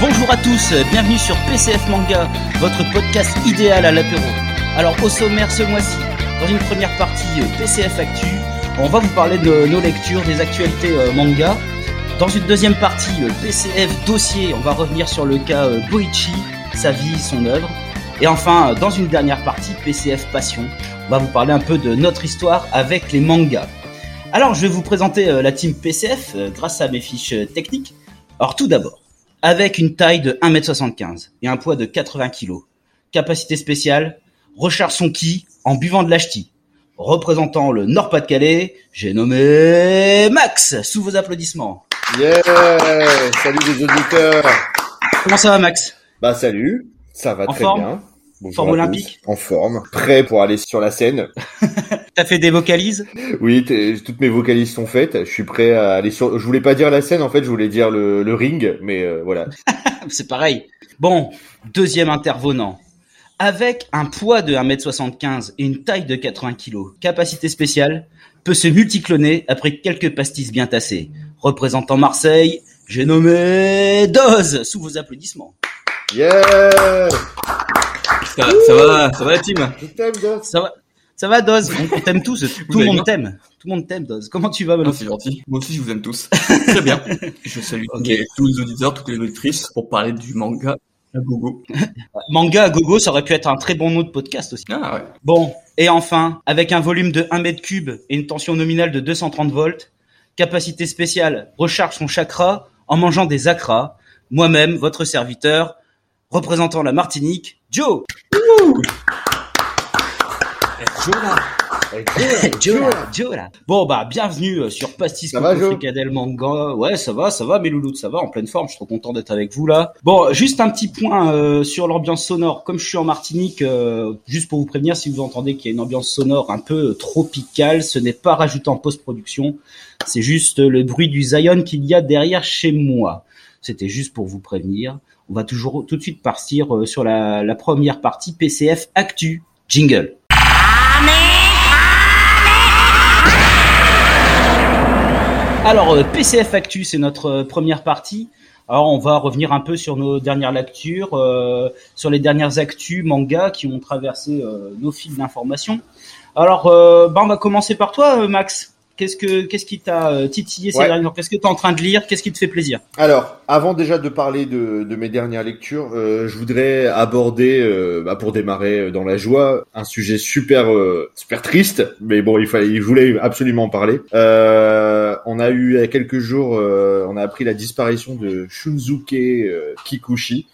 Bonjour à tous, bienvenue sur PCF Manga, votre podcast idéal à l'apéro. Alors au sommaire ce mois-ci, dans une première partie euh, PCF Actu, on va vous parler de nos lectures, des actualités euh, manga. Dans une deuxième partie euh, PCF Dossier, on va revenir sur le cas Boichi, sa vie, son œuvre. Et enfin, dans une dernière partie PCF Passion, on va vous parler un peu de notre histoire avec les mangas. Alors je vais vous présenter la team PCF grâce à mes fiches techniques. Alors tout d'abord, avec une taille de 1m75 et un poids de 80 kg. Capacité spéciale, recharge son ki en buvant de l'achti. Représentant le Nord-Pas-de-Calais, j'ai nommé Max, sous vos applaudissements. Yeah Salut les auditeurs Comment ça va Max? Bah salut, ça va En très forme? bien. Bonjour Forme olympique? En forme, prêt pour aller sur la scène. T'as fait des vocalises? Oui, t'es- toutes mes vocalises sont faites. Je suis prêt à aller sur. Je voulais pas dire la scène, en fait, je voulais dire le, le ring, mais euh, voilà. C'est pareil. Bon, deuxième intervenant. Avec un poids de 1m75 et une taille de 80 kg, capacité spéciale, peut se multicloner après quelques pastilles bien tassées. Représentant Marseille, j'ai nommé Doz, sous vos applaudissements. Yeah Ça, ça va, ça va la team? Je t'aime, Doc. Ça va, ça va Doz On t'aime tous, tout le monde t'aime. Tout le monde t'aime Doz. Comment tu vas Ah, Melo C'est gentil. Moi aussi, je vous aime tous. Très bien. Je salue tous les auditeurs, toutes les auditrices pour parler du manga à gogo. Manga à gogo, ça aurait pu être un très bon nom de podcast aussi. Ah ouais. Bon, et enfin, avec un volume de 1 mètre cube et une tension nominale de 230 volts, capacité spéciale, recharge son chakra en mangeant des acras, moi-même, votre serviteur, représentant la Martinique, Joe Joe là, Joe là. Bon bah bienvenue euh, sur Pastis Ça va, Manga. Ouais, ça va, ça va mes loulous, ça va en pleine forme, je suis trop content d'être avec vous là. Bon, juste un petit point euh, sur l'ambiance sonore. Comme je suis en Martinique, euh, juste pour vous prévenir si vous entendez qu'il y a une ambiance sonore un peu euh, tropicale, ce n'est pas rajouté en post-production, c'est juste le bruit du Zion qu'il y a derrière chez moi. C'était juste pour vous prévenir. On va toujours tout de suite partir euh, sur la, la première partie PCF Actu. Jingle. Alors, euh, PCF Actu, c'est notre euh, première partie. Alors, on va revenir un peu sur nos dernières lectures, euh, sur les dernières actus manga qui ont traversé euh, nos fils d'information. Alors, euh, bah, on va commencer par toi, Max. Qu'est-ce que qu'est-ce qui t'a euh, titillé ces Ouais. derniers jours? Qu'est-ce que tu es en train de lire? Qu'est-ce qui te fait plaisir? Alors, avant déjà de parler de, de mes dernières lectures, euh, je voudrais aborder, euh, bah, pour démarrer euh, dans la joie, un sujet super euh, super triste, mais bon, il fallait, il voulait absolument en parler. Euh, on a eu il y a quelques jours, euh, on a appris la disparition de Shunzuke Kikuchi,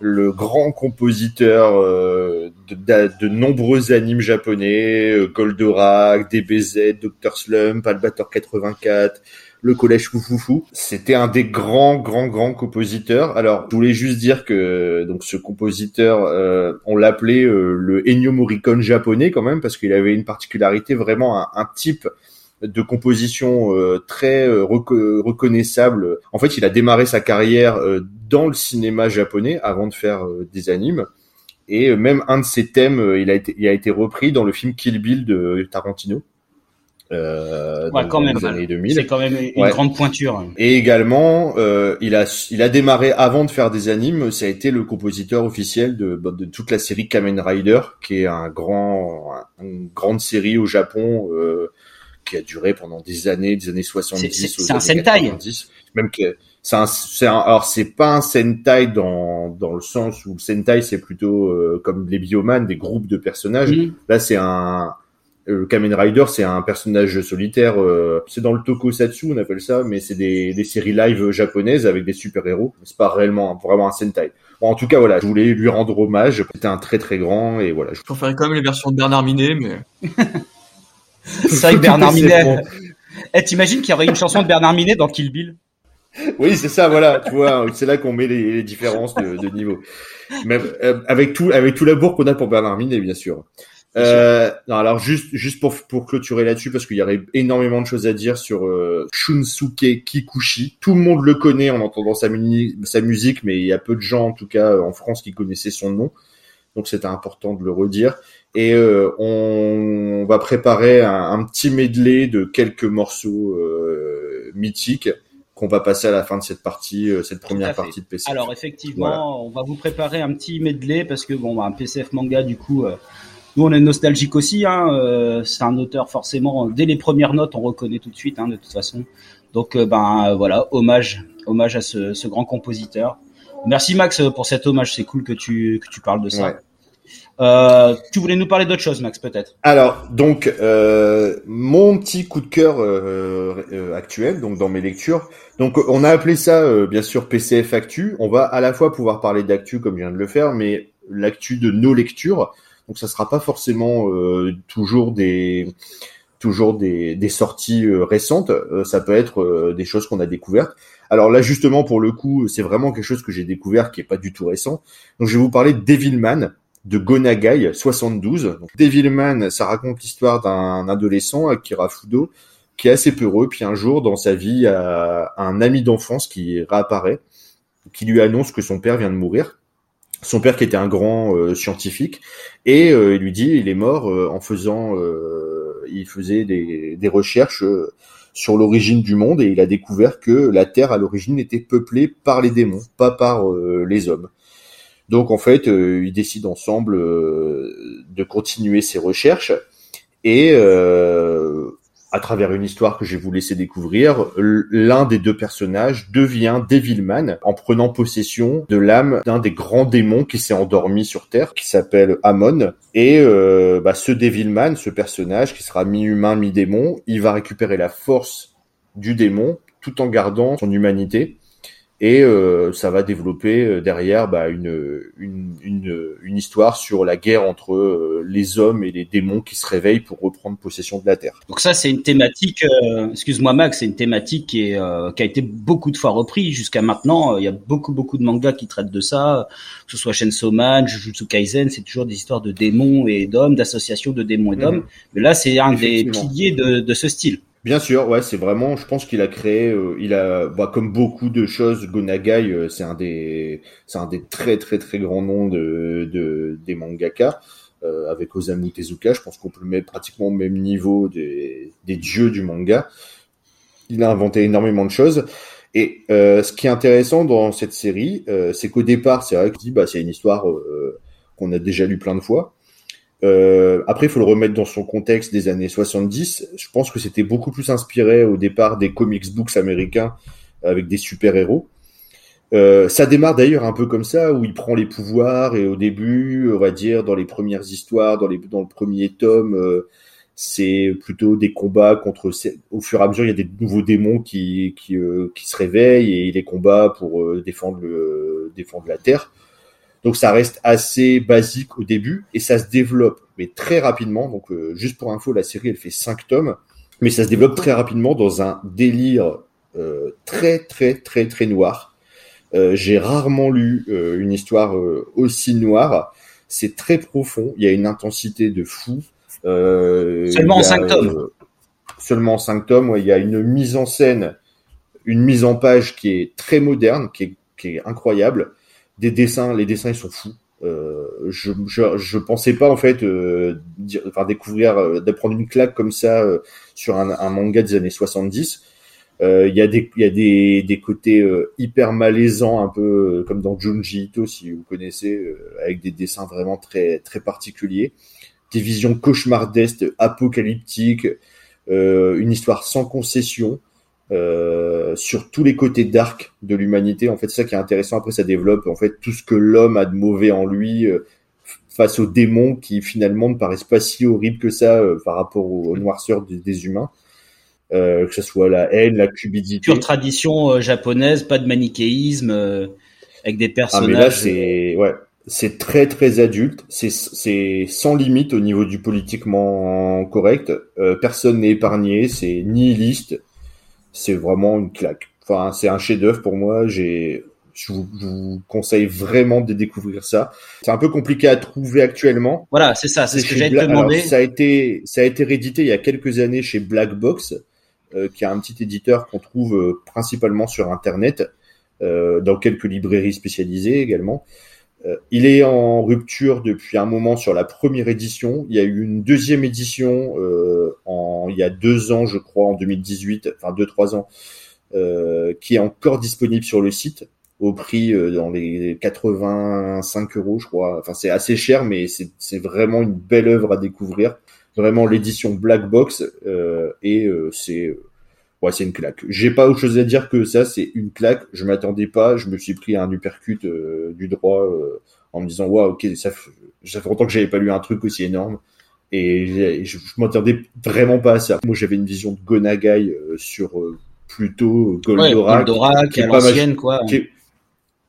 le grand compositeur euh, de, de- de nombreux animes japonais, euh, Goldorak, DBZ, Dr Slump, Albator 84 le collège Foufoufou. C'était un des grands, grands, grands compositeurs. Alors, je voulais juste dire que donc ce compositeur, euh, on l'appelait euh, le Ennio Morricone japonais quand même, parce qu'il avait une particularité, vraiment un, un type de composition euh, très euh, reco- reconnaissable. En fait, il a démarré sa carrière euh, dans le cinéma japonais avant de faire des animes. Et même un de ses thèmes, il a été, il a été repris dans le film Kill Bill de Tarantino. Euh, Ouais, dans quand les même. années 2000. C'est quand même une Ouais. grande pointure. Et également, euh, il a il a démarré avant de faire des animes. Ça a été le compositeur officiel de bah, de toute la série Kamen Rider, qui est un grand un- une grande série au Japon euh, qui a duré pendant des années, des années 70. C'est- un Sentai. 90. Même que c'est un, un- alors c'est pas un Sentai dans dans le sens où le Sentai c'est plutôt euh, comme les Bioman, des groupes de personnages. Mhm. Là, c'est un euh, Kamen Rider, c'est un personnage solitaire. euh, c'est dans le tokusatsu, on appelle ça, mais c'est des, des séries live japonaises avec des super héros. C'est pas réellement vraiment un Sentai. Bon, en tout cas, voilà, je voulais lui rendre hommage. C'était un très très grand et voilà. je- Je préférais quand même les versions de Bernard Minet, mais C'est vrai que Bernard Minet. Eh, t'imagines qu'il y aurait une chanson de Bernard Minet dans Kill Bill? Oui, c'est ça, voilà. Tu vois, c'est là qu'on met les, les différences de, de niveau. Même euh, avec tout, avec tout l'amour qu'on a pour Bernard Minet, bien sûr. Euh, non, alors juste juste pour pour clôturer là-dessus parce qu'il y aurait énormément de choses à dire sur euh, Shunsuke Kikuchi. Tout le monde le connaît en entendant sa, sa musique, mais il y a peu de gens en tout cas en France qui connaissaient son nom. Donc c'était important de le redire. Et euh, on, va préparer un, un, petit medley de quelques morceaux euh, mythiques qu'on va passer à la fin de cette partie, euh, cette première partie de PCF. Alors effectivement, on va vous préparer un petit medley parce que bon, bah, un PCF manga du coup, euh, nous on est nostalgique aussi. Hein, euh, c'est un auteur forcément dès les premières notes on reconnaît tout de suite hein, de toute façon. Donc ben voilà, hommage, hommage à ce, ce, grand compositeur. Merci Max pour cet hommage, c'est cool que tu que tu parles de ça. Euh, tu voulais nous parler d'autre chose, Max, peut-être? Alors, donc, euh, mon petit coup de cœur euh, euh actuel, donc dans mes lectures. Donc, on a appelé ça, euh, bien sûr, PCF Actu. On va à la fois pouvoir parler d'actu, comme je viens de le faire, mais l'actu de nos lectures. Donc, ça sera pas forcément toujours des toujours des, des sorties récentes. ça peut être des choses qu'on a découvertes. Alors là, justement, pour le coup, c'est vraiment quelque chose que j'ai découvert qui est pas du tout récent. Donc, je vais vous parler de Devilman de Gonagai 72. Donc, Devilman, ça raconte l'histoire d'un adolescent, Akira Fudo, qui est assez peureux. Puis un jour, dans sa vie, a un ami d'enfance qui réapparaît, qui lui annonce que son père vient de mourir. Son père qui était un grand euh, scientifique et euh, il lui dit il est mort euh, en faisant il faisait des recherches sur l'origine du monde et il a découvert que la Terre à l'origine était peuplée par les démons, pas par les hommes. Donc en fait, euh, ils décident ensemble euh, de continuer ces recherches et euh, à travers une histoire que je vais vous laisser découvrir, l'un des deux personnages devient Devilman en prenant possession de l'âme d'un des grands démons qui s'est endormi sur Terre, qui s'appelle Amon. Et euh, bah, ce Devilman, ce personnage qui sera mi-humain, mi-démon, il va récupérer la force du démon tout en gardant son humanité et euh, ça va développer euh, derrière bah, une, une, une, une, histoire sur la guerre entre euh, les hommes et les démons qui se réveillent pour reprendre possession de la Terre. Donc ça, c'est une thématique, excuse-moi Max, c'est une thématique qui, est, qui a été beaucoup de fois reprise jusqu'à maintenant. Il y a beaucoup, beaucoup de mangas qui traitent de ça, que ce soit Chainsaw Man, Jujutsu Kaisen, c'est toujours des histoires de démons et d'hommes, d'associations de démons et d'hommes. Mhm. Mais là, c'est un des piliers de, de ce style. Bien sûr, ouais, c'est vraiment, je pense qu'il a créé, euh, il a, bah, comme beaucoup de choses, Gonagai, euh, c'est un des, c'est un des très très très grands noms de, de des mangaka, euh, avec Osamu Tezuka, je pense qu'on peut le mettre pratiquement au même niveau des, des dieux du manga. Il a inventé énormément de choses. Et ce qui est intéressant dans cette série, c'est qu'au départ, c'est vrai que dit, bah, c'est une histoire qu'on a déjà lu plein de fois. Euh, après, il faut le remettre dans son contexte des années 70. Je pense que c'était beaucoup plus inspiré au départ des comics books américains avec des super-héros. Euh, ça démarre d'ailleurs un peu comme ça, où il prend les pouvoirs et au début, on va dire, dans les premières histoires, dans, les, dans le premier tome, euh, c'est plutôt des combats contre. Au fur et à mesure, il y a des nouveaux démons qui qui, euh, qui se réveillent et les combats pour euh, défendre le défendre la Terre. Donc ça reste assez basique au début et ça se développe, mais très rapidement. Donc euh, juste pour info, la série elle fait 5 tomes, mais ça se développe très rapidement dans un délire euh, très très très très noir. Euh, J'ai rarement lu euh, une histoire euh, aussi noire. C'est très profond. Il y a une intensité de fou. seulement en 5 tomes. seulement en 5 tomes. Ouais, il y a une mise en scène, une mise en page qui est très moderne, qui est, qui est incroyable des dessins, les dessins ils sont fous. Euh, je, je, je pensais pas en fait euh, dire, enfin découvrir euh, d'apprendre une claque comme ça euh, sur un, un, manga des années 70 il y a des il y a des, des côtés hyper malaisants un peu comme dans Junji Ito si vous connaissez avec des dessins vraiment très très particuliers. Des visions cauchemardesques apocalyptiques une histoire sans concession euh, sur tous les côtés dark de l'humanité. En fait, c'est ça qui est intéressant. Après, ça développe en fait tout ce que l'homme a de mauvais en lui euh, face aux démons qui finalement ne paraissent pas si horribles que ça euh, par rapport aux, noirceurs des, humains. que ce soit la haine, la cupidité. Pure tradition japonaise, pas de manichéisme, avec des personnages. Ah mais là c'est ouais, c'est très très adulte, c'est c'est sans limite au niveau du politiquement correct. personne n'est épargné, c'est nihiliste c'est vraiment une claque. Enfin, c'est un chef-d'œuvre pour moi. J'ai Je vous, je vous conseille vraiment de découvrir ça. C'est un peu compliqué à trouver actuellement. Voilà, c'est ça, c'est ce que j'allais te Bla- alors, demander. ça a été ça a été réédité il y a quelques années chez Black Box, euh, qui est un petit éditeur qu'on trouve euh, principalement sur Internet, euh, dans quelques librairies spécialisées également. Euh, il est en rupture depuis un moment sur la première édition. Il y a eu une deuxième édition euh, en il y a deux ans, je crois, en 2018, enfin deux trois ans, euh, qui est encore disponible sur le site au prix dans les 85 euros, je crois. Enfin, c'est assez cher, mais c'est vraiment une belle œuvre à découvrir. Vraiment l'édition Black Box euh, et euh, c'est ouais, c'est une claque. J'ai pas autre chose à dire que ça. C'est une claque. Je m'attendais pas. Je me suis pris un uppercut euh, du droit euh, en me disant waouh, ok, ça, ça fait longtemps que j'avais pas lu un truc aussi énorme. Et je, je m'attendais vraiment pas à ça. Moi, j'avais une vision de Gonagai euh, sur euh, plutôt Ouais, Goldorak, Goldorak, qui est à l'ancienne, quoi. qui est,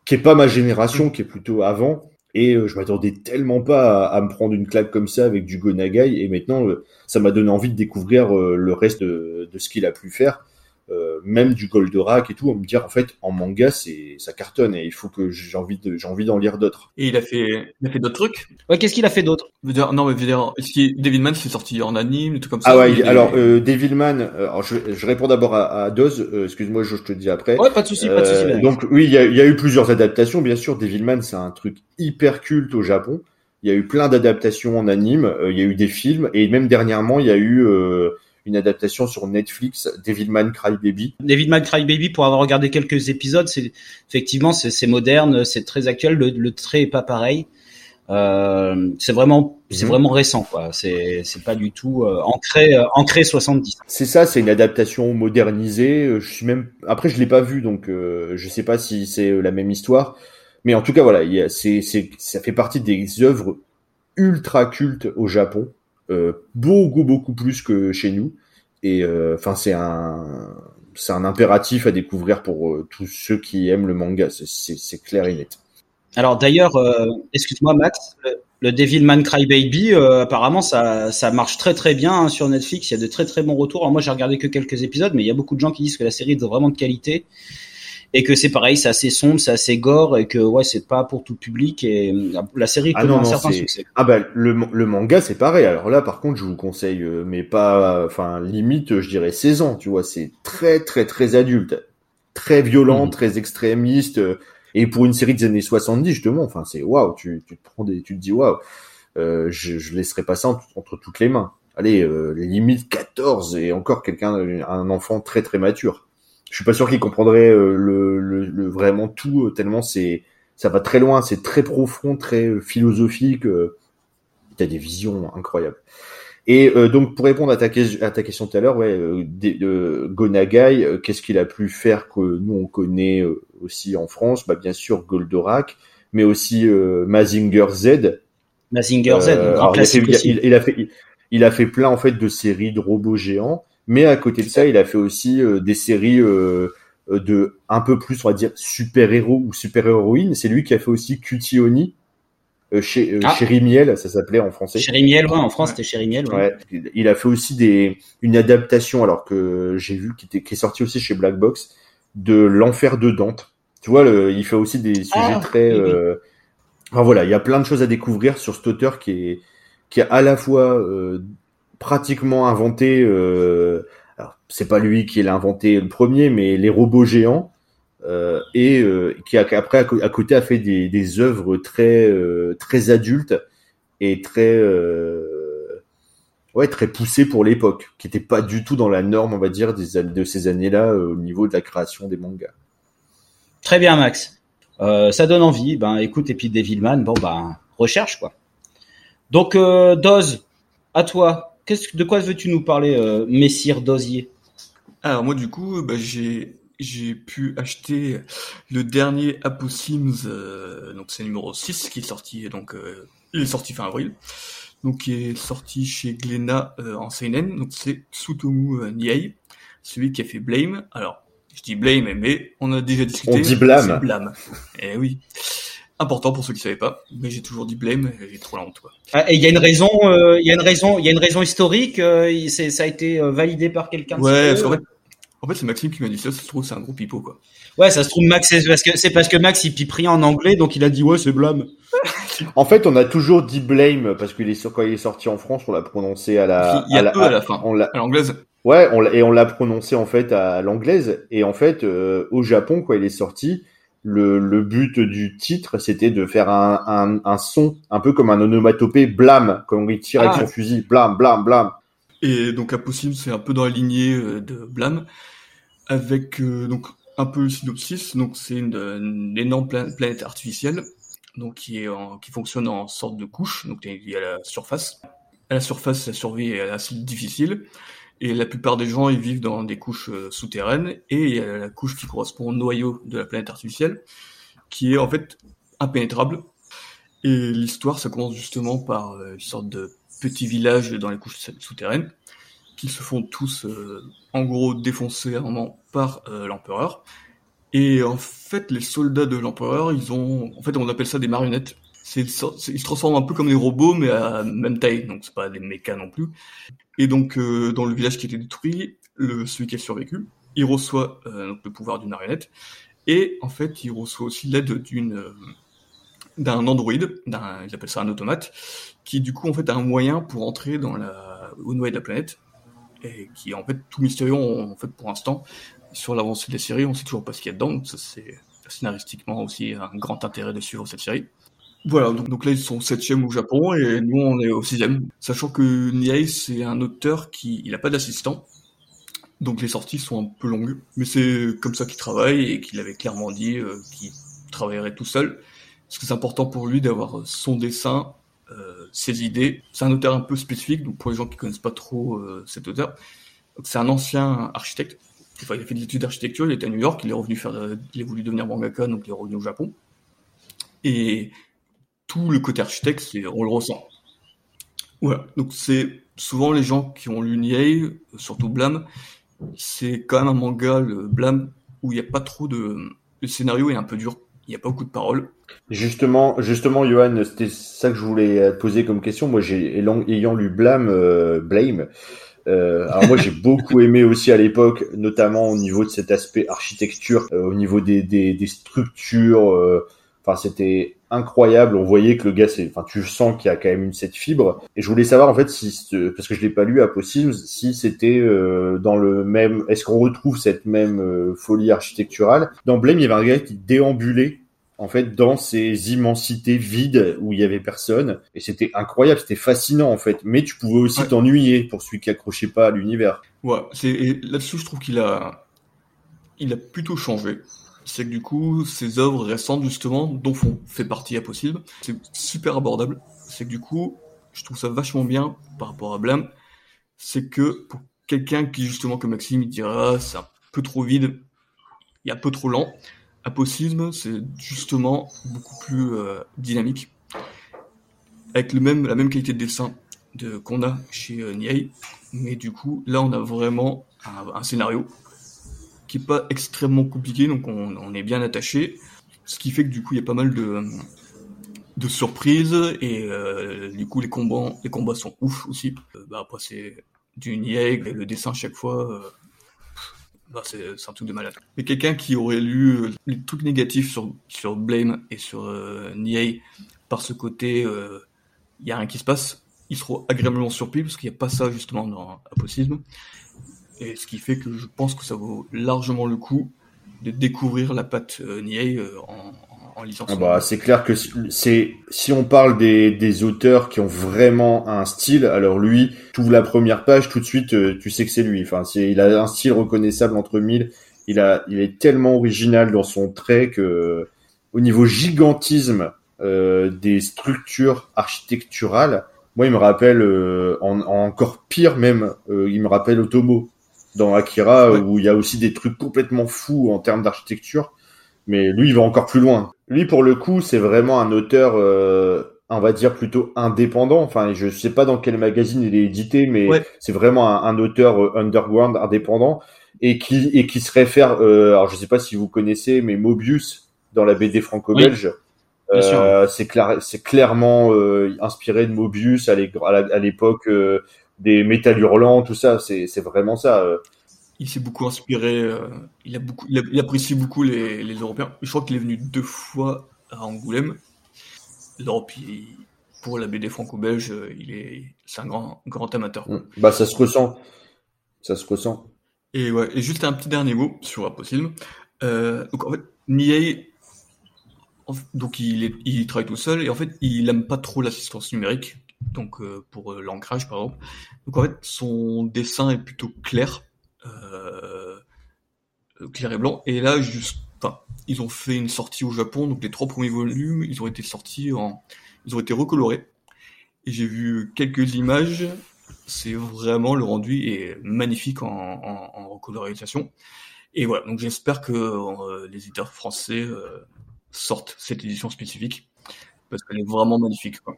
qui est pas ma génération, qui est plutôt avant. Et euh, je m'attendais tellement pas à, me prendre une claque comme ça avec du Gonagai. Et maintenant, euh, ça m'a donné envie de découvrir euh, le reste de, de ce qu'il a pu faire. Euh, même du Goldorak et tout, me dire en fait en manga c'est ça cartonne et il faut que j'ai envie de j'ai envie d'en lire d'autres. Et il a fait, il a fait d'autres trucs? Ouais, qu'est-ce qu'il a fait d'autre? Je veux dire, non, mais dire, est-ce qu'il- David Mann s'est sorti en anime, trucs comme ça? Ah ouais, il alors euh, Devilman, euh, alors je, je réponds d'abord à, à Doz, euh, excuse-moi, je, je te dis après. Ouais, pas de souci, pas de souci. Euh, donc oui, il y a, il y a eu plusieurs adaptations, bien sûr. Devilman, c'est un truc hyper culte au Japon. Il y a eu plein d'adaptations en anime, euh, il y a eu des films, et même dernièrement, il y a eu euh, une adaptation sur Netflix, Devilman Crybaby. David McCry Baby, pour avoir regardé quelques épisodes, c'est effectivement c'est moderne, c'est très actuel. Le, le trait est pas pareil. Euh, c'est vraiment c'est Mhm. vraiment récent quoi. C'est c'est pas du tout euh, ancré euh, ancré 70. C'est ça, c'est une adaptation modernisée. Euh, Je suis même après, je l'ai pas vu, donc euh, je sais pas si c'est la même histoire. Mais en tout cas, voilà, c'est, c'est, ça fait partie des œuvres ultra cultes au Japon, beaucoup beaucoup plus que chez nous. Et euh, enfin, c'est un, c'est un impératif à découvrir pour euh, tous ceux qui aiment le manga. C'est, clair et net. Alors d'ailleurs, euh, excuse-moi Max, le, Devilman Crybaby, euh, apparemment ça ça marche très très bien hein, sur Netflix. Il y a de très très bons retours. Moi j'ai regardé que quelques épisodes, mais il y a beaucoup de gens qui disent que la série est vraiment de qualité et que c'est pareil, c'est assez sombre, c'est assez gore et que ouais c'est pas pour tout public et euh, la série Ah connaît non, un non, certain succès. Ah bah le, le manga c'est pareil. Alors là par contre je vous conseille euh, mais pas enfin limite je dirais 16 ans, tu vois, c'est très très très adulte, très violent, Mhm. très extrémiste euh, et pour une série des années 70 justement, enfin c'est waouh, tu, tu te prends des tu te dis waouh. Euh, je je laisserai pas ça entre, entre toutes les mains. Allez, euh, limite 14 et encore quelqu'un un enfant très très mature. Je suis pas sûr qu'il comprendrait euh, le, le, le vraiment tout euh, tellement c'est ça va très loin, c'est très profond, très euh, philosophique. T'as des visions incroyables. Et euh, donc pour répondre à ta, que- à ta question tout à l'heure, ouais, euh, euh, Gonagai, qu'est-ce qu'il a pu faire que nous on connaît euh, aussi en France? Bah bien sûr Goldorak, mais aussi euh, Mazinger Z. Mazinger Z, un grand il, a fait, il, il a fait, il, il a fait plein en fait de séries de robots géants, mais à côté de ça, il a fait aussi euh, des séries euh, euh, de un peu plus, on va dire, super héros ou super héroïnes. C'est lui qui a fait aussi Cutie Oni euh, chez euh, Ah. Chéri Miel, ça s'appelait en français. Chéri Miel, ouais, en France c'était Chéri Miel. Ouais. Ouais, il- a fait aussi des une adaptation alors que j'ai vu qui était qui est sorti aussi chez Black Box de l'enfer de Dante. Tu vois, le, il fait aussi des sujets Ah, très. oui, oui. euh, Enfin voilà, il y a plein de choses à découvrir sur cet auteur qui est qui a à la fois euh, pratiquement inventé. Euh, c'est pas lui qui l'a inventé le premier, mais les robots géants. euh, et euh, qui a, après à, côté a fait des, œuvres très très adultes et très ouais très poussées pour l'époque, qui n'étaient pas du tout dans la norme, on va dire, des, de ces années-là au niveau de la création des mangas. Très bien Max. Ça donne envie. Ben écoute et puis Devilman, bon ben recherche quoi. Donc Doz, à toi. Qu'est-ce de quoi veux-tu nous parler, euh, Messire Dozier Alors moi du coup, bah, j'ai j'ai pu acheter le dernier Apo Sims, euh, donc c'est numéro 6 qui est sorti, donc euh, il est sorti fin avril, donc qui est sorti chez Glénat euh, en seinen, donc c'est Tsutomu euh, Niei, celui qui a fait Blame. Alors je dis Blame, mais on a déjà discuté. On dit Blâme. C'est Blâme. Eh oui. Important pour ceux qui savaient pas, mais j'ai toujours dit Blame, et j'ai trop la honte quoi. Ah, Et il y a une raison, euh, il y a une raison, il y a une raison historique. euh, c'est- ça a été euh, validé par quelqu'un. Ouais, parce qu'en fait, En fait, c'est Maxime qui m'a dit ça, ça se trouve, c'est un gros pipeau, quoi. Ouais, ça se trouve, Max, c'est parce que, c'est parce que Max, il pipe rien en anglais, donc il a dit, ouais, c'est blâme. En fait, on a toujours dit blame, parce qu'il est sur, quand il est sorti en France, on l'a prononcé à la, Il y a à la, à la fin, on à l'anglaise. ouais, on et on l'a prononcé, en fait, à l'anglaise. Et en fait, euh, au Japon, quand il est sorti, le, le but du titre, c'était de faire un, un, un son, un peu comme un onomatopée blâme, quand il tire Ah. avec son fusil, blâme, blâme, blâme. Et donc Aposim, c'est un peu dans la lignée euh, de Blam, avec euh, donc un peu le synopsis. Donc c'est une, une énorme pla- planète artificielle, donc qui est en- qui fonctionne en sorte de couche. Donc il y a la surface. À la surface, la survie est assez difficile. Et la plupart des gens, ils vivent dans des couches euh, souterraines. Et il y a la couche qui correspond au noyau de la planète artificielle, qui est en fait impénétrable. Et l'histoire, ça commence justement par euh, une sorte de petit village dans les couches souterraines, qui se font tous, euh, en gros, défoncer à un moment par euh, l'empereur. Et en fait, les soldats de l'empereur, ils ont, en fait, on appelle ça des marionnettes. C'est, ils se transforment un peu comme des robots, mais à même taille, donc c'est pas des mechas non plus. Et donc, euh, dans le village qui a été détruit, celui qui a survécu, il reçoit euh, le pouvoir d'une marionnette, et en fait, il reçoit aussi l'aide euh, d'un androïde, d'un, ils ça un automate, qui du coup en fait a un moyen pour entrer dans la, au noyau de la planète, et qui est en fait tout mystérieux en fait pour l'instant. Sur l'avancée de la série, on sait toujours pas ce qu'il y a dedans, donc ça c'est scénaristiquement aussi un grand intérêt de suivre cette série. Voilà, donc, là ils sont septième au Japon et nous on est au sixième, sachant que Niei c'est un auteur qui il a pas d'assistant, donc les sorties sont un peu longues, mais c'est comme ça qu'il travaille et qu'il avait clairement dit euh, qu'il travaillerait tout seul, parce que c'est important pour lui d'avoir son dessin, euh, ses idées. C'est un auteur un peu spécifique, donc pour les gens qui connaissent pas trop euh, cet auteur, c'est un ancien architecte. Enfin, il a fait des études d'architecture, il était à New York, il est revenu faire, de- il a voulu devenir mangaka, donc il est revenu au Japon. Et tout le côté architecte, c'est, on le ressent. Voilà. Donc c'est souvent les gens qui ont lu Niei, surtout Blam, c'est quand même un manga, le Blam, où il n'y a pas trop de, le scénario est un peu dur. Il n'y a pas beaucoup de paroles. Justement, justement, Johan, c'était ça que je voulais poser comme question. Moi, j'ai ayant, lu Blame, euh, Blame. Euh, alors moi, j'ai beaucoup aimé aussi à l'époque, notamment au niveau de cet aspect architecture, euh, au niveau des, des, des structures. euh, Enfin, c'était incroyable. On voyait que le gars, c'est, enfin, tu sens qu'il y a quand même une cette fibre. Et je voulais savoir en fait si, ce- parce que je l'ai pas lu à Possims, si c'était euh, dans le même. Est-ce qu'on retrouve cette même euh, folie architecturale? Dans Blame, il y avait un gars qui déambulait en fait dans ces immensités vides où il y avait personne et c'était incroyable c'était fascinant en fait mais tu pouvais aussi Ouais. t'ennuyer pour celui qui accrochait pas à l'univers Ouais, c'est et là-dessus, je trouve qu'il a, il a plutôt changé. C'est que du coup, ses œuvres récentes justement, dont font fait partie Impossible, c'est super abordable. C'est que du coup, je trouve ça vachement bien par rapport à Blam. C'est que pour quelqu'un qui justement comme Maxime, il dira c'est un peu trop vide, il est un peu trop lent. Impossible, c'est justement beaucoup plus euh, dynamique, avec le même la même qualité de dessin de qu'on a chez euh, mais du coup, là, on a vraiment un scénario qui est pas extrêmement compliqué, donc on, est bien attaché. Ce qui fait que du coup, il y a pas mal de, de surprises et euh, du coup, les combats, les combats sont ouf aussi. Euh, bah, après, c'est du Nieg, le dessin chaque fois, euh, bah, c'est un truc de malade. Mais quelqu'un qui aurait lu les trucs négatifs sur, sur Blame et sur Niei par ce côté, il y a rien qui se passe, il sera agréablement surpris parce qu'il n'y a pas ça justement dans Apocisme. Et ce qui fait que je pense que ça vaut largement le coup de découvrir la patte euh, Niei euh, en, en, lisant ah bah c'est clair que c'est si on parle des, des auteurs qui ont vraiment un style alors lui tu ouvres la première page tout de suite euh, tu sais que c'est lui. Enfin c'est il a un style reconnaissable entre mille. Il a il est tellement original dans son trait que au niveau gigantisme euh, des structures architecturales moi il me rappelle euh, en, en encore pire même euh, il me rappelle Otomo dans Akira Ouais. où il y a aussi des trucs complètement fous en termes d'architecture mais lui il va encore plus loin lui pour le coup c'est vraiment un auteur euh, on va dire plutôt indépendant enfin je sais pas dans quel magazine il est édité mais Ouais. c'est vraiment un, un auteur euh, underground indépendant et qui et qui se réfère euh, alors je sais pas si vous connaissez mais Mobius dans la BD franco-belge sûr. euh, c'est clair, c'est clairement euh, inspiré de Mobius à l'époque euh, des métal hurlants, tout ça. C'est vraiment ça. euh. il s'est beaucoup inspiré, euh, il, a beaucoup, il, apprécie beaucoup les, les, Européens. Je crois qu'il est venu deux fois à Angoulême. L'Europe, pour la BD franco-belge, il est, c'est un grand, grand amateur. Mm. Bah, ça se ressent. Ça se ressent. Et ouais, et juste un petit dernier mot sur Aposil. Euh, donc en fait, Niei, donc il, est, il travaille tout seul et en fait, il aime pas trop l'assistance numérique. Donc euh, pour euh, l'ancrage par exemple. Donc en fait, son dessin est plutôt clair euh, clair et blanc. Et là, juste, enfin, ils ont fait une sortie au Japon, donc les trois premiers volumes, ils ont été sortis en, ils ont été recolorés. Et j'ai vu quelques images. C'est vraiment le rendu est magnifique en, en, recolorisation. Et voilà, donc j'espère que euh, les éditeurs français euh, sortent cette édition spécifique parce qu'elle est vraiment magnifique. Quoi.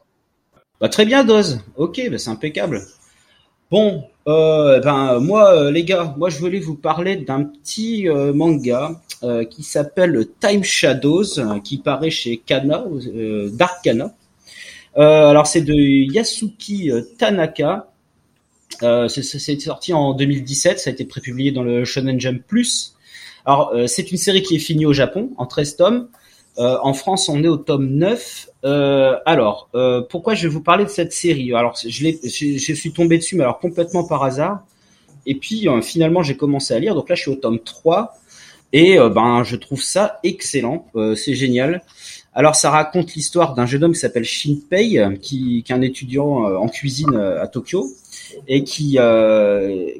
Bah, très bien, Doz. Ok, bah, c'est impeccable. Bon, euh, ben moi euh, les gars, moi je voulais vous parler d'un petit euh, manga euh, qui s'appelle Time Shadows, qui paraît chez Kana, Dark Kana. alors c'est de Yasuki Tanaka. c'est sorti en 2017, ça a été prépublié dans le Shonen Jump Plus. Alors c'est une série qui est finie au Japon en 13 tomes. En France, on est au tome 9 euh, alors, euh, pourquoi je vais vous parler de cette série? Alors, je, je, suis tombé dessus, mais alors complètement par hasard. Et puis, euh, finalement, j'ai commencé à lire. Donc là, je suis au tome 3. Et euh, ben, je trouve ça excellent. Euh, c'est génial. Alors, ça raconte l'histoire d'un jeune homme qui s'appelle Shinpei, qui, qui est un étudiant en cuisine à Tokyo et qui,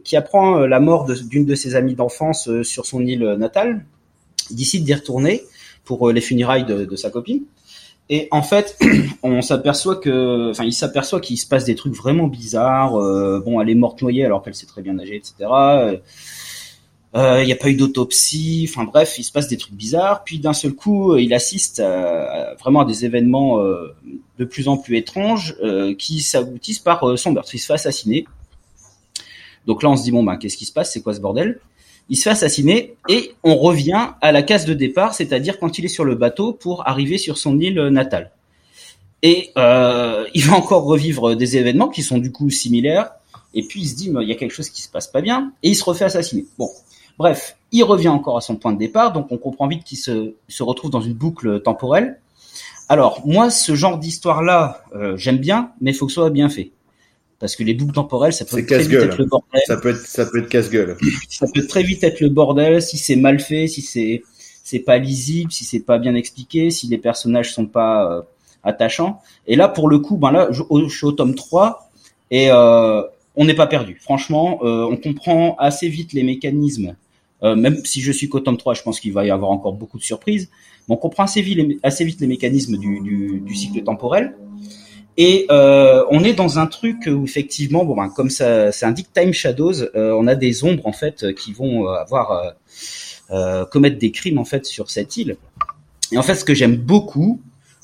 qui apprend la mort d'une de, ses amies d'enfance sur son île natale. Il décide d'y retourner pour les funérailles de, de sa copine. Et en fait, on s'aperçoit que, enfin, il s'aperçoit qu'il se passe des trucs vraiment bizarres. Euh, bon, elle est morte noyée alors qu'elle sait très bien nager, etc. Euh, il n'y a pas eu d'autopsie. Enfin bref, il se passe des trucs bizarres. Puis d'un seul coup, il assiste à, vraiment à des événements euh, de plus en plus étranges qui s'aboutissent par son meurtre. Il se fait assassiner. Donc là, on se dit bon, ben, qu'est-ce qui se passe? C'est quoi ce bordel? Il se fait assassiner et on revient à la case de départ, c'est-à-dire quand il est sur le bateau pour arriver sur son île natale. Et euh, il va encore revivre des événements qui sont du coup similaires. Et puis il se dit, il y a quelque chose qui se passe pas bien, et il se refait assassiner. Bon, bref, il revient encore à son point de départ, donc on comprend vite qu'il se, retrouve dans une boucle temporelle. Alors moi, ce genre d'histoire-là, euh, j'aime bien, mais il faut que ce soit bien fait parce que les boucles temporelles, ça peut très vite être le bordel. Ça peut être, ça peut être casse-gueule. ça peut très vite être le bordel si c'est mal fait, si c'est, c'est pas lisible, si c'est pas bien expliqué, si les personnages sont pas euh, attachants. Et là, pour le coup, ben là, je, suis au tome 3 et euh, on n'est pas perdu. Franchement, euh, on comprend assez vite les mécanismes. Euh, même si je suis qu'au tome 3, je pense qu'il va y avoir encore beaucoup de surprises. Mais on comprend assez vite les, assez vite les mécanismes du, du, du cycle temporel. Et euh, on est dans un truc où effectivement, bon, ben, comme ça, ça indique Time Shadows, euh, on a des ombres en fait qui vont euh, avoir euh, commettre des crimes en fait sur cette île. Et en fait, ce que j'aime beaucoup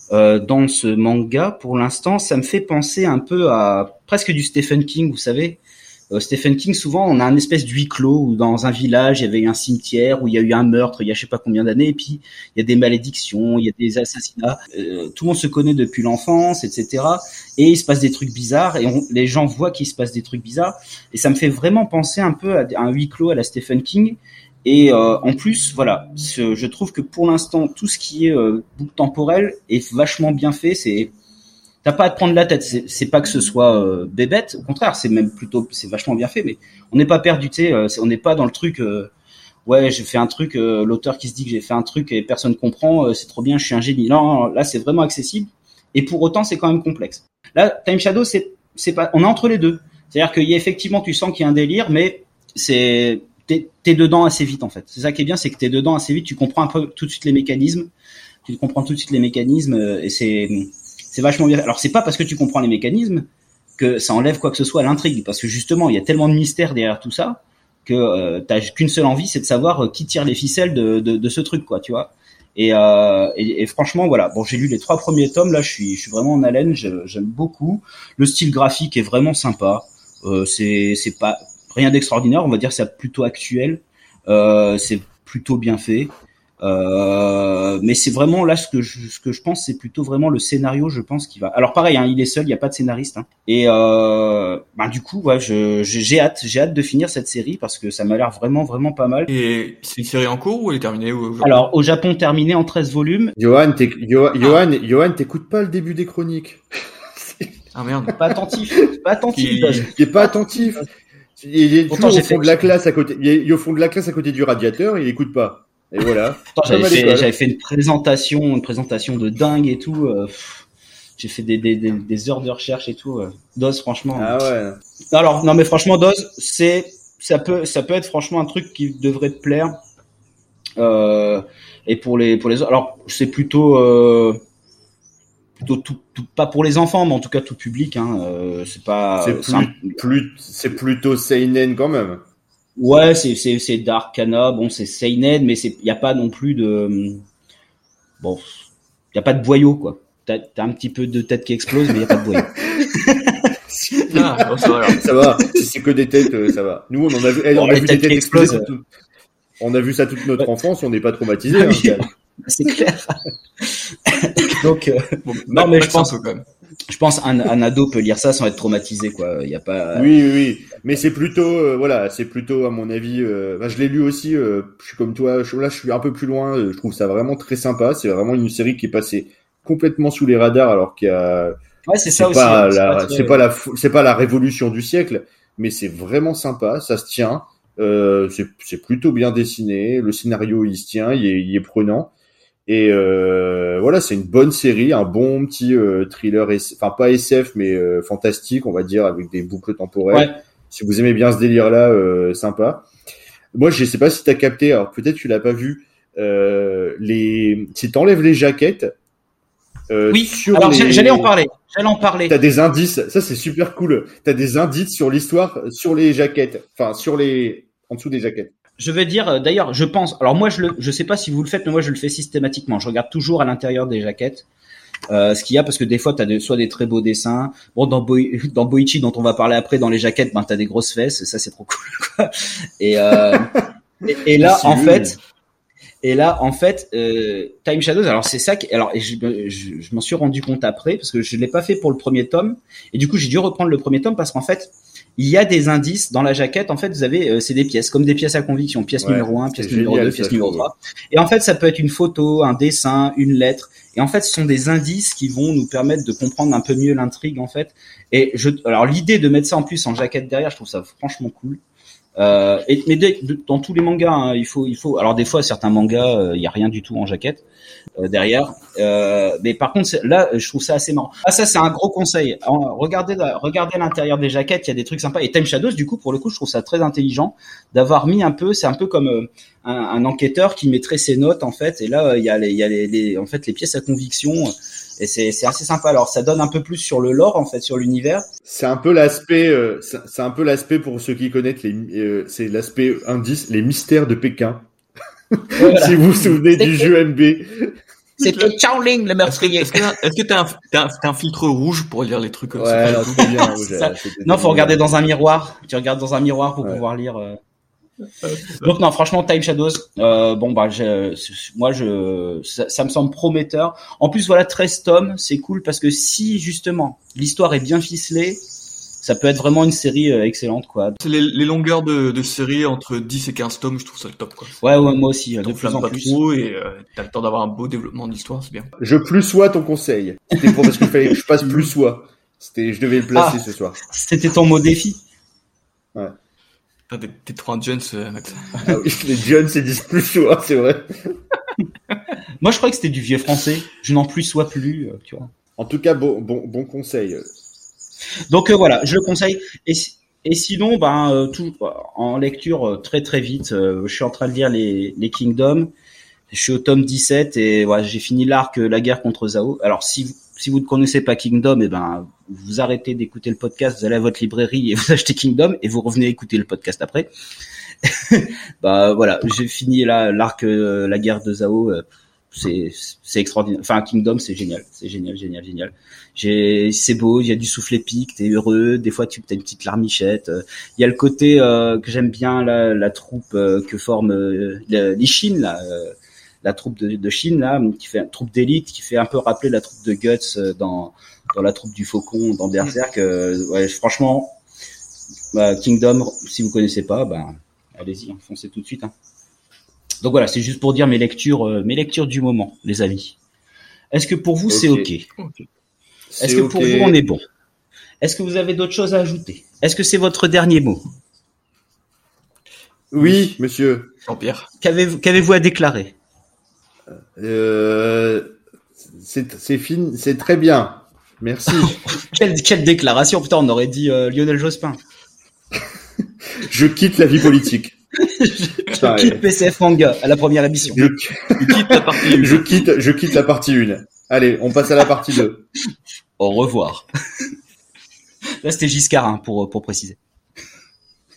dans ce manga, pour l'instant, ça me fait penser un peu à presque du Stephen King, vous savez, euh, Stephen King, souvent, on a un espèce de huis clos où dans un village, il y avait un cimetière, où il y a eu un meurtre il y a je sais pas combien d'années, et puis il y a des malédictions, il y a des assassinats. Euh, tout le monde se connaît depuis l'enfance, etc. Et il se passe des trucs bizarres, et les gens voient qu'il se passe des trucs bizarres. Et ça me fait vraiment penser un peu à, un huis clos à la Stephen King. Et euh, en plus, voilà, je trouve que pour l'instant, tout ce qui est euh, boucle temporelle est vachement bien fait. C'est T'as pas à te prendre la tête. C'est pas que ce soit euh, bébête, au contraire, c'est même plutôt, c'est vachement bien fait. Mais on n'est pas perdu, tu sais. Euh, on n'est pas dans le truc. Euh, ouais, j'ai fait un truc. L'auteur qui se dit que j'ai fait un truc et personne comprend, c'est trop bien, je suis un génie. Non, là, c'est vraiment accessible. Et pour autant, c'est quand même complexe. Là, Time Shadow, c'est pas. On est entre les deux. C'est-à-dire qu'il y a effectivement, tu sens qu'il y a un délire, mais c'est t'es es dedans assez vite en fait. C'est ça qui est bien, c'est que t'es dedans assez vite. Tu comprends un peu tout de suite les mécanismes. Tu comprends tout de suite les mécanismes et c'est c'est vachement bien. Alors c'est pas parce que tu comprends les mécanismes que ça enlève quoi que ce soit à l'intrigue, parce que justement il y a tellement de mystère derrière tout ça que euh, t'as qu'une seule envie, c'est de savoir euh, qui tire les ficelles de, ce truc, quoi, tu vois. Et, euh, et, franchement, voilà. Bon, j'ai lu les trois premiers tomes. Là, je suis, je suis vraiment en haleine. J'aime beaucoup. Le style graphique est vraiment sympa. C'est, pas rien d'extraordinaire. On va dire c'est plutôt actuel. C'est plutôt bien fait. Euh, mais c'est vraiment là ce que je, ce que je pense, c'est plutôt vraiment le scénario. Je pense qu'il va. Alors pareil, hein, il est seul, il n'y a pas de scénariste. Hein. Et euh, bah, du coup, ouais, je, j'ai hâte, j'ai hâte de finir cette série parce que ça m'a l'air vraiment, vraiment pas mal. Et c'est une série en cours ou elle est terminée au Alors au Japon, terminée en 13 volumes. Johan, Johan, Johan, t'écoutes pas le début des chroniques. Ah merde. Pas attentif, pas attentif. Il, est pas attentif. Il est toujours au fond de la classe à côté. Il est au fond de la classe à côté du radiateur. Il écoute pas. Et voilà. J'avais fait, une présentation, une présentation de dingue et tout. Euh, j'ai fait des, des, des, heures de recherche et tout. Euh. Dose, franchement. Ah ouais. Alors non, mais franchement, Dose, c'est ça peut ça peut être franchement un truc qui devrait te plaire. Euh, et pour les pour les alors c'est plutôt euh, plutôt tout, pas pour les enfants, mais en tout cas tout public. Hein, c'est pas. C'est plus, plus c'est plutôt seinen quand même. Ouais, c'est c'est c'est Dark Kana, bon c'est seinen, mais c'est y a pas non plus de bon, y a pas de boyau quoi. T'as as un petit peu de tête qui explose, mais y a pas de boyau. ah, ça va. ça va. Si c'est que des têtes, euh, ça va. Nous on en a vu, eh, on a vu des têtes exploser. On a vu ça toute notre enfance, on n'est pas traumatisé. Ah hein, c'est clair. Donc, euh, non mais je pense quand même je pense un, un ado peut lire ça sans être traumatisé quoi. Il y a pas oui oui, mais c'est plutôt euh, voilà c'est plutôt à mon avis euh, je l'ai lu aussi euh, je suis comme toi je, là je suis un peu plus loin je trouve ça vraiment très sympa. C'est vraiment une série qui est passée complètement sous les radars alors qu'il y a ouais c'est ça aussi pas la c'est pas la c'est pas la révolution du siècle mais c'est vraiment sympa ça se tient. C'est c'est plutôt bien dessiné le scénario il se tient il est, il est prenant et euh, voilà, c'est une bonne série, un bon petit euh, thriller, enfin pas SF mais euh, fantastique, on va dire, avec des boucles temporelles. Si vous aimez bien ce délire-là, euh, sympa. Moi, je sais pas si t'as capté, alors peut-être tu l'as pas vu. les, si t'enlèves les jaquettes. oui. alors j'allais en parler. J'allais en parler. T'as des indices. Ça c'est super cool. T'as des indices sur l'histoire, sur les jaquettes, enfin sur les en dessous des jaquettes je vais dire, euh, d'ailleurs, je pense. Alors moi, je le, je sais pas si vous le faites, mais moi, je le fais systématiquement. Je regarde toujours à l'intérieur des jaquettes. Euh, ce qu'il y a parce que des fois tu as soit des très beaux dessins bon dans dans Boichi dont on va parler après dans les jaquettes ben tu as des grosses fesses ça c'est trop cool quoi. et euh, et, là en fait et là en fait euh, Time Shadows alors c'est ça qui alors je, je, je m'en suis rendu compte après parce que je l'ai pas fait pour le premier tome et du coup j'ai dû reprendre le premier tome parce qu'en fait il y a des indices dans la jaquette. En fait, vous avez, euh, c'est des pièces, comme des pièces à conviction, pièce numéro 1, pièce numéro 2, pièce numéro 3. Et en fait, ça peut être une photo, un dessin, une lettre. Et en fait, ce sont des indices qui vont nous permettre de comprendre un peu mieux l'intrigue, en fait. Et je, alors l'idée de mettre ça en plus en jaquette derrière, je trouve ça franchement cool. Euh, mais dans tous les mangas, hein, il faut, il faut. Alors des fois, certains mangas, euh, il y a rien du tout en jaquette euh, derrière. Euh, mais par contre, là, je trouve ça assez marrant. Ah, ça, c'est un gros conseil. regardez, regardez l'intérieur des jaquettes, il y a des trucs sympas. Et Time Shadows, du coup, pour le coup, je trouve ça très intelligent d'avoir mis un peu. C'est un peu comme un, un, enquêteur qui mettrait ses notes en fait. Et là, il y a les, y a les en fait, les pièces à conviction et c'est c'est assez sympa. Alors ça donne un peu plus sur le lore en fait, sur l'univers. C'est un peu l'aspect, euh, c'est un peu l'aspect pour ceux qui connaissent les, euh, c'est l'aspect indice, les mystères de Pékin. si vous vous souvenez du jeu MB. C'était Ling le meurtrier. Est-ce que t'as un, un, filtre rouge pour lire les trucs comme ouais, ça bien, Non, faut regarder dans un miroir. Tu regardes dans un miroir pour pouvoir lire. Euh... Donc non, franchement, Time Shadows, euh, bon bah, moi je, ça, me semble prometteur. En plus, voilà, 13 tomes, c'est cool parce que si justement l'histoire est bien ficelée, ça peut être vraiment une série euh, excellente quoi. Les, les longueurs de, de série entre 10 et 15 tomes, je trouve ça le top quoi. Ouais, ouais moi aussi. De plus en pas plus. trop et euh, t'as le temps d'avoir un beau développement d'histoire, c'est bien. Je plus sois ton conseil. C'était pour parce qu'il fallait que je passe plus sois. C'était, je devais le placer ah, ce soir. C'était ton mot défi. Ouais. Ah, t'es trop un Jones, euh, Max. Ah oui, les Jones, ils disent plus sois, c'est vrai. Moi, je crois que c'était du vieux français. Je n'en plus sois plus, euh, tu vois. En tout cas, bon, bon, bon conseil. Donc euh, voilà, je le conseille. Et, et sinon, ben, tout en lecture très très vite. je suis en train de lire les, les Kingdoms. Je suis au tome 17 et voilà, j'ai fini l'arc La guerre contre Zao. Alors si si vous ne connaissez pas Kingdom, eh ben vous arrêtez d'écouter le podcast, vous allez à votre librairie et vous achetez Kingdom et vous revenez écouter le podcast après. bah voilà, j'ai fini là l'arc euh, la guerre de Zao. Euh, c'est c'est extraordinaire. Enfin Kingdom, c'est génial, c'est génial, génial, génial. J'ai c'est beau, il y a du souffle épique, t'es heureux. Des fois tu as une petite larmichette. Il y a le côté euh, que j'aime bien la, la troupe que forme l'Ishin là la troupe de, de Chine là, qui fait une troupe d'élite, qui fait un peu rappeler la troupe de Guts euh, dans dans la troupe du Faucon dans Berserk. Euh, ouais, franchement, bah, Kingdom, si vous connaissez pas, ben allez-y, foncez tout de suite. Hein. Donc voilà, c'est juste pour dire mes lectures, euh, mes lectures du moment, les amis. Est-ce que pour vous c'est ok. Est-ce que pour vous on est bon? Est-ce que vous avez d'autres choses à ajouter? Est-ce que c'est votre dernier mot? Oui, monsieur. Jean-Pierre. Qu'avez-vous qu'avez-vous à déclarer? Euh, c'est fin- c'est très bien. Merci. quelle, quelle déclaration Putain, on aurait dit euh, Lionel Jospin. je quitte la vie politique. Je quitte PCF Manga à la première émission. Je, Tu quittes la partie une. je quitte, je quitte la partie 1. Allez, on passe à la partie 2. Au revoir. Là, c'était Giscard hein, pour pour préciser.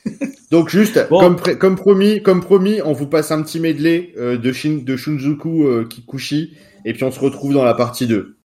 Donc juste, Bon. comme, promis, comme promis, on vous passe un petit medley euh, de, Shin, de Shunzuku euh, Kikuchi, et puis on se retrouve dans la partie 2.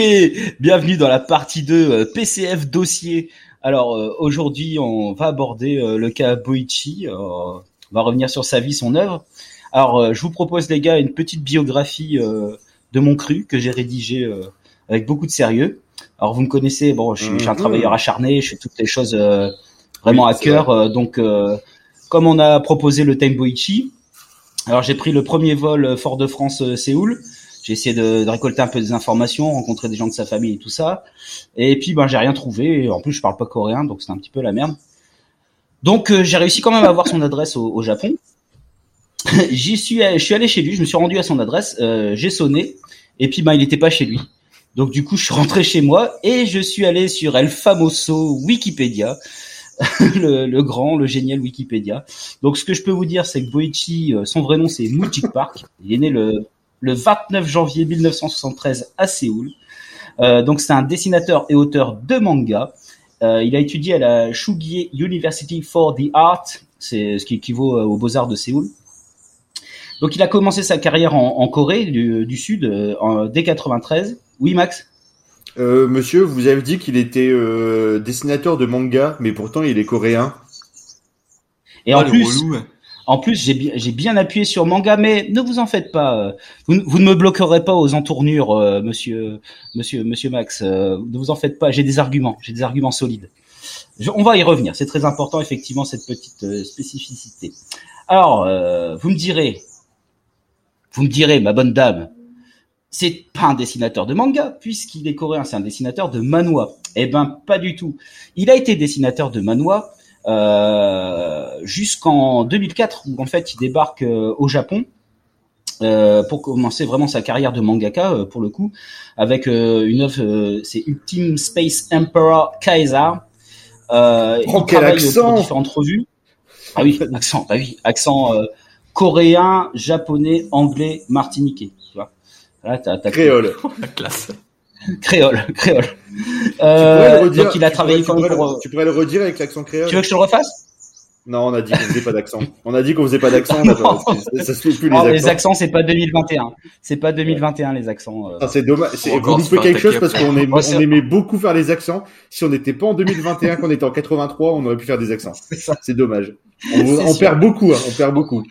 Ok, bienvenue dans la partie 2 euh, PCF dossier. Alors euh, aujourd'hui, on va aborder euh, le cas Boichi. euh, on va revenir sur sa vie, son œuvre. Alors, je vous propose les gars une petite biographie de mon cru que j'ai rédigé avec beaucoup de sérieux. Alors, vous me connaissez, bon, je suis, un mhm. travailleur acharné, je fais toutes les choses vraiment à cœur. donc, comme on a proposé le Boichi, alors j'ai pris le premier vol Fort-de-France-Séoul. J'ai essayé de, récolter un peu des informations, rencontrer des gens de sa famille et tout ça. Et puis ben j'ai rien trouvé. En plus je parle pas coréen, donc c'est un petit peu la merde. Donc euh, j'ai réussi quand même à avoir son adresse au, Japon. J'y suis, je suis allé chez lui, je me suis rendu à son adresse, euh, j'ai sonné et puis ben il était pas chez lui. Donc du coup je suis rentré chez moi et je suis allé sur El Famoso Wikipédia. le, le, grand, le génial Wikipédia. Donc ce que je peux vous dire, c'est que Boichi, euh, son vrai nom c'est Mujik Park. Il est né le le 29 janvier 1973 à Séoul. Euh, donc c'est un dessinateur et auteur de manga. Euh, il a étudié à la Shugie University for the Art, c'est ce qui équivaut euh, aux Beaux-Arts de Séoul. Donc il a commencé sa carrière en, Corée du, Sud en, dès 93. Oui Max? Monsieur, vous avez dit qu'il était dessinateur de manga, mais pourtant il est coréen. Et en ah, plus, en plus, j'ai bien, appuyé sur manga, mais ne vous en faites pas. Euh, vous, ne me bloquerez pas aux entournures, euh, monsieur, monsieur, monsieur Max. Euh, ne vous en faites pas. J'ai des arguments. J'ai des arguments solides. on va y revenir. C'est très important, effectivement, cette petite spécificité. Alors, vous me direz, vous me direz, ma bonne dame, c'est pas un dessinateur de manga puisqu'il est coréen, c'est un dessinateur de manhwa. Eh ben, pas du tout. Il a été dessinateur de manhwa euh, jusqu'en 2004 où en fait il débarque euh, au Japon euh, pour commencer vraiment sa carrière de mangaka pour le coup avec une œuvre c'est Ultimate Space Emperor Kaiser euh, oh, quel accent différentes revues. Ah oui accent bah oui accent coréen japonais anglais martiniquais tu vois. Là t'as, créole. la classe créole, créole. Euh, redire, donc il a travaillé pour. Euh, tu pourrais le redire avec l'accent créole. Tu veux que je le refasse? Non, on a dit qu'on faisait pas d'accent. On a dit qu'on faisait pas d'accent. ça, se fait plus les accents. Les accents, c'est pas 2021. C'est pas 2021 les accents. Euh... Ah, c'est dommage. Vous loupez quelque chose parce qu'on aimait, on aimait beaucoup faire les accents. Si on n'était pas en 2021, qu'on était en 83, on aurait pu faire des accents. C'est dommage. On, on perd beaucoup. Hein, on perd beaucoup.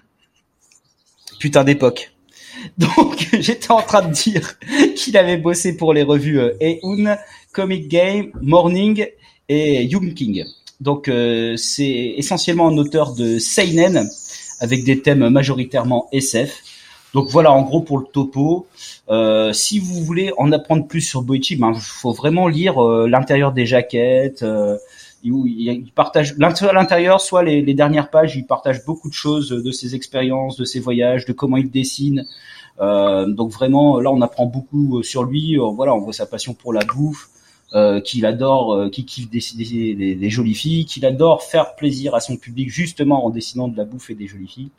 Putain d'époque. Donc j'étais en train de dire qu'il avait bossé pour les revues euh, Comic Game, Morning et Young King. Donc euh, c'est essentiellement un auteur de seinen avec des thèmes majoritairement SF. Donc voilà en gros pour le topo. Euh, si vous voulez en apprendre plus sur Boichi, ben faut vraiment lire euh, l'intérieur des jaquettes. Euh, il, partage l'intérieur, soit les, dernières pages, il partage beaucoup de choses de ses expériences, de ses voyages, de comment il dessine. Euh, donc vraiment, là, on apprend beaucoup euh, sur lui. Euh, voilà, on voit sa passion pour la bouffe, euh, qu'il adore, euh, qu'il kiffe dessiner des, des, jolies filles, qu'il adore faire plaisir à son public justement en dessinant de la bouffe et des jolies filles.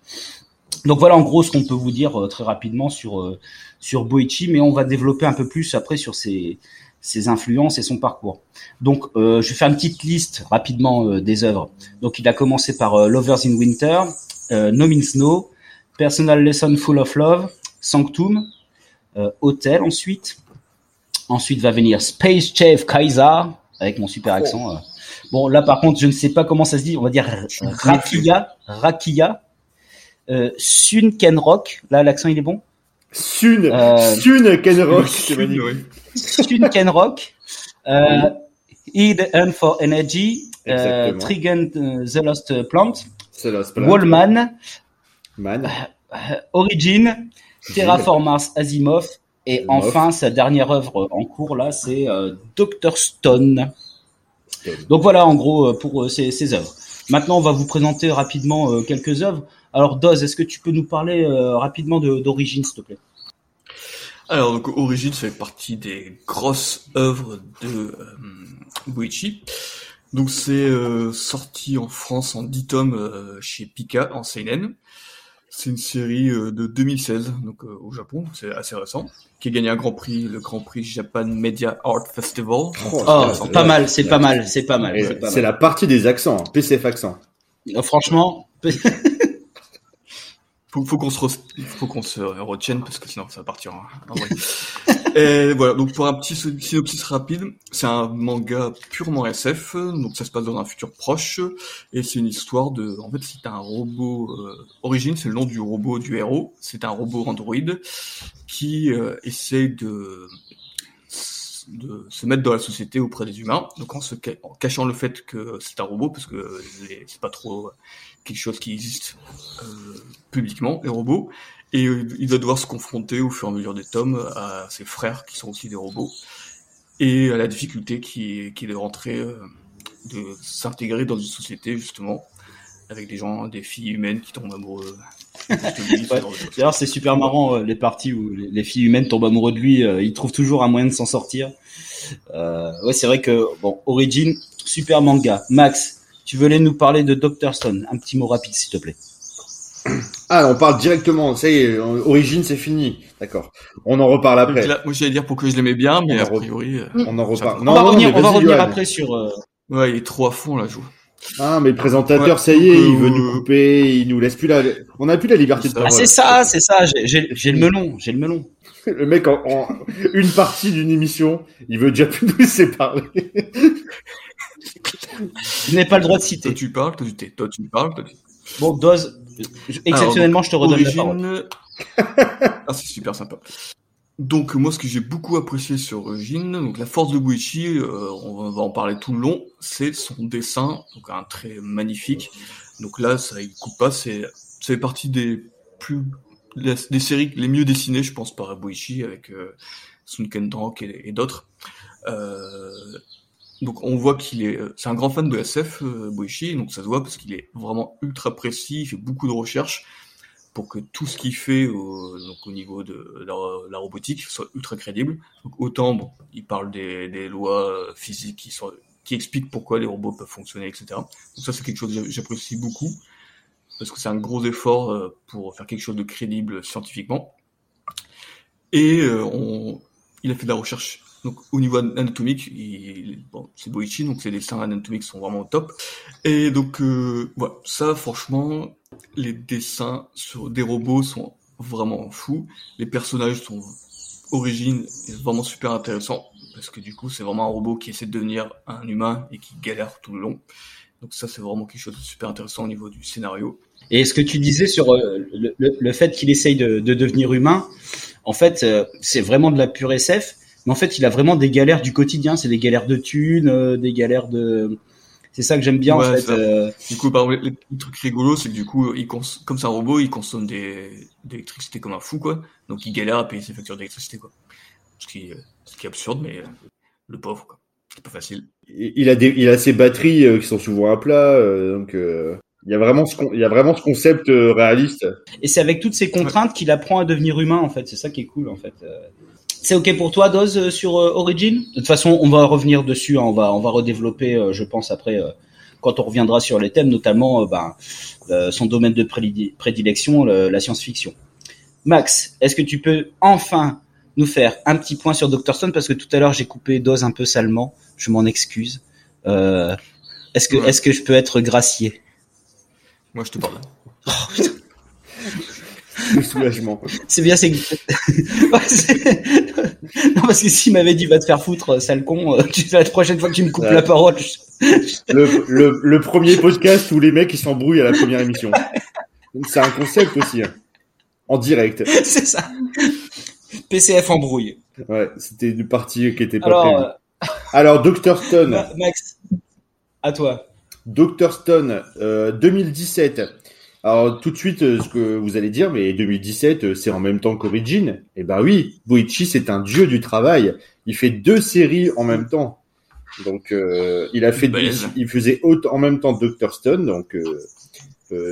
Donc voilà en gros ce qu'on peut vous dire très rapidement sur sur Boichi, mais on va développer un peu plus après sur ses ses influences et son parcours. Donc, euh, je vais faire une petite liste rapidement euh, des œuvres. Donc, il a commencé par euh, Lovers in Winter, No Means No, Personal Lesson Full of Love, Sanctum, Hotel ensuite. Ensuite va venir Space Chef Kaiser avec mon super accent. Bon, là par contre, je ne sais pas comment ça se dit. On va dire Rakia, Rakia, Sun Ken Rock. Là, l'accent il est bon? Sun, Sun Ken Rock, c'est magnifique. Sun Kenrock, euh, Id for Energy, euh, Trigun euh, The Lost Plant, Wallman, Man. Euh, Origin, Terraformars Asimov, et enfin sa dernière œuvre en cours là, c'est euh, Doctor Stone. Donc voilà en gros pour ces, ces œuvres. Maintenant, on va vous présenter rapidement quelques œuvres. Alors Doz, est-ce que tu peux nous parler rapidement d'Origin, s'il te plaît? Alors, donc, Origins fait partie des grosses œuvres de euh, Boichi. Donc, c'est euh, sorti en France en 10 tomes euh, chez Pika, en Seinen. C'est une série euh, de 2016, donc au Japon, c'est assez récent, qui a gagné un grand prix, le Grand Prix Japan Media Art Festival. Oh, oh pas mal, c'est pas mal, c'est pas mal. C'est la partie des accents, hein, PCF accent. franchement, faut, faut qu'on se, faut qu'on se retienne parce que sinon ça va partir en, Et voilà, donc pour un petit synopsis rapide, c'est un manga purement SF, donc ça se passe dans un futur proche, et c'est une histoire de, en fait, c'est un robot, euh, origine, c'est le nom du robot du héros, c'est un robot Android qui euh, essaye de de se mettre dans la société auprès des humains, donc en se en cachant le fait que c'est un robot, parce que c'est pas trop quelque chose qui existe euh, publiquement, les robots, et euh, il va devoir se confronter au fur et à mesure des tomes à ses frères qui sont aussi des robots et à la difficulté qui est, qui est de rentrer, euh, de s'intégrer dans une société justement avec des gens, des filles humaines qui tombent amoureux. D'ailleurs, c'est super marrant les parties où les filles humaines tombent amoureux de lui. il trouve toujours un moyen de s'en sortir. Euh, ouais, c'est vrai que bon, Origin, super manga. Max, tu voulais nous parler de Doctor Stone. Un petit mot rapide, s'il te plaît. Ah, on parle directement. Ça y est, origine, c'est fini. D'accord. On en reparle après. moi, j'allais dire pourquoi je l'aimais bien, mais a priori. Euh, on en reparle. Non, on va revenir, on va revenir après sur. Euh, ouais, il est trop à fond là, joue. Ah, mais le présentateur, ça y est, il veut nous euh, couper, il nous laisse plus la, on n'a plus la liberté de parole. c'est ça, c'est ça, j'ai le melon, j'ai le melon. Le mec, en, une partie d'une émission, il veut déjà plus nous laisser parler. Je n'ai pas le droit de citer. Toi, tu parles, toi, tu t'es, toi, tu parles, toi, tu... Bon, dose, Exceptionnellement, je te redonne la parole. ah, c'est super sympa. Donc moi, ce que j'ai beaucoup apprécié sur Origine, donc la force de Buichi, euh, on va en parler tout le long, c'est son dessin, donc un trait magnifique. Donc là, ça il coupe pas, c'est ça fait partie des plus des séries les mieux dessinées, je pense, par Buichi avec euh, Sunken Drank et, et d'autres. Euh, donc on voit qu'il est, c'est un grand fan de SF, euh, Boichi, donc ça se voit parce qu'il est vraiment ultra précis, il fait beaucoup de recherches pour que tout ce qu'il fait au, donc au niveau de la, robotique soit ultra crédible. Donc autant il parle des, lois physiques qui expliquent pourquoi les robots peuvent fonctionner, etc. Donc ça c'est quelque chose que j'apprécie beaucoup parce que c'est un gros effort euh, pour faire quelque chose de crédible scientifiquement. Et euh, il a fait de la recherche donc au niveau anatomique, il, bon, c'est Boichi, donc ses dessins anatomiques sont vraiment au top. Et donc euh, voilà, ça franchement, les dessins sur des robots sont vraiment fous. Les personnages sont origine vraiment super intéressants parce que du coup c'est vraiment un robot qui essaie de devenir un humain et qui galère tout le long. Donc ça c'est vraiment quelque chose de super intéressant au niveau du scénario. Et ce que tu disais sur euh, le, le, fait qu'il essaye de, de, devenir humain, en fait euh, c'est vraiment de la pure SF mais en fait, il a vraiment des galères du quotidien. C'est des galères de thunes, euh, des galères de. C'est ça que j'aime bien en fait. Euh. Du coup, par exemple, les, trucs rigolos, c'est que du coup, il cons... comme c'est un robot, il consomme des d'électricité comme un fou, quoi. Donc, il galère à payer ses factures d'électricité, quoi. Ce qui, ce qui est absurde, mais le pauvre, quoi. C'est pas facile. Il a des, il a ses batteries euh, qui sont souvent à plat, donc. Il y a vraiment ce il y a vraiment ce concept réaliste. Et c'est avec toutes ces contraintes qu'il apprend à devenir humain en fait. C'est ça qui est cool en fait. C'est ok pour toi, Doz, euh, sur euh, Origin? De toute façon, on va revenir dessus, hein, on va on va redévelopper, euh, je pense après quand on reviendra sur les thèmes, notamment ben, son domaine de prédilection, la science-fiction. Max, est-ce que tu peux enfin nous faire un petit point sur Dr Stone? Parce que tout à l'heure j'ai coupé Doz un peu salement, je m'en excuse. est-ce que est-ce que je peux être gracié? Moi je te parle. Oh, le soulagement. C'est bien, c'est. non, parce que s'il m'avait dit va te faire foutre, euh, sale con, euh, la prochaine fois que tu me coupes la parole. le, le, le, premier podcast où les mecs ils s'embrouillent à la première émission. C'est un concept aussi. Hein. En direct. C'est ça. PCF embrouille. Ouais, c'était une partie qui était pas Alors, prévue. Euh, Alors, Dr. Stone. Max, à toi. Dr. Stone, euh, 2017. Alors tout de suite, euh, ce que vous allez dire, mais 2017, euh, c'est en même temps qu'Origin. Eh ben oui, Boichi, c'est un dieu du travail. Il fait deux séries en même temps. Donc euh, il a fait, il, faisait en même temps Dr Stone, donc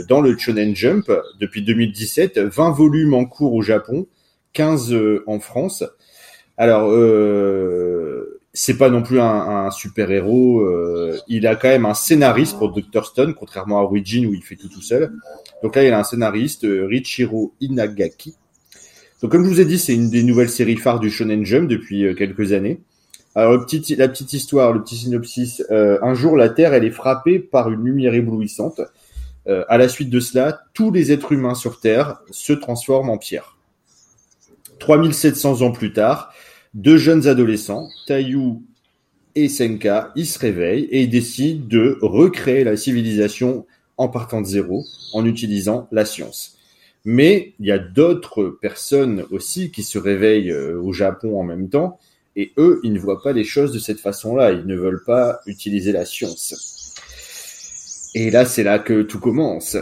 dans le Shonen Jump depuis 2017, 20 volumes en cours au Japon, 15 en France. Alors c'est pas non plus un, super héros. Euh, il a quand même un scénariste pour Dr Stone, contrairement à Origin où il fait tout tout seul. Donc là, il a un scénariste, euh, Richiro Inagaki. Donc comme je vous ai dit, c'est une des nouvelles séries phares du Shonen Jump depuis euh, quelques années. Alors la petite, la petite histoire, le petit synopsis. un jour, la Terre, elle est frappée par une lumière éblouissante. à la suite de cela, tous les êtres humains sur Terre se transforment en pierre. 3700 ans plus tard, deux jeunes adolescents, Tayu et Senka, ils se réveillent et ils décident de recréer la civilisation en partant de zéro, en utilisant la science. Mais il y a d'autres personnes aussi qui se réveillent euh, au Japon en même temps, et eux, ils ne voient pas les choses de cette façon-là, ils ne veulent pas utiliser la science. Et là, c'est là que tout commence.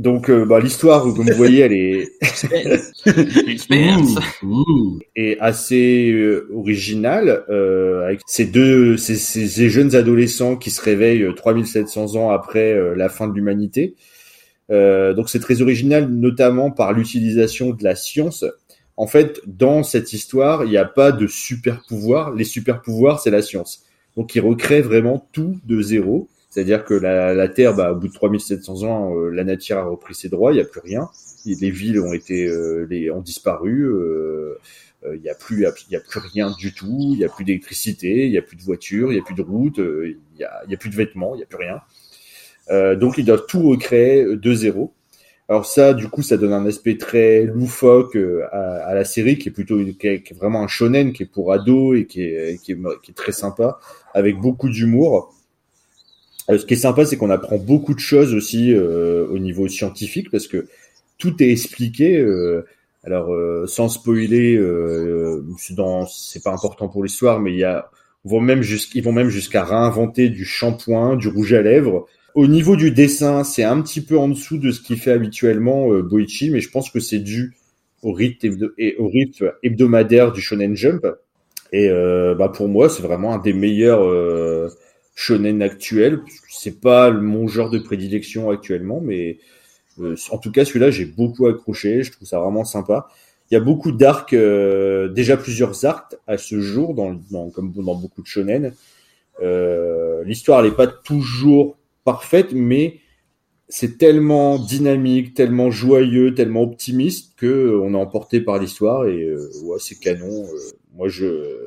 Donc, euh, bah, l'histoire, comme vous voyez, elle est est assez euh, originale euh, avec ces deux ces, ces, jeunes adolescents qui se réveillent 3700 ans après la fin de l'humanité. donc, c'est très original, notamment par l'utilisation de la science. En fait, dans cette histoire, il n'y a pas de super pouvoir. Les super pouvoirs, c'est la science. Donc, ils recréent vraiment tout de zéro. C'est-à-dire que la, la Terre, bah, au bout de 3700 ans, euh, la nature a repris ses droits, il n'y a plus rien. Les villes ont été, euh, les, ont disparu. Euh, il n'y a plus, il a plus rien du tout. Il n'y a plus d'électricité, il n'y a plus de voitures, il n'y a plus de routes, il n'y a, y a plus de vêtements, il n'y a plus rien. donc ils doivent tout recréer de zéro. Alors ça, du coup, ça donne un aspect très loufoque à, à la série, qui est plutôt est, qui est, vraiment un shonen, qui est pour ados et qui est, qui est, qui est très sympa, avec beaucoup d'humour. Euh, ce qui est sympa, c'est qu'on apprend beaucoup de choses aussi euh, au niveau scientifique parce que tout est expliqué. Euh, alors, sans spoiler, c'est pas important pour l'histoire, mais il y a, ils vont même jusqu'à réinventer du shampoing, du rouge à lèvres. Au niveau du dessin, c'est un petit peu en dessous de ce qu'il fait habituellement Boichi, mais je pense que c'est dû au rythme, et au rythme hebdomadaire du Shonen Jump. Et bah pour moi, c'est vraiment un des meilleurs shonen actuel. C'est pas mon genre de prédilection actuellement, mais euh, en tout cas celui-là j'ai beaucoup accroché. Je trouve ça vraiment sympa. Il y a beaucoup d'arcs, euh, déjà plusieurs arcs à ce jour, comme dans beaucoup de shonen. Euh, L'histoire n'est pas toujours parfaite, mais c'est tellement dynamique, tellement joyeux, tellement optimiste que euh, on est emporté par l'histoire et ouais, c'est canon. moi,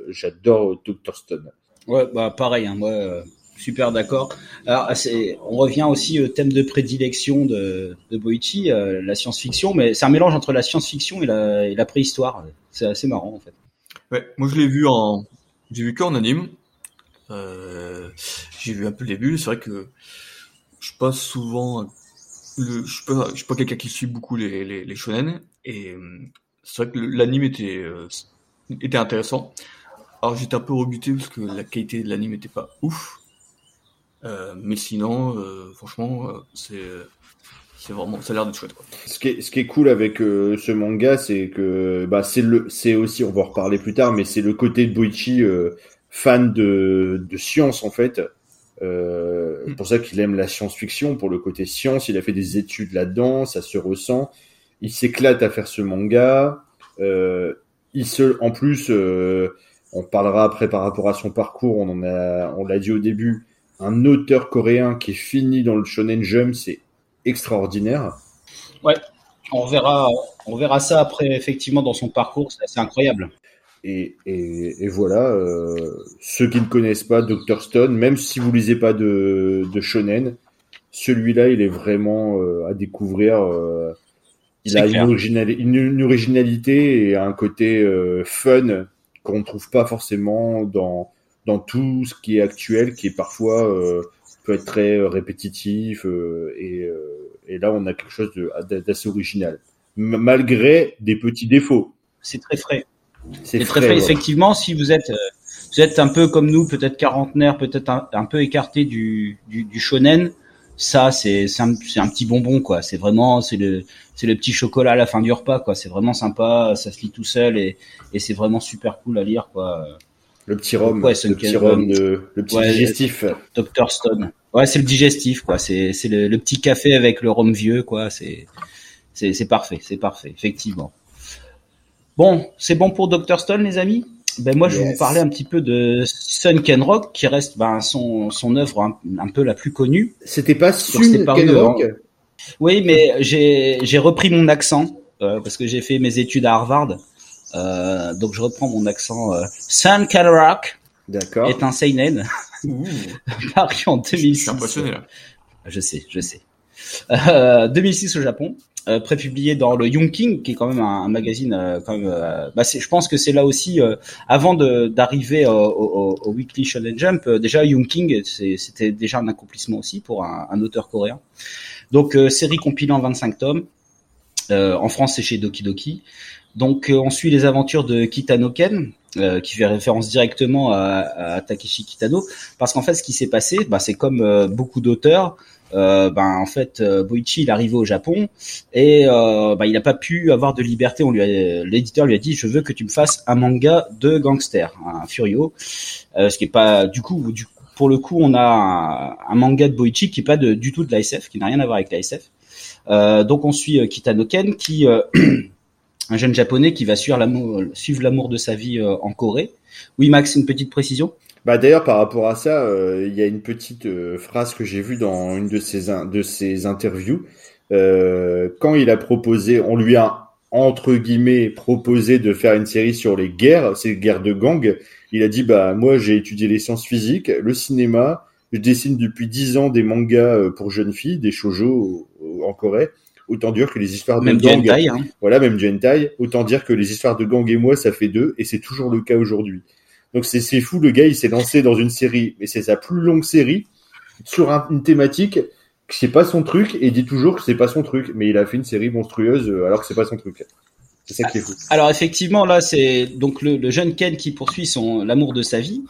j'adore Dr Stone. Ouais, bah pareil. Hein, moi, super d'accord. On revient aussi au thème de prédilection de, Boichi, euh, la science-fiction, mais c'est un mélange entre la science-fiction et la, préhistoire. C'est assez marrant en fait. Ouais, moi je l'ai vu en, j'ai vu qu'en anime. Euh, j'ai vu un peu le début. C'est vrai que je passe souvent, le, je suis pas, je suis pas quelqu'un qui suit beaucoup les, les, shonen, et euh, c'est vrai que l'anime était, était intéressant. Alors j'étais un peu rebuté parce que la qualité de l'anime n'était pas ouf. Euh, mais sinon, euh, franchement, euh, c'est c'est vraiment ça a l'air d'être chouette quoi. Ce qui est ce qui est cool avec ce manga c'est que bah c'est le c'est aussi on va en reparler plus tard mais c'est le côté de Boichi fan de de science en fait euh, mm. pour ça qu'il aime la science-fiction pour le côté science il a fait des études là-dedans ça se ressent il s'éclate à faire ce manga euh, il se en plus on parlera après par rapport à son parcours on en a on l'a dit au début un auteur coréen qui est fini dans le Shonen Jump, c'est extraordinaire. Ouais, on verra, on verra ça après, effectivement, dans son parcours, c'est incroyable. Et, et, voilà, euh, ceux qui ne connaissent pas Dr. Stone, même si vous lisez pas de, de Shonen, celui-là, il est vraiment euh, à découvrir. Euh, il a une, une, originalité et un côté fun qu'on ne trouve pas forcément dans dans tout ce qui est actuel, qui est parfois euh, peut être très euh, répétitif euh, et, et, là on a quelque chose d'assez original, malgré des petits défauts. C'est très frais. C'est très frais. Effectivement, si vous êtes vous êtes un peu comme nous, peut-être quarantenaire, peut-être un, peu écarté du, du, du shonen, ça c'est c'est un, un, petit bonbon quoi. C'est vraiment c'est le c'est le petit chocolat à la fin du repas quoi. C'est vraiment sympa, ça se lit tout seul et, et c'est vraiment super cool à lire quoi. Le petit rhum, le petit rhum, de, le petit digestif. Dr Stone. Ouais, c'est le digestif, quoi. C'est c'est le, petit café avec le rhum vieux, quoi. C'est c'est c'est parfait, c'est parfait, effectivement. Bon, c'est bon pour Dr Stone, les amis? Ben moi, je vais vous parler un petit peu de Sun Rock, qui reste ben, son son œuvre un, peu la plus connue. C'était pas Sun Rock? Oui, mais j'ai j'ai repris mon accent euh, parce que j'ai fait mes études à Harvard. Euh, donc je reprends mon accent. Euh, Sun Rock D'accord. est un seinen paru en 2006. Je suis impressionné là. Je sais, je sais. Euh, 2006 au Japon. euh, prépublié dans le Young King, qui est quand même un, magazine euh, quand même. Euh, bah je pense que c'est là aussi avant d'arriver au, au, au, Weekly Shonen Jump. déjà Young King, c'était déjà un accomplissement aussi pour un, un auteur coréen. Donc série compilant 25 tomes. en France, c'est chez Doki Doki. Donc on suit les aventures de Kitano Ken, qui fait référence directement à, à Takeshi Kitano, parce qu'en fait, ce qui s'est passé, bah, c'est comme beaucoup d'auteurs euh, ben en fait euh, Boichi il est arrivé au Japon et euh, ben, il n'a pas pu avoir de liberté. On lui l'éditeur lui a dit je veux que tu me fasses un manga de gangster, un Furio, ce qui est pas du coup du pour le coup on a un, manga de Boichi qui est pas du tout de l'ASF, qui n'a rien à voir avec l'ASF. Euh, donc on suit Kitano Ken qui un jeune japonais qui va suivre l'amour de sa vie en Corée. Oui Max, une petite précision? Bah d'ailleurs par rapport à ça, euh, il y a une petite euh, phrase que j'ai vue dans une de ses de ses interviews euh, quand il a proposé, on lui a entre guillemets proposé de faire une série sur les guerres, ces guerres de gang. Il a dit bah moi j'ai étudié les sciences physiques, le cinéma, je dessine depuis dix ans des mangas pour jeunes filles, des shoujo en Corée. Autant dire que les histoires de gang, hein. voilà même du hentai, autant dire que les histoires de gang et moi ça fait deux et c'est toujours le cas aujourd'hui. Donc c'est fou, le gars il s'est lancé dans une série, mais c'est sa plus longue série sur une thématique que c'est pas son truc et il dit toujours que c'est pas son truc, mais il a fait une série monstrueuse euh, alors que c'est pas son truc. C'est ça qui est fou. Alors effectivement là c'est donc le, jeune Ken qui poursuit son l'amour de sa vie.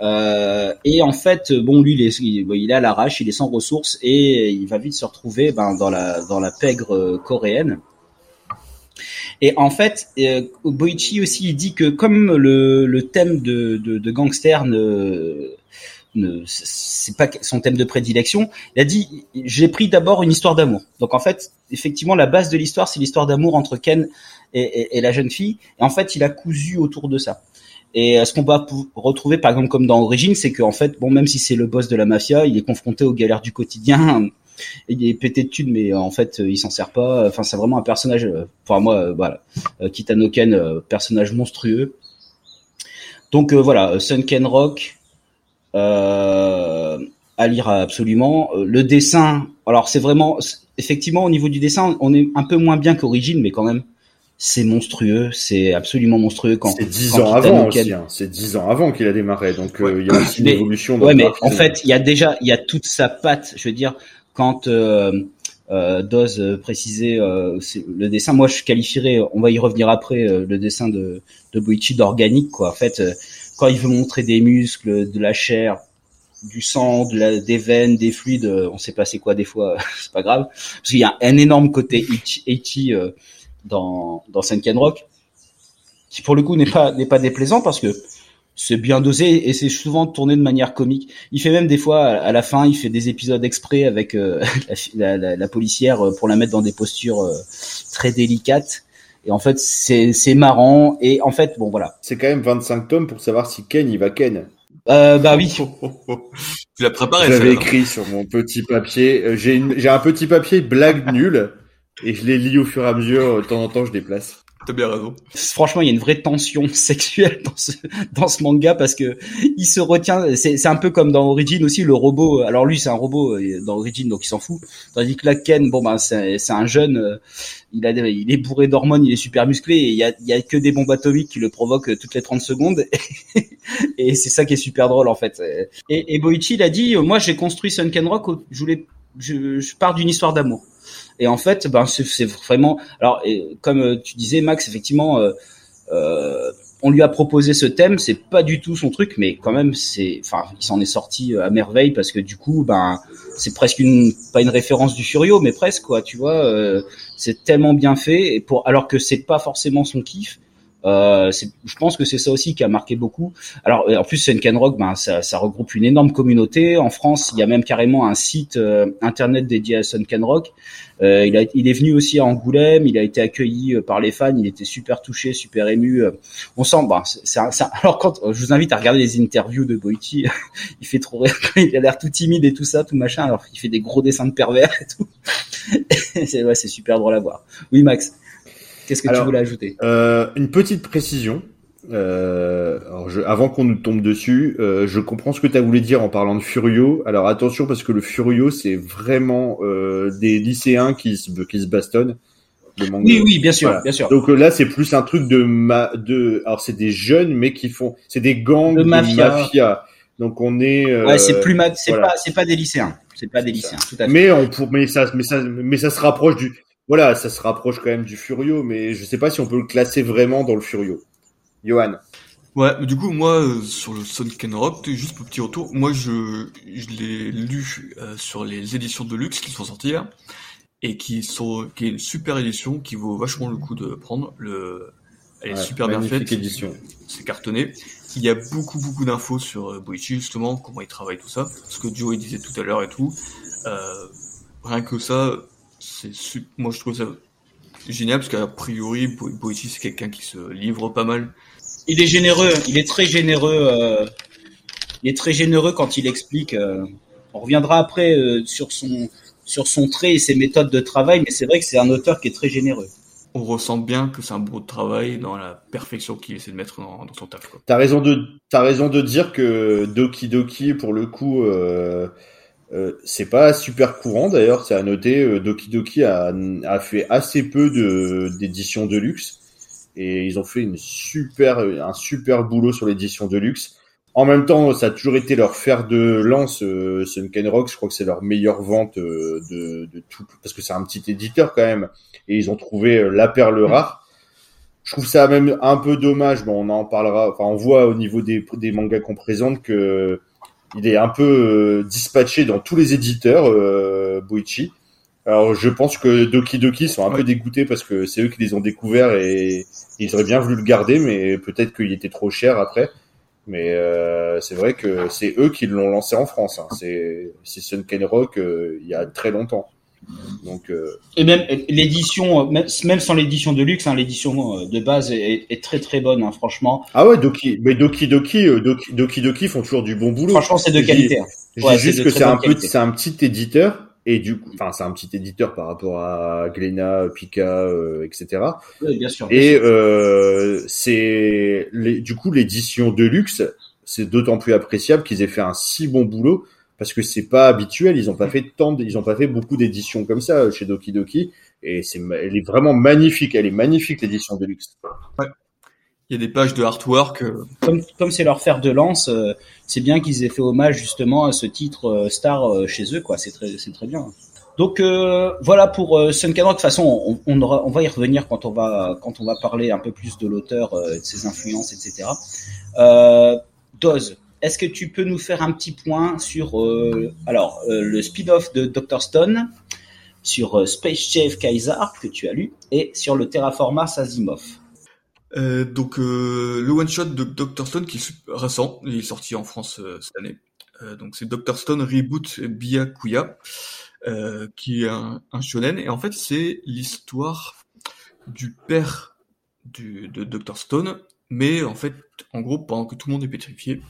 Euh, et en fait, bon, lui, il est, il, est à l'arrache, il est sans ressources et il va vite se retrouver ben, dans la dans la pègre euh, coréenne. Et en fait, euh, Boichi aussi dit que comme le, le thème de, de, gangster ne, ne c'est pas son thème de prédilection, il a dit j'ai pris d'abord une histoire d'amour. Donc en fait, effectivement, la base de l'histoire c'est l'histoire d'amour entre Ken et, et, la jeune fille. Et en fait, il a cousu autour de ça. Et euh, ce qu'on va retrouver, par exemple, comme dans Origine, c'est qu'en fait, bon, même si c'est le boss de la mafia, il est confronté aux galères du quotidien il est pété de thunes, mais euh, en fait, euh, il s'en sert pas. Enfin, c'est vraiment un personnage. Pour euh, moi, voilà, Kitano Ken, personnage monstrueux. Donc voilà, Sunken Rock, à lire absolument. Le dessin, alors c'est vraiment, effectivement, au niveau du dessin, on est un peu moins bien qu'Origine, mais quand même, c'est monstrueux, c'est absolument monstrueux quand. C'est dix ans avant aussi, hein. c'est dix ans avant qu'il a démarré, donc il y a aussi une évolution. Dans ouais, mais en fait, il y a déjà, il y a toute sa patte. Je veux dire, quand euh, euh, Doz euh, précisait euh, le dessin, moi je qualifierais, on va y revenir après, le dessin de, de Boichi d'organique quoi. En fait, quand il veut montrer des muscles, de la chair, du sang, de la, des veines, des fluides, on sait pas c'est quoi des fois, c'est pas grave, parce qu'il y a un énorme côté Ichi dans dans Senken Rock qui pour le coup n'est pas n'est pas déplaisant parce que c'est bien dosé et c'est souvent tourné de manière comique. Il fait même des fois à la fin, il fait des épisodes exprès avec euh, la, la, la, policière euh, pour la mettre dans des postures euh, très délicates. Et en fait, c'est c'est marrant et en fait, bon voilà. C'est quand même 25 tomes pour savoir si Ken il va Ken. Euh, bah oui. tu l'as préparé. J'avais écrit sur mon petit papier. J'ai j'ai un petit papier blague nulle et je les lis au fur et à mesure. De temps en temps, je déplace. T'as bien raison. Franchement, il y a une vraie tension sexuelle dans ce dans ce manga parce que il se retient. C'est c'est un peu comme dans Origin aussi le robot. Alors lui, c'est un robot euh, dans Origin, donc il s'en fout. Tandis que là, Ken, bon ben c'est c'est un jeune. Euh, il a il est bourré d'hormones, il est super musclé et il y a il y a que des bombes atomiques qui le provoquent toutes les 30 secondes. et c'est ça qui est super drôle en fait. Et, et Boichi il a dit, moi j'ai construit Sunken Rock. Je voulais je, je pars d'une histoire d'amour. Et en fait, ben c'est vraiment. Alors, comme euh, tu disais, Max, effectivement, euh, euh, on lui a proposé ce thème. C'est pas du tout son truc, mais quand même, c'est. Enfin, il s'en est sorti à merveille parce que du coup, ben, c'est presque une pas une référence du Furio, mais presque quoi. Tu vois, euh, c'est tellement bien fait et pour alors que c'est pas forcément son kiff. Euh, je pense que c'est ça aussi qui a marqué beaucoup. Alors en plus, Senken Rock, ben, ça, ça, regroupe une énorme communauté. En France, il y a même carrément un site euh, internet dédié à Sunken Rock. Euh, il, a, il est venu aussi à Angoulême, il a été accueilli euh, par les fans, il était super touché, super ému. On sent, ben, c'est, alors quand je vous invite à regarder les interviews de Boiti, il fait trop rire, il a l'air tout timide et tout ça, tout machin, alors qu'il fait des gros dessins de pervers et tout. c'est, ouais, super drôle à voir. Oui, Max. Qu'est-ce que tu voulais ajouter? euh, Une petite précision. Euh, alors je, avant qu'on nous tombe dessus, euh, je comprends ce que tu as voulu dire en parlant de Furio. Alors attention parce que le Furio c'est vraiment euh, des lycéens qui se, qui se bastonnent. Oui, oui, bien sûr, Voilà. bien sûr. Donc euh, là, c'est plus un truc de ma, de, alors c'est des jeunes, mais qui font, c'est des gangs De de mafia. Donc on est. euh, ouais, c'est plus ma... c'est voilà. pas, c'est pas des lycéens. C'est pas des lycéens, tout à fait. Mais on pour, mais ça, mais ça, mais ça se rapproche du, voilà, ça se rapproche quand même du Furio, mais je sais pas si on peut le classer vraiment dans le Furio. Johan. Ouais, mais du coup, moi, euh, sur le Sonic and Rock, juste pour petit retour, moi, je, je l'ai lu euh, sur les éditions de luxe qui sont sorties là, et qui sont, qui est une super édition qui vaut vachement le coup de prendre. Le, elle est Ouais, super bien faite. édition. C'est cartonné. Il y a beaucoup, beaucoup d'infos sur euh, Boichi, justement, comment il travaille tout ça. Ce que Joe disait tout à l'heure et tout. Euh, rien que ça, c'est moi, je trouve ça génial parce qu'a priori, Bo- Boichi, c'est quelqu'un qui se livre pas mal. Il est généreux, il est très généreux. euh, il est très généreux quand il explique. euh, on reviendra après euh, sur son sur son trait et ses méthodes de travail, mais c'est vrai que c'est un auteur qui est très généreux. on ressent bien que c'est un beau travail dans la perfection qu'il essaie de mettre dans, dans son taf. T'as raison de, t'as raison de dire que Doki Doki, pour le coup, euh, c'est pas super courant d'ailleurs. C'est à noter, euh, Doki Doki a, a fait assez peu de d'éditions de luxe et ils ont fait une super, un super boulot sur l'édition de luxe. En même temps, ça a toujours été leur fer de lance. Euh, Sunken Rock, je crois que c'est leur meilleure vente euh, de, de tout, parce que c'est un petit éditeur quand même, et ils ont trouvé euh, la perle rare. Je trouve ça même un peu dommage. Bon, on en parlera. Enfin, on voit au niveau des, des mangas qu'on présente que il est un peu euh, dispatché dans tous les éditeurs, euh, Boichi. Alors, je pense que Doki Doki sont un Ouais. peu dégoûtés parce que c'est eux qui les ont découverts et ils auraient bien voulu le garder, mais peut-être qu'il était trop cher après. Mais euh, c'est vrai que c'est eux qui l'ont lancé en France. Hein. C'est c'est Sunken Rock euh, il y a très longtemps. Donc euh, Et même l'édition, euh, même sans l'édition de luxe, hein, l'édition euh, de base est, est très très bonne, hein, franchement. ah ouais Doki mais Doki Doki euh, Doki Doki Doki font toujours du bon boulot. Franchement, c'est de qualité. hein. Je Ouais, dis c'est juste que c'est un peu, c'est un petit éditeur et du coup, enfin c'est un petit éditeur par rapport à Glénat, Pika, euh, etc. Oui, bien sûr. bien Et euh, c'est du coup l'édition de luxe, c'est d'autant plus appréciable qu'ils aient fait un si bon boulot parce que c'est pas habituel. Ils ont pas fait tant, de- ils ont pas fait beaucoup d'éditions comme ça chez Doki Doki et c'est, elle est vraiment magnifique. Elle est magnifique l'édition de luxe. Il y a des pages de artwork. euh, comme comme c'est leur fer de lance, euh, c'est bien qu'ils aient fait hommage justement à ce titre euh, star euh, chez eux, quoi. C'est très c'est très bien. Donc euh, voilà pour euh, Sunken Rock. De toute façon, on, on, aura- on va y revenir quand on va quand on va parler un peu plus de l'auteur, euh, de ses influences, etc. Euh, Doz, est-ce que tu peux nous faire un petit point sur euh, alors euh, le spin-off de Dr Stone, sur euh, Space Chef Kaiser que tu as lu et sur le Terraformars Asimov. euh, donc le one shot de Dr Stone qui est récent, il est sorti en France cette année. Donc c'est Dr Stone Reboot Byakuya, qui est un, un shonen et en fait c'est l'histoire du père de Dr Stone, mais en fait en gros pendant que tout le monde est pétrifié,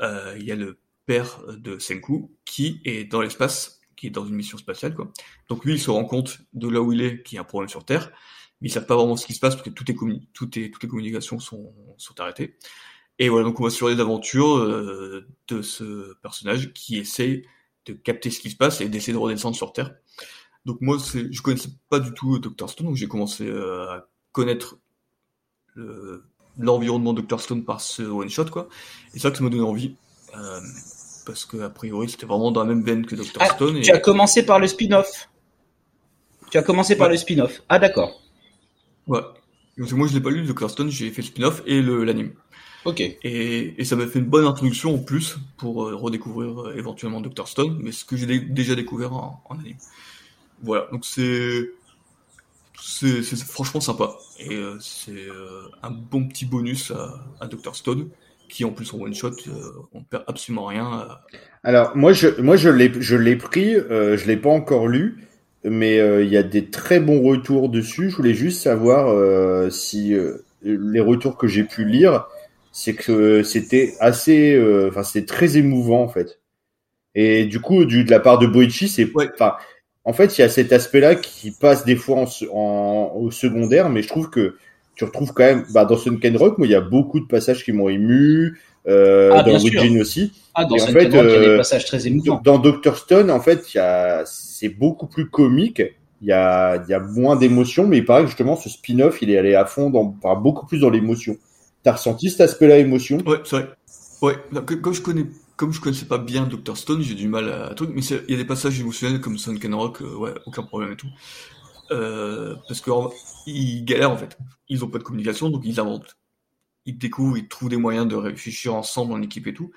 il y a le père de Senku qui est dans l'espace, qui est dans une mission spatiale quoi. Donc lui il se rend compte de là où il est qu'il y a un problème sur Terre mais ils savent pas vraiment ce qui se passe parce que toutes les communications sont, arrêtées. Et voilà, donc on va sur les aventures euh, de ce personnage qui essaye de capter ce qui se passe et d'essayer de redescendre sur Terre. Donc moi, je connaissais pas du tout Dr Stone, donc j'ai commencé euh, à connaître le- l'environnement Dr Stone par ce one shot quoi. Et ça que ça m'a donné envie. Euh, parce que a priori c'était vraiment dans la même veine que Dr Ah, Stone. Et... Tu as commencé par le spin-off. Tu as commencé par Ouais. le spin-off. Ah d'accord. Ouais. Donc, moi je l'ai pas lu Dr Stone, j'ai fait le spin-off et l'anime. Ok. Et, et ça m'a fait une bonne introduction en plus pour euh, redécouvrir euh, éventuellement Dr Stone, mais ce que j'ai dé- déjà découvert en, en anime. Voilà, donc c'est c'est c'est franchement sympa et euh, c'est euh, un bon petit bonus à, à Dr Stone qui en plus en one shot euh, on perd absolument rien. Alors moi je moi je l'ai je l'ai pris, euh, je l'ai pas encore lu, mais euh, il y a des très bons retours dessus. Je voulais juste savoir euh, si euh, les retours que j'ai pu lire, c'est que c'était assez, euh, enfin c'était très émouvant en fait. Et du coup du de la part de Boichi, c'est Ouais. enfin en fait il y a cet aspect-là qui passe des fois en, se- en- au secondaire, mais je trouve que tu retrouves quand même bah, dans Sunken Rock, moi il y a beaucoup de passages qui m'ont ému. Euh, Ah, dans bien sûr. Origin aussi. Ah, dans en Sunken fait, Rock, il y a des euh, passages très émouvants. Dans Doctor Stone, en fait, c'est beaucoup plus comique il y a, il y a moins d'émotion, mais il paraît que justement ce spin-off, il est allé à fond, dans, enfin, beaucoup plus dans l'émotion. T'as ressenti cet aspect-là émotion? Ouais, c'est vrai. Ouais, comme je connais, comme je connaissais pas bien Dr Stone, j'ai du mal à, truc, mais il y a des passages émotionnels comme Sunken Rock, euh, ouais, aucun problème et tout. Euh, parce que ils galèrent en fait. Ils ont pas de communication, donc ils inventent. Ils découvrent, ils trouvent des moyens de réfléchir ensemble en équipe et tout.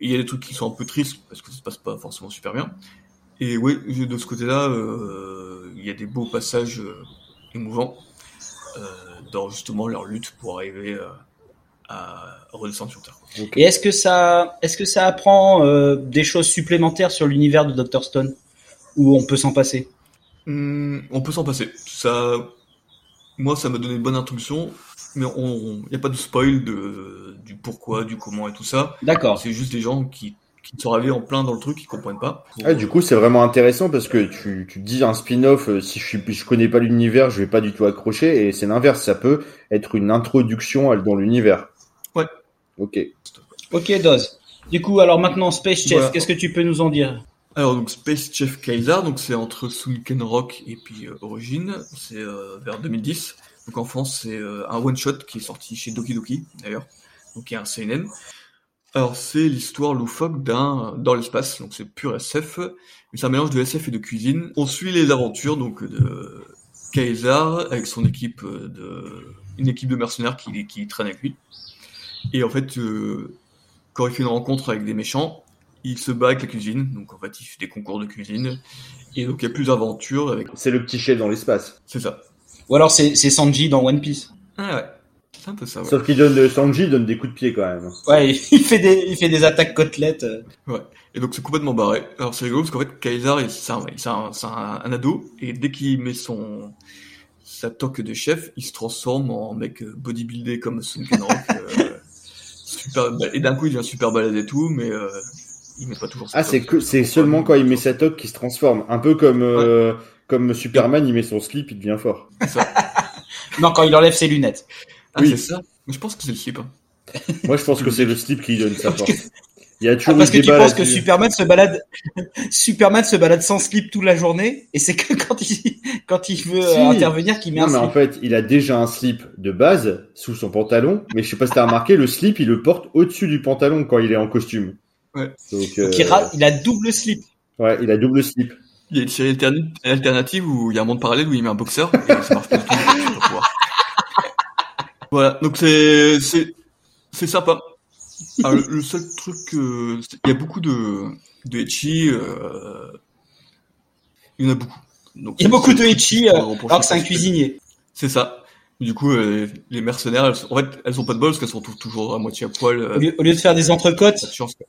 Il y a des trucs qui sont un peu tristes parce que ça se passe pas forcément super bien. Et oui, de ce côté-là, euh, il y a des beaux passages euh, émouvants dans justement leur lutte pour arriver euh, à redescendre sur Terre. Et est-ce que ça, est-ce que ça apprend euh, des choses supplémentaires sur l'univers de Dr Stone? Ou on peut s'en passer? Hum, on peut s'en passer. Ça, moi, ça m'a donné une bonne introduction, mais on, il n'y a pas de spoil de du pourquoi, du comment et tout ça. D'accord. C'est juste des gens qui qui sont arrivés en plein dans le truc, qui comprennent pas. Ah, du coup, c'est vraiment intéressant parce que tu, tu dis un spin-off, euh, si je suis, je connais pas l'univers, je vais pas du tout accrocher, et c'est l'inverse, ça peut être une introduction dans l'univers. Ok. Ok, Doz. Du coup, alors maintenant, Space Chef, Voilà. qu'est-ce que tu peux nous en dire? Alors donc Space Chef Kaiser, donc c'est entre Sunken Rock et puis euh, Origin, c'est euh, vers 2010. Donc en France c'est euh, un one shot qui est sorti chez Doki Doki d'ailleurs, donc il y a un CNN. Alors c'est l'histoire loufoque d'un dans l'espace, donc c'est pur SF, mais c'est un mélange de SF et de cuisine. On suit les aventures donc de Kaiser avec son équipe de une équipe de mercenaires qui qui traîne avec lui. Et en fait euh, quand il fait une rencontre avec des méchants, il se bat avec la cuisine, donc en fait il fait des concours de cuisine, et donc il y a plus d'aventures avec... C'est le petit chef dans l'espace. C'est ça. Ou alors c'est c'est Sanji dans One Piece Ah ouais, c'est un peu ça, ouais. Sauf qu'il donne, Sanji donne des coups de pied quand même. Ouais, il fait des, il fait des attaques côtelettes. euh. Et donc c'est complètement barré. Alors c'est rigolo parce qu'en fait Kaiser, il- c'est un, c'est un, c'est un, un ado, et dès qu'il met son sa toque de chef, il se transforme en mec euh, bodybuildé comme Sunken Rock. super, et d'un coup il devient super balade et tout, mais euh, il met pas toujours sa Ah, c'est que, c'est seulement quand il met sa toque qu'il se transforme. Un peu comme, euh, comme Superman, il met son slip, il devient fort. Ça. Non, quand il enlève ses lunettes. Ah, Oui. c'est ça. Mais je pense que c'est le slip. hein. Moi, je pense que c'est le slip qui donne sa force. Il y a Ah, toujours parce eu que tu penses que. Superman se balade, Superman se balade sans slip toute la journée, et c'est que quand il, quand il veut Si. euh, intervenir qu'il met Non, un mais en slip. fait, il a déjà un slip de base sous son pantalon, mais je sais pas si t'as remarqué, le slip, il le porte au-dessus du pantalon quand il est en costume. Ouais. Donc, euh, Donc il, ra- il a double slip. ouais, il a double slip. Il y a une série alternative où il y a un monde parallèle où il met un boxeur et ça marche pas du tout. Voilà, donc c'est c'est c'est sympa. Alors, le, le seul truc, euh, il y a beaucoup de de etchi, euh, il y en a beaucoup. Donc, Il y a beaucoup de pourrais euh, alors que c'est un parce cuisinier. C'est ça. Du coup, euh, les mercenaires, elles en fait, elles ont pas de bol parce qu'elles sont tou- toujours à moitié à poil. euh, Au lieu, au lieu de faire des quoi.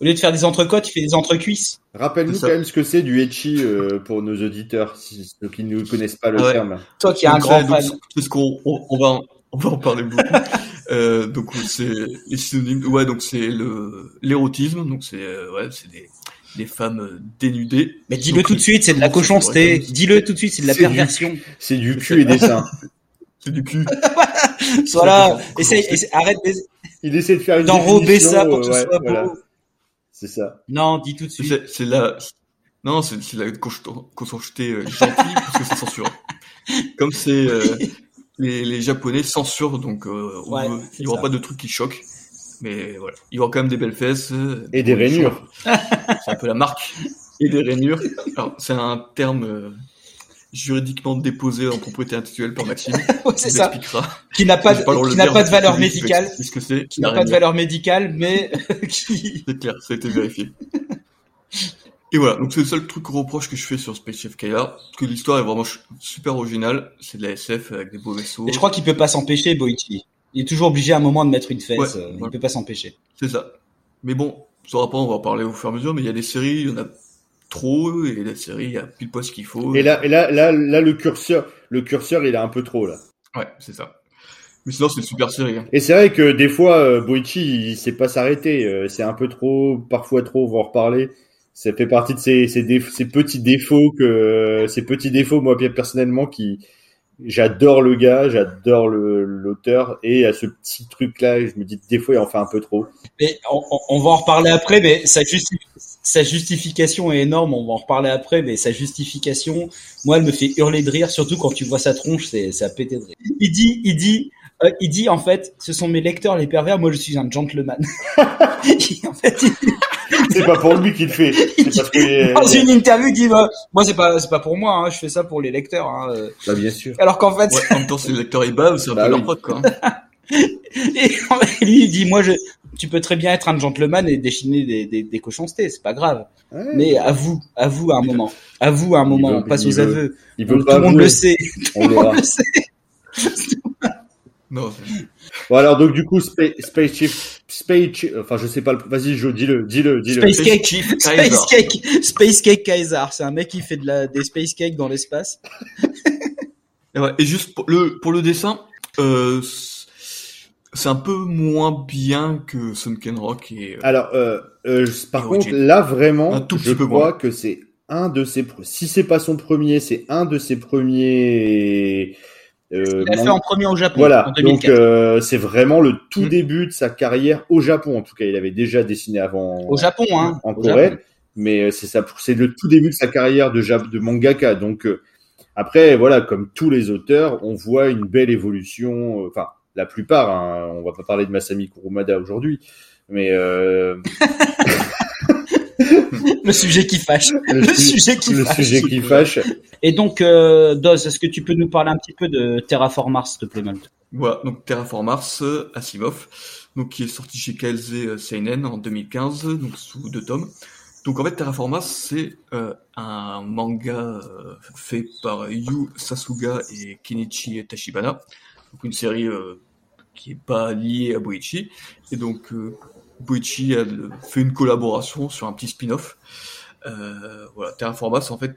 au lieu de faire des entrecôtes, il fait des entrecuisses. Rappelle-nous quand même ce que c'est du etchi euh, pour nos auditeurs, si, ceux qui ne connaissent pas le Ah ouais. terme. Toi qui es un grand fan. C'est ce qu'on on, on va en- on va en parler beaucoup. euh, donc c'est les synonymes. Ouais, donc c'est le l'érotisme. Donc c'est euh, ouais, c'est des des femmes euh, dénudées. Mais dis-le tout de suite, c'est de la cochonceté. Dis-le tout de suite, c'est de la perversion. C'est du cul et des seins. C'est du cul. Voilà, essaye, arrête Il essaie de faire une d'enrober ça pour que ce soit beau. C'est ça. Non, dis tout de suite. C'est la non, c'est la cochon- cochonceté gentille parce que c'est censuré. Comme c'est euh, les les japonais censurent donc euh, Ouais, veut- il y aura ça. pas de trucs qui choquent. Mais voilà, il y aura quand même des belles fesses euh, Et des rainures. C'est un peu la marque et des rainures. Alors c'est un terme euh, juridiquement déposé en propriété intellectuelle par Maxime. Ouais, c'est ça. expliquera. Qui n'a pas, de, qui n'a pas de valeur médicale. explique ce que c'est. Qui n'a pas de valeur médicale, mais qui. C'est clair, ça a été vérifié. Et voilà, donc c'est le seul truc reproche que je fais sur Space Chef Kaya, parce que l'histoire est vraiment super originale, c'est de la SF avec des beaux vaisseaux. Et je crois qu'il peut pas s'empêcher, Boichi. Il est toujours obligé à un moment de mettre une fesse. Ouais, euh, Il peut pas s'empêcher. C'est ça. Mais bon, sur rapport, on va en parler au fur et à mesure, mais il y a des séries, il y en a trop, et des séries, il y a pile poil ce qu'il faut. Et là, et là, là, là, le curseur, le curseur, il est un peu trop là. Ouais, c'est ça. Mais sinon, c'est une super série. hein. Et c'est vrai que des fois, euh, Boichi, il sait pas s'arrêter. euh, c'est un peu trop, parfois trop, on va en reparler. Ça fait partie de ces, petits défauts que, ces petits défauts, moi, personnellement, qui, j'adore le gars, j'adore l'auteur, et à ce petit truc-là, je me dis, des fois, il en fait un peu trop. On, va en reparler après, mais sa justification est énorme. On va en reparler après, mais sa justification, moi, elle me fait hurler de rire, surtout quand tu vois sa tronche, c'est ça pété de rire. Il dit, il dit, euh, il dit en fait, ce sont mes lecteurs les pervers. Moi, je suis un gentleman. en fait, c'est pas pour lui qu'il le fait. Parce que, dans une interview, il dit bah, moi c'est pas c'est pas pour moi, hein, je fais ça pour les lecteurs. Hein. Bah bien sûr. Alors qu'en fait, ouais, en même temps, c'est les lecteurs ils bavent, c'est un bah, peu leur pote quoi. et lui il dit moi je tu peux très bien être un gentleman et déchiner des, des, des cochoncetés, c'est pas grave. Ouais. Mais à vous, à vous à un moment, à vous à un moment, veut, on passe aux veut, aveux. Il veut tout pas le monde le sait. On tout le monde le sait. Non. Bon alors donc du coup Space, space Chief, Space Chief, enfin je sais pas, le... vas-y Jo, dis-le, dis-le, dis-le. Space Cake, Chief, Space Cake, Space Cake Kaiser, c'est un mec qui fait de la des Space Cake dans l'espace. et, ouais, et juste pour le pour le dessin, euh, c'est un peu moins bien que Sunken Rock et. Euh, alors euh, euh, par et contre là vraiment, Un tout je peu crois moins. que c'est un de ses, si c'est pas son premier, c'est un de ses premiers. Euh, Il a fait en premier au Japon Voilà, en donc 2004. euh, c'est vraiment le tout Mm. début de sa carrière au Japon. En tout cas, il avait déjà dessiné avant au Japon, hein. en Corée, Japon. mais euh, c'est ça, c'est le tout début de sa carrière de, de mangaka. Donc euh, après, voilà, comme tous les auteurs, on voit une belle évolution. euh, Enfin, la plupart. Hein, on va pas parler de Masami Kurumada aujourd'hui, mais euh, Le sujet qui fâche. le, Le su- sujet qui le fâche. sujet qui fâche. Et donc, euh, Doz, est-ce que tu peux nous parler un petit peu de Terraform Mars, s'il te plaît, Malte? Voilà, donc Terraform Mars, euh, Asimov, donc qui est sorti chez KLZ euh, Seinen en 2015, donc sous deux tomes. Donc en fait, Terraform Mars, c'est euh, un manga euh, fait par Yu Sasuga et Kenichi Tachibana, donc une série euh, qui est pas liée à Boichi. Et donc euh, Boichi a fait une collaboration sur un petit spin-off. Euh, voilà, Terraform Mars, en fait,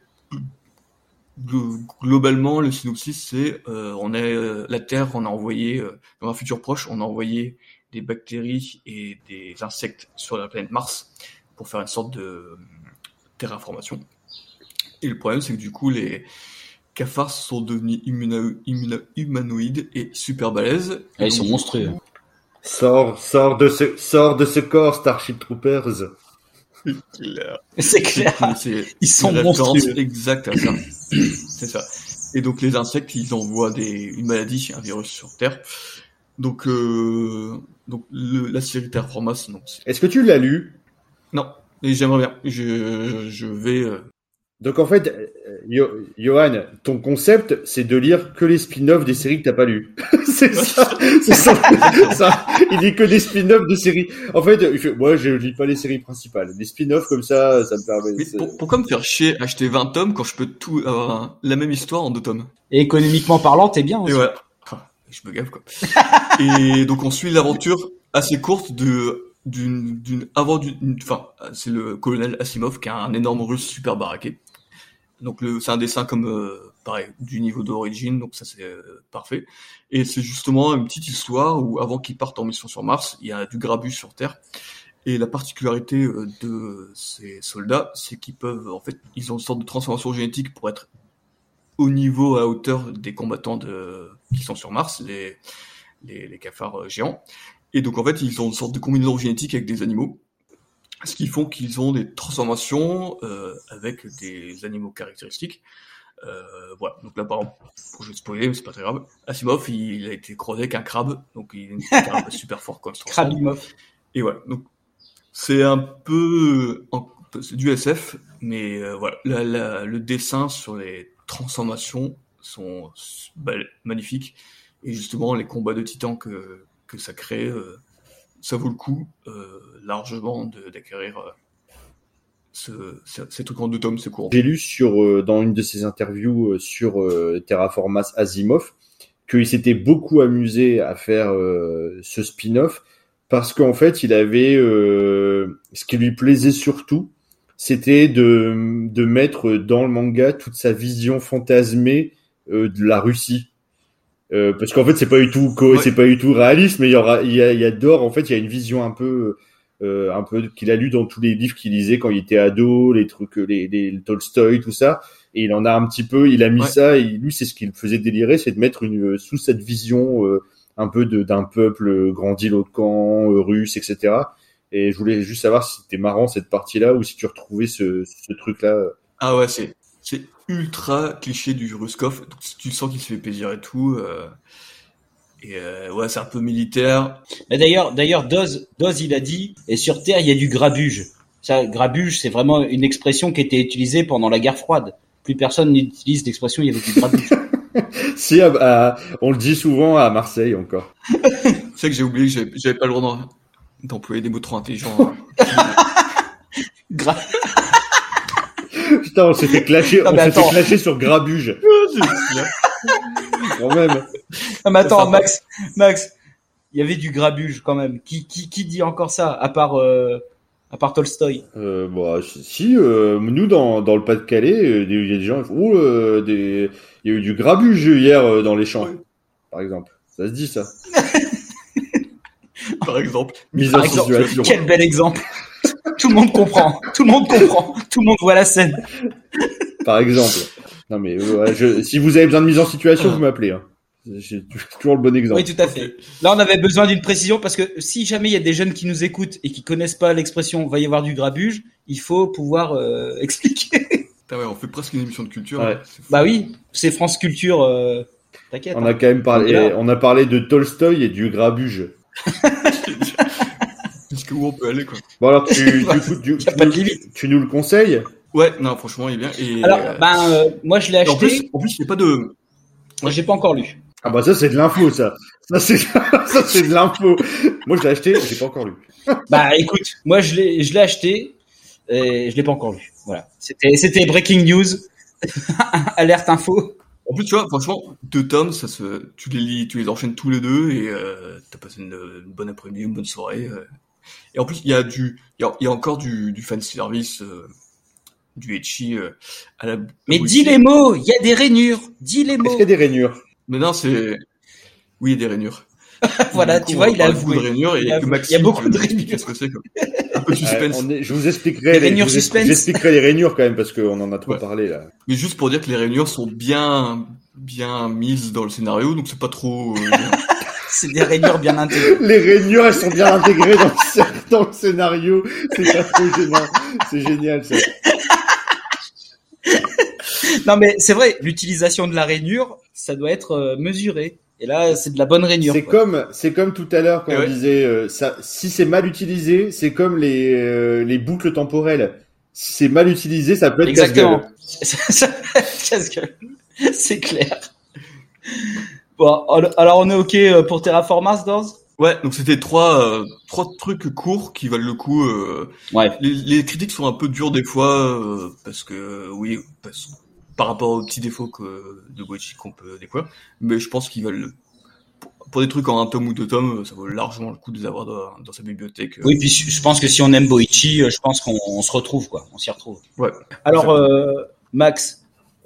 glo- globalement, le synopsis, c'est euh, on est euh, la Terre, on a envoyé euh, dans un futur proche, on a envoyé des bactéries et des insectes sur la planète Mars pour faire une sorte de euh, terraformation. Et le problème, c'est que du coup, les cafards sont devenus immuna- immuna- humanoïdes et super balèzes. Ah, ils sont monstrueux. Sors, sors de ce, sors de ce corps, Starship Troopers. clair. C'est clair. C'est Ils sont monstrueux. ça. C'est ça. Et donc les insectes, ils envoient des, une maladie, un virus sur Terre. Donc, euh, donc le, la série Terraformas, non. Est-ce que tu l'as lu? Non, et j'aimerais bien. Je, je vais. euh, Donc en fait, Yo- Johan, ton concept, c'est de lire que les spin-offs des séries que t'as pas lues. c'est ça, c'est ça, ça. Il dit que des spin-offs de séries. En fait, il fait, moi, je lis pas les séries principales. Des spin-offs comme ça, ça me permet. Mais pour- pourquoi me faire chier acheter 20 tomes quand je peux tout avoir un- la même histoire en deux tomes? Et économiquement parlant, t'es bien aussi. Et voilà. Ah, Je me gave quoi. et donc on suit l'aventure assez courte de d'une d'une avant d'une enfin c'est le colonel Asimov qui a un énorme russe super baraqué. Donc c'est un dessin comme euh, pareil du niveau d'origine donc ça c'est euh, parfait. Et c'est justement une petite histoire où avant qu'ils partent en mission sur Mars, il y a du grabu sur Terre. Et la particularité euh, de ces soldats, c'est qu'ils peuvent, en fait, ils ont une sorte de transformation génétique pour être au niveau, à hauteur des combattants de, qui sont sur Mars, les, les, les cafards euh, géants. Et donc, en fait, ils ont une sorte de combinaison génétique avec des animaux. Ce qui font qu'ils ont des transformations euh, avec des animaux caractéristiques. Euh, voilà. Donc là, par exemple, je vais spoiler, mais c'est pas très grave. Asimov, il, il a été croisé avec un crabe, donc il est un crabe super fort quand il se transforme. Krabimov. Et voilà, donc c'est un peu du SF, mais euh, voilà, la- la- le dessin sur les transformations sont bah, magnifiques et justement les combats de titans que que ça crée, euh, ça vaut le coup euh, largement de- d'acquérir euh, ce, ce- trucs en deux tomes, c'est court. J'ai lu sur euh, dans une de ses interviews sur Terraformas Asimov qu'il s'était beaucoup amusé à faire ce spin-off parce qu'en fait, il avait ce qui lui plaisait surtout, c'était de de mettre dans le manga toute sa vision fantasmée de la Russie. Euh, parce qu'en fait, c'est pas du tout Ouais. c'est pas du tout réaliste, mais il y aura il y a, il y a d'or en fait, il y a une vision un peu euh, un peu qu'il a lu dans tous les livres qu'il lisait quand il était ado, les trucs, les, les Tolstoy, tout ça. Et il en a un petit peu, il a mis Ouais. ça. Et lui, c'est ce qui le faisait délirer, c'est de mettre une sous cette vision euh, un peu de d'un peuple grandiloquent, euh, russe, etc. Et je voulais juste savoir si c'était marrant cette partie-là ou si tu retrouvais ce, ce truc-là. Ah ouais, c'est ultra cliché du Ruskov. Donc, tu sens qu'il se fait plaisir et tout. Euh, et euh, ouais, c'est un peu militaire. Mais d'ailleurs, d'ailleurs, Doz, Doz, il a dit, et sur Terre, il y a du grabuge. Ça, grabuge, c'est vraiment une expression qui était utilisée pendant la guerre froide. Plus personne n'utilise l'expression, il y avait du grabuge. si, on le dit souvent à Marseille encore. c'est que j'ai oublié que j'avais pas le droit d'employer des mots trop intelligents. Gra- Putain, on s'est fait clasher, Non, on s'est fait clasher sur Grabuge. Quand même. Ah, mais attends, Max, Max, il y avait du grabuge quand même. Qui, qui, qui dit encore ça, à part, euh, à part Tolstoy Euh, bon, si, euh, nous dans, dans le Pas-de-Calais, il y a des gens qui font, oh, des... il y a eu du grabuge hier euh, dans les champs, Ouais. par exemple. Ça se dit ça. Par exemple. Mise Par en exemple, situation. Quel bel exemple. Tout le monde comprend. Tout le monde comprend. Tout le monde voit la scène. Par exemple. Non mais euh, je... si vous avez besoin de mise en situation, vous m'appelez. Hein. J'ai toujours le bon exemple. Oui, tout à fait. Là, on avait besoin d'une précision parce que si jamais il y a des jeunes qui nous écoutent et qui connaissent pas l'expression va y avoir du grabuge, il faut pouvoir euh, expliquer. Ouais, on fait presque une émission de culture. Ouais. hein. Bah oui, c'est France Culture. euh, T'inquiète. On hein. a quand même parlé, on a parlé de Tolstoy et du grabuge. Jusqu'où on peut aller, quoi. Bon alors tu, du coup, tu, Y a pas de limite. tu nous le conseilles? Ouais, non, franchement, il est bien. Et, Alors, euh, ben, euh, moi, je l'ai acheté. plus, en plus, il n'y a pas de. Moi, j'ai pas encore lu. Ah bah ça c'est de l'info ça. Ça c'est ça c'est de l'info. Moi je l'ai acheté, j'ai pas encore lu. Bah, écoute, moi, je l'ai, je l'ai acheté et je l'ai pas encore lu. Voilà. C'était, c'était breaking news. Alerte info. En plus, tu vois, franchement, deux tomes, ça se, tu les lis, tu les enchaînes tous les deux et euh, t'as passé une, une bonne après-midi, une bonne soirée. euh. Et en plus, il y a du, il y a, il y a encore du, du fan service, euh, du etchi euh, à la. Mais dis les mots. Il y a des rainures. Dis les Est-ce mots. qu'il y a des rainures? Mais non, c'est, oui, il y a des rainures. voilà, coup, tu vois, il a beaucoup de rainures et Il a que avoué. Maxime, Il y a beaucoup de rainures. ce que c'est. Un peu de suspense. est- Je vous expliquerai Les les, rainures je vous- suspense. J'expliquerai les rainures quand même parce qu'on en a trop Ouais. parlé là. Mais juste pour dire que les rainures sont bien, bien mises dans le scénario, donc c'est pas trop. euh, C'est des rainures bien intégrées. Les rainures elles sont bien intégrées dans le, dans le scénario. C'est pas trop gênant. C'est génial ça. Non, mais c'est vrai, l'utilisation de la rainure, ça doit être euh, mesuré. Et là, c'est de la bonne rainure. C'est comme c'est comme tout à l'heure quand Et on ouais. disait euh, ça. Si c'est mal utilisé, c'est comme les euh, les boucles temporelles. Si c'est mal utilisé, ça peut être Exactement. casse-gueule. Casse-gueule. C'est clair. Bon, alors on est OK euh, pour Terraformars, Dors? Ouais, donc c'était trois, euh, trois trucs courts qui valent le coup. euh. Ouais. Les, les critiques sont un peu dures des fois euh, parce que oui, parce, par rapport aux petits défauts que de Goichi qu'on peut découvrir, mais je pense qu'ils valent pour, pour des trucs en un tome ou deux tomes, ça vaut largement le coup de les avoir dans, dans sa bibliothèque. Oui, puis je pense que si on aime Boichi, je pense qu'on on se retrouve, quoi. On s'y retrouve. Ouais. Alors, Max,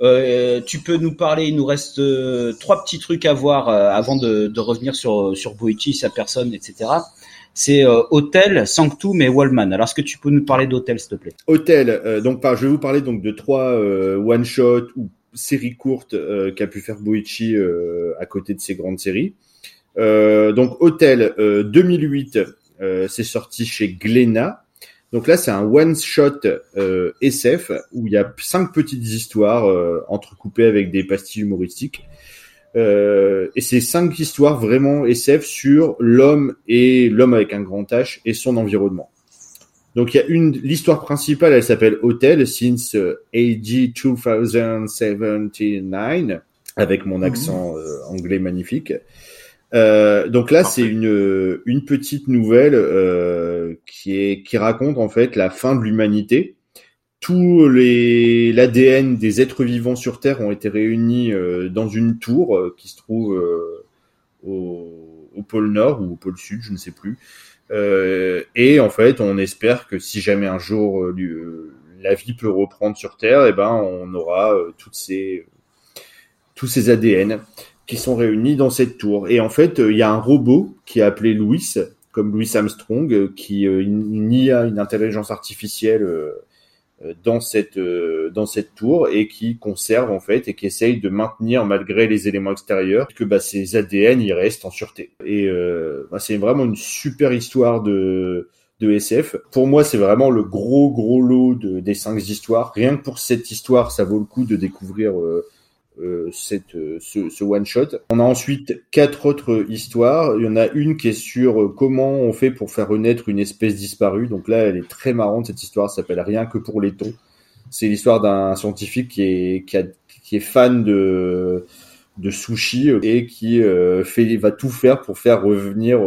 euh, tu peux nous parler, il nous reste euh, trois petits trucs à voir euh, avant de, de revenir sur, sur Boichi, sa personne, etc. C'est euh, Hôtel, Sanctum et Wallman. Alors, est-ce que tu peux nous parler d'Hôtel, s'il te plaît? Hôtel. euh, donc, je vais vous parler donc de trois euh, one shot ou séries courtes euh, qu'a pu faire Boichi euh, à côté de ses grandes séries. Euh, donc, Hôtel euh, 2008, euh, c'est sorti chez Glénat. Donc là, c'est un one shot euh, SF où il y a cinq petites histoires euh, entrecoupées avec des pastilles humoristiques. Euh, et c'est cinq histoires vraiment SF sur l'homme et l'homme avec un grand H et son environnement. Donc il y a une l'histoire principale, elle s'appelle Hotel since euh, AG 2079 avec mon accent euh, anglais magnifique. Euh, donc là c'est une une petite nouvelle euh, qui est qui raconte en fait la fin de l'humanité. Tous les l'ADN des êtres vivants sur Terre ont été réunis euh, dans une tour qui se trouve au, au pôle Nord ou au pôle Sud, je ne sais plus. Et en fait, on espère que si jamais un jour la vie peut reprendre sur Terre, eh ben, on aura toutes ces, tous ces ADN qui sont réunis dans cette tour. Et en fait, euh, il y a un robot qui est appelé Louis, comme Louis Armstrong, euh, qui euh, une IA, une intelligence artificielle euh, euh, dans cette euh, dans cette tour et qui conserve en fait et qui essaye de maintenir malgré les éléments extérieurs que bah, ces ADN ils restent en sûreté. Et euh, bah, c'est vraiment une super histoire de de SF. Pour moi, c'est vraiment le gros gros lot de, des cinq histoires. Rien que pour cette histoire, ça vaut le coup de découvrir euh, euh, cette, euh, ce, ce one shot. On a ensuite quatre autres histoires. Il y en a une qui est sur euh, comment on fait pour faire renaître une espèce disparue. Donc là, elle est très marrante cette histoire. S'appelle Rien que pour les thons. C'est l'histoire d'un scientifique qui est qui, qui est fan de de sushi et qui fait va tout faire pour faire revenir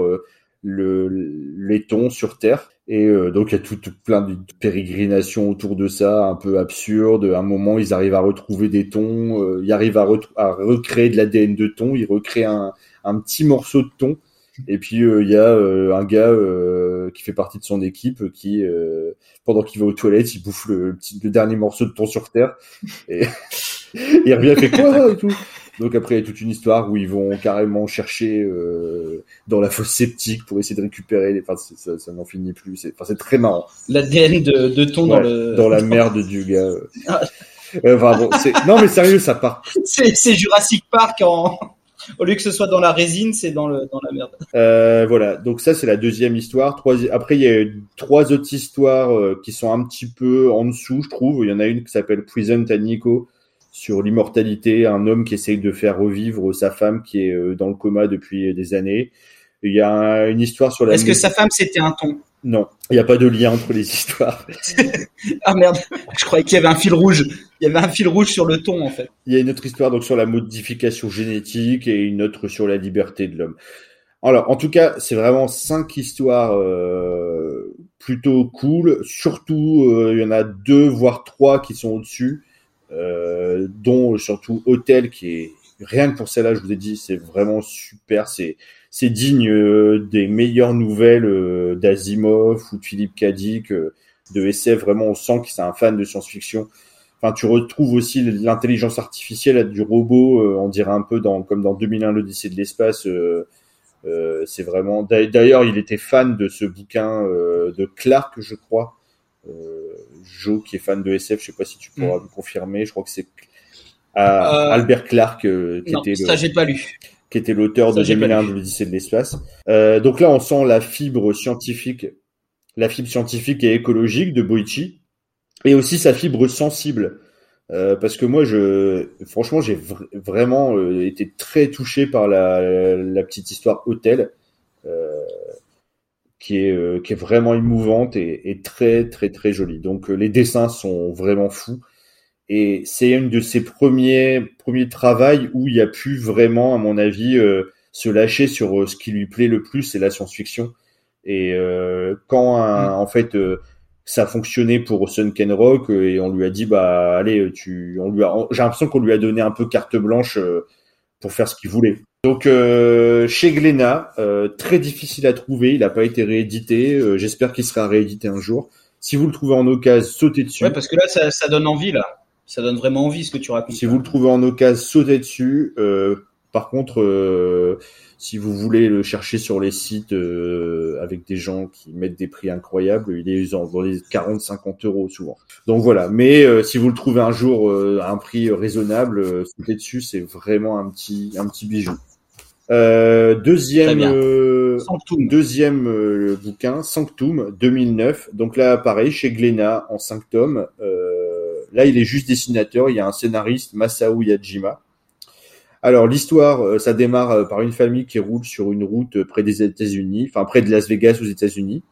le laiton sur Terre. Et euh, donc il y a tout, plein de pérégrinations autour de ça, un peu absurde. À un moment, ils arrivent à retrouver des thons, euh, ils arrivent à, à recréer de l'ADN de thon, ils recréent un, un petit morceau de thon. Et puis euh, il y a un gars qui fait partie de son équipe qui, pendant qu'il va aux toilettes, il bouffe le, petit, le dernier morceau de thon sur Terre. Et il revient, fait quoi et tout. Donc après, il y a toute une histoire où ils vont carrément chercher euh, dans la fosse sceptique pour essayer de récupérer. Les... Enfin, ça, ça n'en finit plus. C'est, enfin, c'est très marrant. L'ADN de, de thon Ouais, dans le. dans la merde du gars. Ah. Enfin, bon, c'est... Non, mais sérieux, ça part. C'est, Jurassic Park en. Au lieu que ce soit dans la résine, c'est dans le dans la merde. Euh, voilà. Donc ça, c'est la deuxième histoire. Après, il y a trois autres histoires euh, qui sont un petit peu en dessous, je trouve. Il y en a une qui s'appelle Prison Tanico sur l'immortalité, un homme qui essaye de faire revivre sa femme qui est euh, dans le coma depuis des années. Il y a un- une histoire sur la. Est-ce que sa femme c'était un thon Non, il n'y a pas de lien entre les histoires. Ah merde, je croyais qu'il y avait un fil rouge. Il y avait un fil rouge sur le thon en fait. Il y a une autre histoire donc sur la modification génétique et une autre sur la liberté de l'homme. Alors, en tout cas, c'est vraiment cinq histoires euh, plutôt cool. Surtout, euh, il y en a deux voire trois qui sont au-dessus, euh, dont surtout Hôtel qui est rien que pour celle-là, je vous ai dit, c'est vraiment super. C'est c'est digne euh, des meilleures nouvelles euh, d'Asimov ou de Philippe Cadic, euh, de SF. Vraiment, on sent que c'est un fan de science-fiction. Enfin, tu retrouves aussi l'intelligence artificielle du robot, euh, on dirait un peu dans, comme dans 2001, l'Odyssée de l'espace. c'est vraiment. d'a- D'ailleurs, il était fan de ce bouquin de Clark, je crois. Euh, Joe, qui est fan de SF, je sais pas si tu pourras me confirmer. Je crois que c'est Euh, Albert Clark euh, qui Non, était le ça j'ai pas lu. qui était l'auteur de j'ai pas 2001 lu. de l'Odyssée de l'espace. Euh, donc là, on sent la fibre scientifique, la fibre scientifique et écologique de Boichi, et aussi sa fibre sensible. Euh, parce que moi, je, franchement, j'ai vr- vraiment euh, été très touché par la, la petite histoire Hôtel, qui est euh, qui est vraiment émouvante et, et très très très jolie. Donc euh, les dessins sont vraiment fous. Et c'est une de ses premiers premiers travails où il a pu vraiment, à mon avis, euh, se lâcher sur ce qui lui plaît le plus, c'est la science-fiction. Et euh, quand un- en fait euh, ça a fonctionné pour Sunken Rock euh, et on lui a dit bah allez tu on lui a j'ai l'impression qu'on lui a donné un peu carte blanche pour faire ce qu'il voulait. Donc euh, chez Glénat, euh, très difficile à trouver, il n'a pas été réédité. euh, J'espère qu'il sera réédité un jour. Si vous le trouvez en occasion, sautez dessus. Ouais, parce que là ça, ça donne envie là. Ça donne vraiment envie ce que tu racontes. Si vous le trouvez en occasion, sautez dessus. Par contre, euh, si vous voulez le chercher sur les sites euh, avec des gens qui mettent des prix incroyables, il est dans les 40-50 euros souvent. Donc voilà. Mais euh, si vous le trouvez un jour euh, à un prix raisonnable, euh, sautez dessus, c'est vraiment un petit un petit bijou. Euh, deuxième euh, euh, bouquin, Sanctum, 2009. Donc là, pareil, chez Glénat, en 5 tomes. Euh, là, il est juste dessinateur. Il y a un scénariste, Masao Yajima. Alors, l'histoire, euh, ça démarre euh, par une famille qui roule sur une route euh, près des États-Unis, enfin près de Las Vegas aux États-Unis.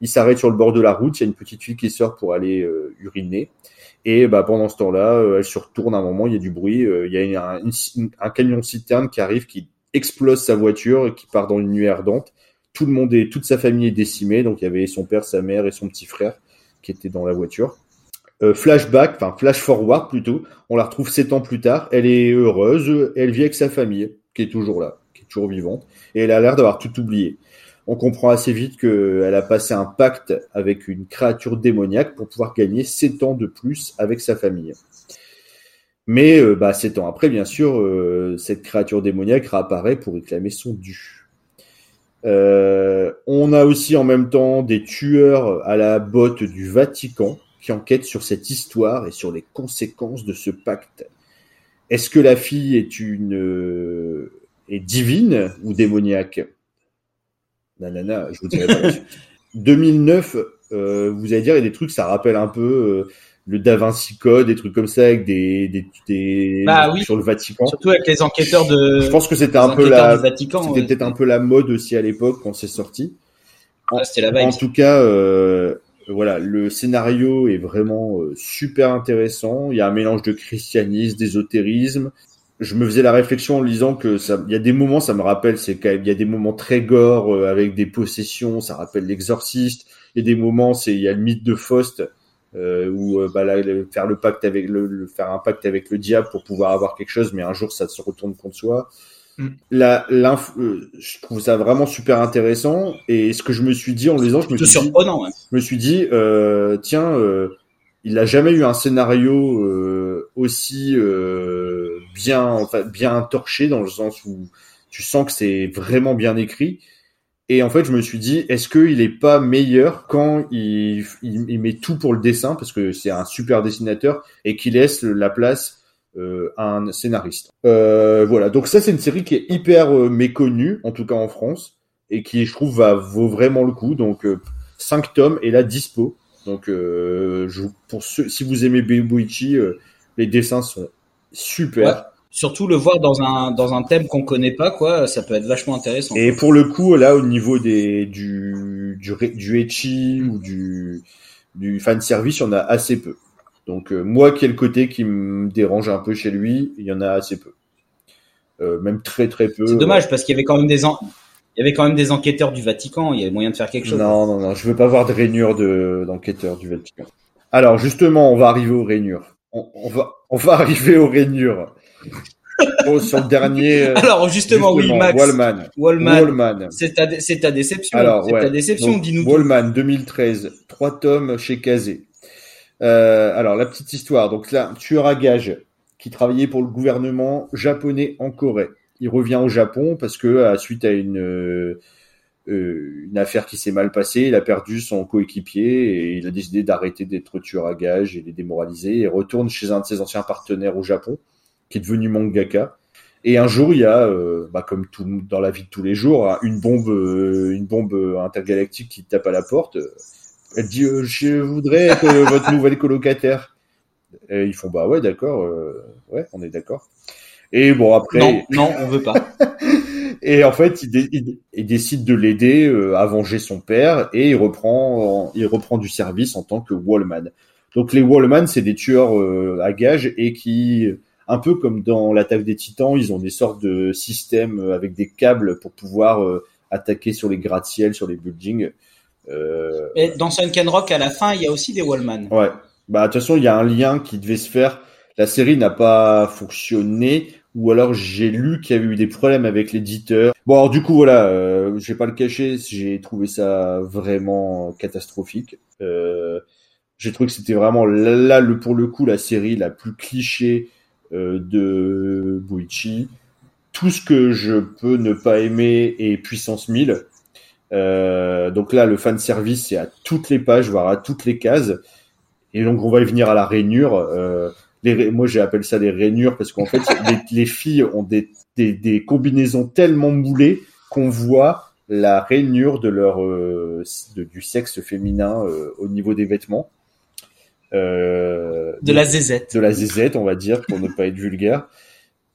Ils s'arrêtent sur le bord de la route. Il y a une petite fille qui sort pour aller uriner. Et bah, pendant ce temps-là, elle se retourne à un moment, il y a du bruit. il y a un, une- un camion citerne qui arrive, qui explose sa voiture et qui part dans une nuit ardente tout le monde est, toute sa famille est décimée. Donc il y avait son père, sa mère et son petit frère qui étaient dans la voiture. Euh, flashback, enfin flash forward plutôt. On la retrouve sept ans plus tard. Elle est heureuse. Elle vit avec sa famille qui est toujours là, qui est toujours vivante. Et elle a l'air d'avoir tout oublié. On comprend assez vite qu'elle a passé un pacte avec une créature démoniaque pour pouvoir gagner sept ans de plus avec sa famille. Mais euh, bah, sept ans après, bien sûr, euh, cette créature démoniaque réapparaît pour réclamer son dû. Euh, on a aussi en même temps des tueurs à la botte du Vatican qui enquêtent sur cette histoire et sur les conséquences de ce pacte. Est-ce que la fille est une euh, est divine ou démoniaque? Nanana, je vous dirai pas. là-dessus. 2009, euh, vous allez dire, il y a des trucs, ça rappelle un peu euh, le Da Vinci Code, des trucs comme ça avec des, des, des bah, oui. sur le Vatican. Surtout avec les enquêteurs de. Je pense que c'était un peu la, c'était ouais. peut-être un peu la mode aussi à l'époque quand c'est sorti. Ah, c'était la vibe. En tout cas, euh, voilà, le scénario est vraiment euh, super intéressant. Il y a un mélange de christianisme, d'ésotérisme. Je me faisais la réflexion en lisant que ça, il y a des moments, ça me rappelle, c'est quand même, il y a des moments très gore euh, avec des possessions, ça rappelle l'exorciste. Il y a des moments, c'est, il y a le mythe de Faust, euh, où euh, bah, là, faire le pacte avec le, le, faire un pacte avec le diable pour pouvoir avoir quelque chose, mais un jour ça se retourne contre soi. Mm. La, euh, je trouve ça vraiment super intéressant. Et ce que je me suis dit en lisant, je me suis dit, ouais. je me suis dit, euh, tiens, euh, il a jamais eu un scénario euh, aussi bien, enfin, bien torché dans le sens où tu sens que c'est vraiment bien écrit. Et en fait, je me suis dit, est-ce qu'il est pas meilleur quand il, il, il, met tout pour le dessin, parce que c'est un super dessinateur, et qu'il laisse la place un scénariste. Euh, voilà, donc ça c'est une série qui est hyper euh, méconnue, en tout cas en France, et qui je trouve va vaut vraiment le coup. Donc 5 tomes et là dispo. Donc je, pour ceux, si vous aimez Buichi, les dessins sont super. Ouais. Surtout le voir dans un dans un thème qu'on connaît pas quoi, ça peut être vachement intéressant. Et pour le coup là au niveau des du du du etchi ou du du fan service, il y en a assez peu. Donc euh, moi qui ai le côté qui me dérange un peu chez lui, il y en a assez peu. Euh, même très très peu. C'est dommage parce qu'il y avait quand même des en... il y avait quand même des enquêteurs du Vatican, il y avait moyen de faire quelque chose. Non non non, je veux pas voir de rainures de d'enquêteurs du Vatican. Alors justement, on va arriver aux rainures. On, on va on va arriver aux rainures. Oh, sur le dernier. Euh, Alors justement, justement, oui, Max. Wallman. Wallman. Wallman. C'est ta, déception. Alors, c'est ouais. ta déception, dis-nous. Wallman 2013, trois tomes chez Kazé. Euh, alors, la petite histoire. Donc là, un tueur à gage qui travaillait pour le gouvernement japonais en Corée. Il revient au Japon parce que, suite à une, euh, une affaire qui s'est mal passée, il a perdu son coéquipier et il a décidé d'arrêter d'être tueur à gage et les démoraliser et retourne chez un de ses anciens partenaires au Japon, qui est devenu mangaka. Et un jour, il y a, euh, bah, comme dans la vie de tous les jours, hein, une bombe, euh, une bombe intergalactique qui tape à la porte. Elle dit euh, Je voudrais être votre nouvelle colocataire. Et ils font Bah ouais, d'accord, euh, ouais, on est d'accord. Et bon, après. Non, non, on veut pas. et en fait, il, dé il, il décide de l'aider euh, à venger son père et il reprend, il reprend du service en tant que Wallman. Donc les Wallman, c'est des tueurs euh, à gages et qui, un peu comme dans l'attaque des Titans, ils ont des sortes de systèmes avec des câbles pour pouvoir euh, attaquer sur les gratte-ciel, sur les buildings. Euh... Et dans Sunken Rock, à la fin, il y a aussi des Wallman. Ouais. Bah, de toute façon, il y a un lien qui devait se faire. La série n'a pas fonctionné, ou alors j'ai lu qu'il y avait eu des problèmes avec l'éditeur. Bon, alors du coup, voilà, euh, je vais pas le cacher, j'ai trouvé ça vraiment catastrophique. Euh, j'ai trouvé que c'était vraiment là, là, le, pour le coup, la série la plus cliché euh, de Buichi. Tout ce que je peux ne pas aimer est puissance 1000. Euh, donc là, le fan service, c'est à toutes les pages, voire à toutes les cases. Et donc, on va y venir à la rainure. Euh, les, moi, j'appelle ça des rainures parce qu'en fait, les, les, filles ont des, des, des, combinaisons tellement moulées qu'on voit la rainure de leur euh, de, du sexe féminin au niveau des vêtements. De la zézette. De la zézette, on va dire, pour ne pas être vulgaire.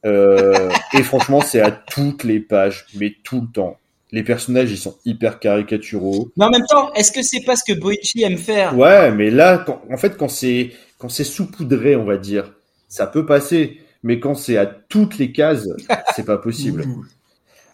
Et franchement, c'est à toutes les pages, mais tout le temps les personnages ils sont hyper caricaturaux. Mais en même temps, est-ce que c'est pas ce que Boichi aime faire? Ouais, mais là, quand, en fait, quand c'est quand c'est saupoudré, on va dire, ça peut passer. Mais quand c'est à toutes les cases, c'est pas possible.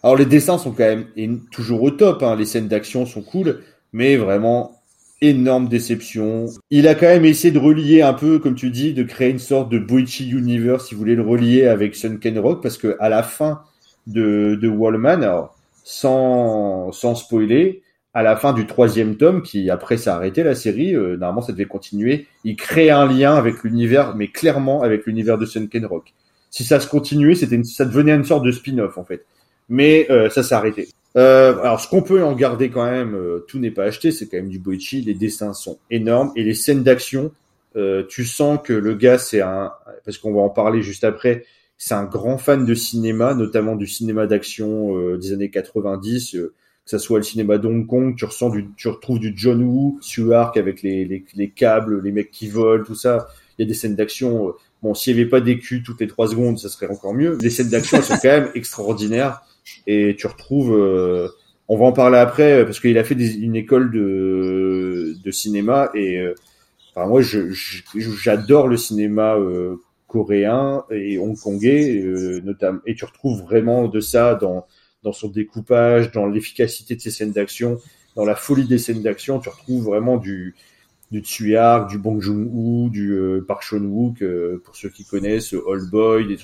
Alors les dessins sont quand même toujours au top. Hein. Les scènes d'action sont cool, mais vraiment énorme déception. Il a quand même essayé de relier un peu, comme tu dis, de créer une sorte de Boichi Universe, si vous voulez le relier avec Sunken Rock, parce que à la fin de, de Wallman, alors sans, sans spoiler, à la fin du troisième tome, qui après s'est arrêté la série, euh, normalement ça devait continuer, il crée un lien avec l'univers, mais clairement avec l'univers de Sunken Rock. Si ça se continuait, c'était une, ça devenait une sorte de spin-off en fait. Mais euh, ça s'est arrêté. Euh, alors ce qu'on peut en garder quand même, euh, tout n'est pas acheté, c'est quand même du Boichi, les dessins sont énormes et les scènes d'action, euh, tu sens que le gars c'est un, parce qu'on va en parler juste après, c'est un grand fan de cinéma, notamment du cinéma d'action euh, des années 90, euh, que ça soit le cinéma d'Hong Kong, tu ressens du, tu retrouves du John Woo, Suark avec les, les, les, câbles, les mecs qui volent, tout ça. Il y a des scènes d'action. Euh, bon, s'il n'y avait pas des culs toutes les trois secondes, ça serait encore mieux. Les scènes d'action, sont quand même extraordinaires. Et tu retrouves, euh, on va en parler après, parce qu'il a fait des, une école de, de cinéma et, euh, enfin, moi, je, j'adore le cinéma coréen et hongkongais, notamment. Et tu retrouves vraiment de ça dans dans son découpage, dans l'efficacité de ses scènes d'action, dans la folie des scènes d'action. Tu retrouves vraiment du, du Tsuyark, du Bong Joon-ho, du euh, Park Chan-wook, euh, pour ceux qui connaissent, Old Boy.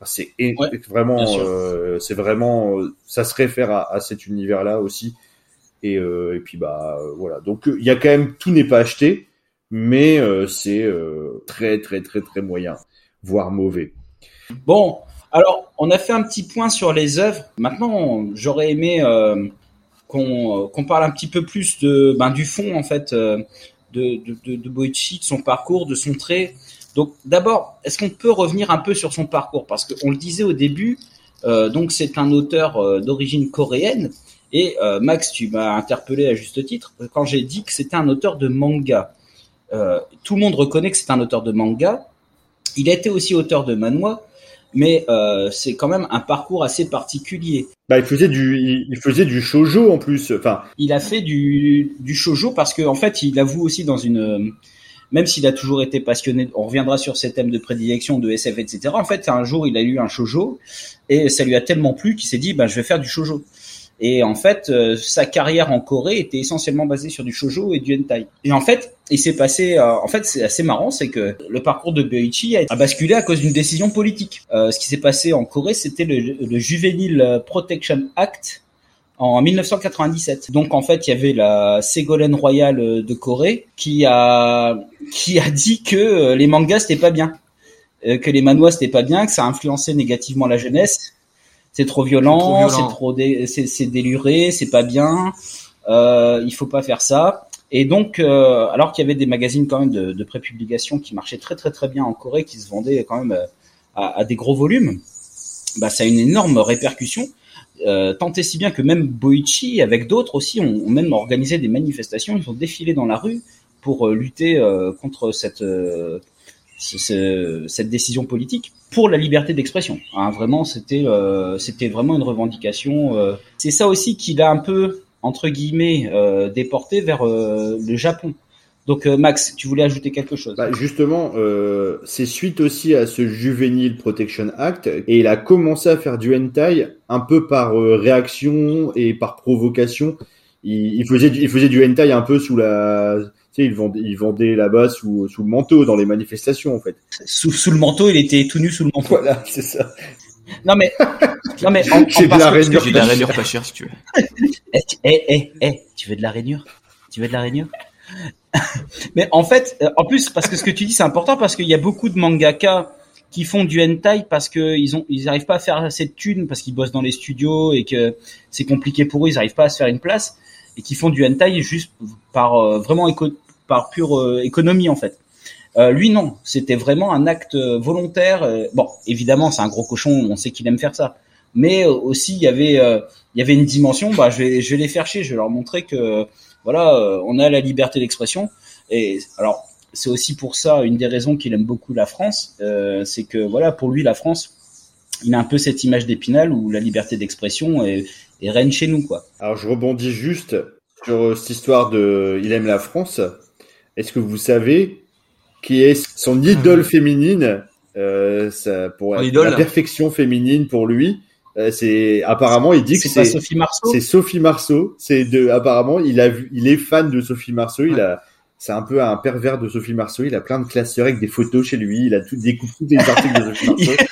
Enfin, c'est vraiment, euh, c'est vraiment, ça se réfère à, à cet univers-là aussi. Et, et, puis bah voilà. Donc il y a quand même tout n'est pas acheté, mais c'est très très très très moyen, voire mauvais. Bon, alors, on a fait un petit point sur les œuvres. Maintenant, j'aurais aimé euh, euh, qu'on parle un petit peu plus de, ben, du fond, en fait, euh, de, de, de, Boichi, de son parcours, de son trait. Donc, d'abord, est-ce qu'on peut revenir un peu sur son parcours? Parce qu'on le disait au début, donc c'est un auteur d'origine coréenne. Et Max, tu m'as interpellé à juste titre quand j'ai dit que c'était un auteur de manga. tout le monde reconnaît que c'est un auteur de manga. Il a été aussi auteur de manhwa mais euh, c'est quand même un parcours assez particulier. Bah, il faisait du, il faisait du shojo en plus. Enfin, il a fait du du shojo parce qu'en en fait, il avoue aussi dans une, même s'il a toujours été passionné, on reviendra sur ses thèmes de prédilection de SF, etc. En fait, un jour, il a lu un shojo et ça lui a tellement plu qu'il s'est dit, bah, je vais faire du shojo. Et en fait, euh, sa carrière en Corée était essentiellement basée sur du shojo et du hentai. Et en fait, il s'est passé, euh, en fait, c'est assez marrant, c'est que le parcours de Boichi a, basculé à cause d'une décision politique. Euh, ce qui s'est passé en Corée, c'était le, le Juvenile Protection Act en 1997. Donc en fait, il y avait la Ségolène royale de Corée qui a qui a dit que les mangas c'était pas bien, que les manhwas c'était pas bien, que ça influençait négativement la jeunesse c'est trop violent, c'est trop, c'est déluré, c'est pas bien, euh, il faut pas faire ça. Et donc, euh, alors qu'il y avait des magazines quand même de, de prépublication qui marchaient très très très bien en Corée, qui se vendaient quand même euh, à, à des gros volumes, bah ça a une énorme répercussion. Euh, tant et si bien que même Boichi, avec d'autres aussi, ont, même organisé des manifestations. Ils ont défilé dans la rue pour euh, lutter euh, contre cette cette décision politique pour la liberté d'expression. Hein, vraiment, c'était euh, vraiment une revendication. Euh. C'est ça aussi qui l'a un peu entre guillemets euh, déporté vers le Japon. Donc Max, tu voulais ajouter quelque chose? Bah, Justement, c'est suite aussi à ce Juvenile Protection Act et il a commencé à faire du hentai un peu par réaction et par provocation. Il, il, faisait il faisait du hentai un peu sous la sais, ils vendaient, ils vendaient là-bas sous, sous le manteau dans les manifestations en fait. Sous, sous le manteau, il était tout nu sous le manteau. Voilà, c'est ça. Non mais, non mais, j'ai de la rainure. J'ai de la rainure pas chère si tu veux. Eh, eh, eh, eh, tu veux de la rainure? Tu veux de la rainure? Mais en fait, euh, en plus, parce que ce que tu dis, c'est important parce qu'il y a beaucoup de mangaka qui font du hentai parce que ils ont, ils arrivent pas à faire assez de thunes parce qu'ils bossent dans les studios et que c'est compliqué pour eux, ils arrivent pas à se faire une place et qui font du hentai juste par euh, vraiment éco par pure euh, économie en fait. Euh, lui non, c'était vraiment un acte volontaire. Euh, bon, évidemment, c'est un gros cochon, on sait qu'il aime faire ça. Mais aussi, il y avait, il y avait une dimension. Bah, je vais, je vais les faire chier. Je vais leur montrer que, voilà, on a la liberté d'expression. Et alors, c'est aussi pour ça une des raisons qu'il aime beaucoup la France, c'est que voilà, pour lui, la France, il a un peu cette image d'épinal où la liberté d'expression est, est reine chez nous, quoi. Alors, je rebondis juste sur cette histoire de, il aime la France. Est-ce que vous savez qui est son idole ah féminine euh, ça, pour la perfection féminine pour lui euh, c'est apparemment il dit que c'est Sophie Marceau? C'est Sophie Marceau. C'est de apparemment il a vu, il est fan de Sophie Marceau. Il a c'est un peu un pervers de Sophie Marceau. Il a plein de classeurs avec des photos chez lui. Il a tout découvert tous les articles de Sophie Marceau.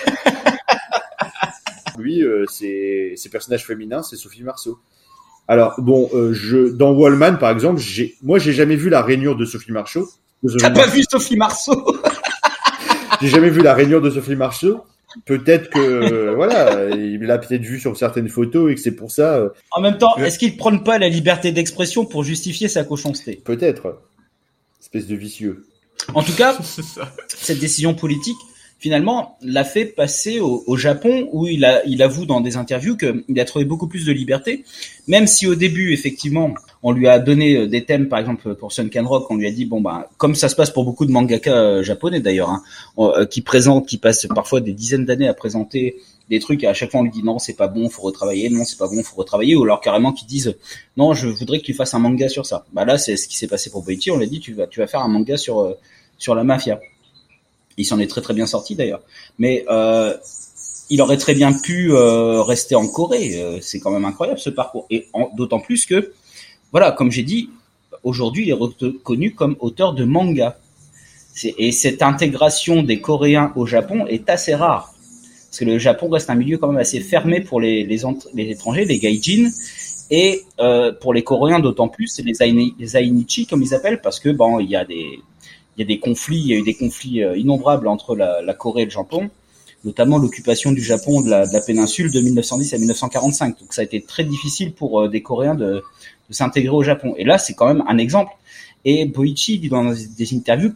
lui, euh, ses, ses personnages féminins, c'est Sophie Marceau. Alors bon, euh, je dans Wallman par exemple, j'ai moi j'ai jamais vu la rainure de Sophie Marceau. T'as pas vu Sophie Marceau? J'ai jamais vu la rainure de Sophie Marceau. Peut-être que euh, voilà, il l'a peut-être vu sur certaines photos et que c'est pour ça. Euh, en même temps, est-ce qu'il prône pas la liberté d'expression pour justifier sa cochonceté? Peut-être. Espèce de vicieux. En tout cas, cette décision politique finalement l'a fait passer au, au, Japon où il a il avoue dans des interviews qu'il a trouvé beaucoup plus de liberté, même si au début effectivement on lui a donné euh, des thèmes par exemple pour Sunken Rock, on lui a dit bon bah comme ça se passe pour beaucoup de mangaka euh, japonais d'ailleurs, hein, euh, qui présentent, qui passent parfois des dizaines d'années à présenter des trucs et à chaque fois on lui dit non c'est pas bon faut retravailler non c'est pas bon faut retravailler ou alors carrément qu'ils disent non je voudrais que tu fasses un manga sur ça. Bah là c'est ce qui s'est passé pour Boichi on l'a dit tu vas tu vas faire un manga sur sur la mafia il s'en est très très bien sorti d'ailleurs. Mais euh, il aurait très bien pu euh, rester en Corée. Euh, c'est quand même incroyable ce parcours. Et d'autant plus que, voilà, comme j'ai dit, aujourd'hui il est reconnu comme auteur de manga. Et cette intégration des Coréens au Japon est assez rare. Parce que le Japon reste un milieu quand même assez fermé pour les, étrangers, les gaijins. Et pour les Coréens d'autant plus, c'est les, les Ainichi comme ils appellent, parce que bon, il y a des il y a des conflits, il y a eu des conflits euh, innombrables entre la, la Corée et le Japon, notamment l'occupation du Japon de la, de la, péninsule de 1910 à 1945. Donc ça a été très difficile pour euh, des Coréens de, de s'intégrer au Japon. Et là, c'est quand même un exemple. Et Boichi dit dans des interviews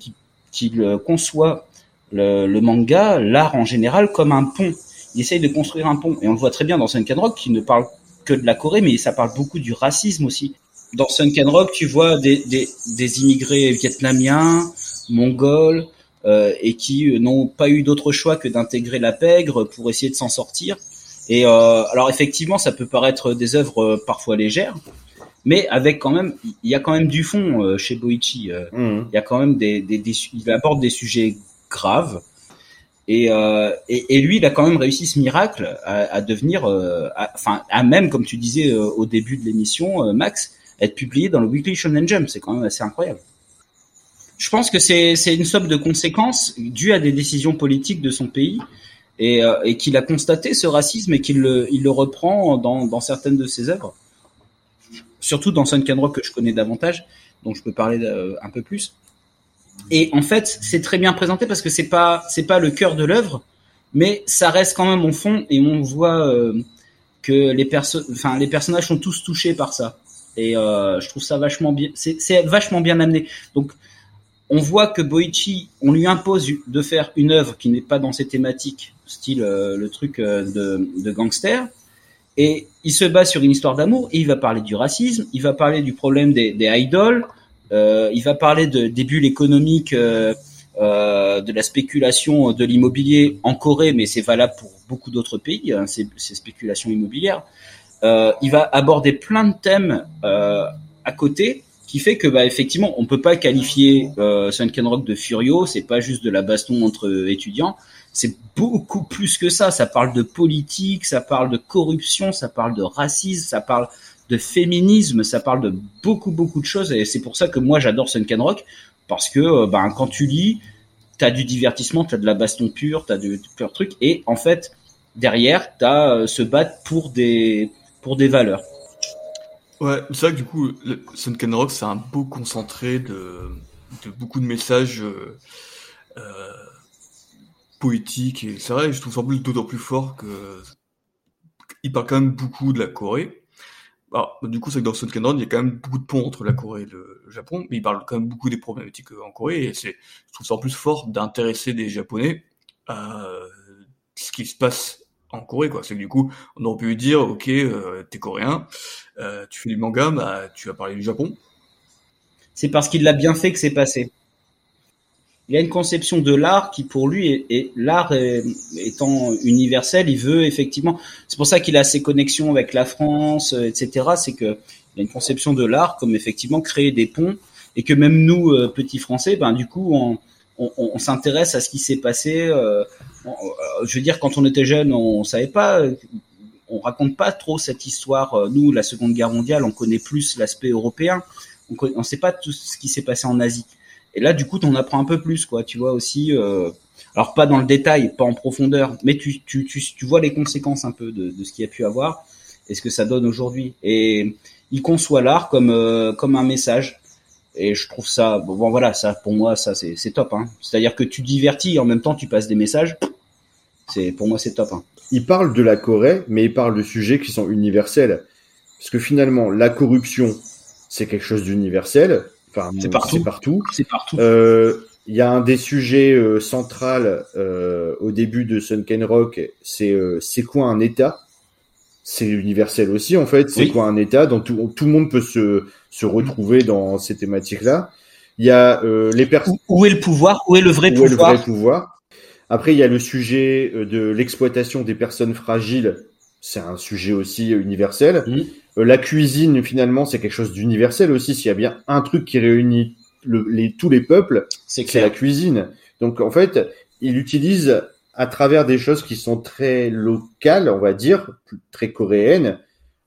qu'il euh, conçoit le, le manga, l'art en général, comme un pont. Il essaye de construire un pont. Et on le voit très bien dans Sunken Rock, qui ne parle que de la Corée, mais ça parle beaucoup du racisme aussi. Dans Sunken Rock, tu vois des, des, des immigrés vietnamiens, mongols euh, et qui euh, n'ont pas eu d'autre choix que d'intégrer la pègre pour essayer de s'en sortir. Et euh, alors effectivement, ça peut paraître des œuvres parfois légères, mais avec quand même, il y a quand même du fond chez Boichi. Mmh. Il y a quand même des, des, des, il apporte des sujets graves. Et, euh, et, et, lui, il a quand même réussi ce miracle à, à devenir, enfin, à, même, comme tu disais au début de l'émission, Max, être publié dans le Weekly Shonen Jump. C'est quand même assez incroyable. Je pense que c'est une somme de conséquences dues à des décisions politiques de son pays et, euh, et qu'il a constaté ce racisme et qu'il le, il le reprend dans, dans certaines de ses œuvres. Surtout dans Sunken Rock que je connais davantage, dont je peux parler euh, un peu plus. Et en fait, c'est très bien présenté parce que c'est pas c'est pas le cœur de l'œuvre, mais ça reste quand même au fond et on voit euh, que les perso les personnages sont tous touchés par ça. Et euh, je trouve ça vachement bien. C'est vachement bien amené. Donc on voit que Boichi, on lui impose de faire une œuvre qui n'est pas dans ses thématiques, style euh, le truc euh, de, de, gangster, et il se base sur une histoire d'amour, et il va parler du racisme, il va parler du problème des, des idoles, euh, il va parler de, des bulles économiques, euh, de la spéculation de l'immobilier en Corée, mais c'est valable pour beaucoup d'autres pays, hein, ces, ces, spéculations immobilières. Il va aborder plein de thèmes à côté, qui fait que bah effectivement on peut pas qualifier euh, Sunken Rock de Furio, c'est pas juste de la baston entre étudiants, c'est beaucoup plus que ça, ça parle de politique, ça parle de corruption, ça parle de racisme, ça parle de féminisme, ça parle de beaucoup beaucoup de choses. Et c'est pour ça que moi j'adore Sunken Rock. Parce que euh, bah, quand tu lis, tu as du divertissement, tu as de la baston pure, tu as de, de trucs. Et en fait derrière tu as euh, se battre pour des des valeurs. Ouais, c'est vrai que du coup, Sunken Rock, c'est un beau concentré de, beaucoup de messages euh, euh, poétiques. Et c'est vrai, je trouve ça plus d'autant plus fort que il parle quand même beaucoup de la Corée. Alors, du coup, c'est que dans Sunken Rock, il y a quand même beaucoup de ponts entre la Corée et le Japon, mais il parle quand même beaucoup des problématiques en Corée. Et c'est, je trouve ça en plus fort d'intéresser des Japonais à ce qui se passe en Corée, quoi. C'est que du coup, on aurait pu dire, ok, euh, t'es coréen, euh, tu fais du manga, bah, tu vas parler du Japon. C'est parce qu'il l'a bien fait que c'est passé. Il a une conception de l'art qui, pour lui, est, l'art étant universel, il veut effectivement. C'est pour ça qu'il a ses connexions avec la France, euh, etc. C'est que il a une conception de l'art comme effectivement créer des ponts et que même nous, petits Français, ben du coup, on, s'intéresse à ce qui s'est passé. Je veux dire, quand on était jeune, on savait pas on raconte pas trop cette histoire. Euh, nous, la Seconde Guerre mondiale, on connaît plus l'aspect européen. On ne sait pas tout ce qui s'est passé en Asie. Et là, du coup, on apprend un peu plus, quoi. Tu vois aussi. Euh, alors pas dans le détail, pas en profondeur, mais tu, tu, tu, tu vois les conséquences un peu de, de ce qu'il y a pu avoir et ce que ça donne aujourd'hui. Et il conçoit l'art comme euh, comme un message. Et je trouve ça, bon, voilà, ça pour moi, ça c'est top. Hein. C'est-à-dire que tu divertis et en même temps tu passes des messages. C'est pour moi c'est top. Hein il parle de la Corée, mais il parle de sujets qui sont universels. Parce que finalement, la corruption, c'est quelque chose d'universel. Enfin, c'est partout. C'est partout. C'est partout. Euh, il y a un des sujets euh, central euh, au début de Sunken Rock, c'est euh, c'est quoi un État? C'est universel aussi en fait. C'est Oui. quoi un État? Donc tout, tout le monde peut se se retrouver dans ces thématiques-là. Il y a euh, les personnes Où, où est le pouvoir? Où est le vrai où est le pouvoir? vrai pouvoir? Après, il y a le sujet euh, de l'exploitation des personnes fragiles. C'est un sujet aussi euh, universel. Mhm. Euh, La cuisine, finalement, c'est quelque chose d'universel aussi. S'il y a bien un truc qui réunit le- les, tous les peuples, C'est la cuisine. Donc, en fait, il utilise à travers des choses qui sont très locales, on va dire, très coréennes.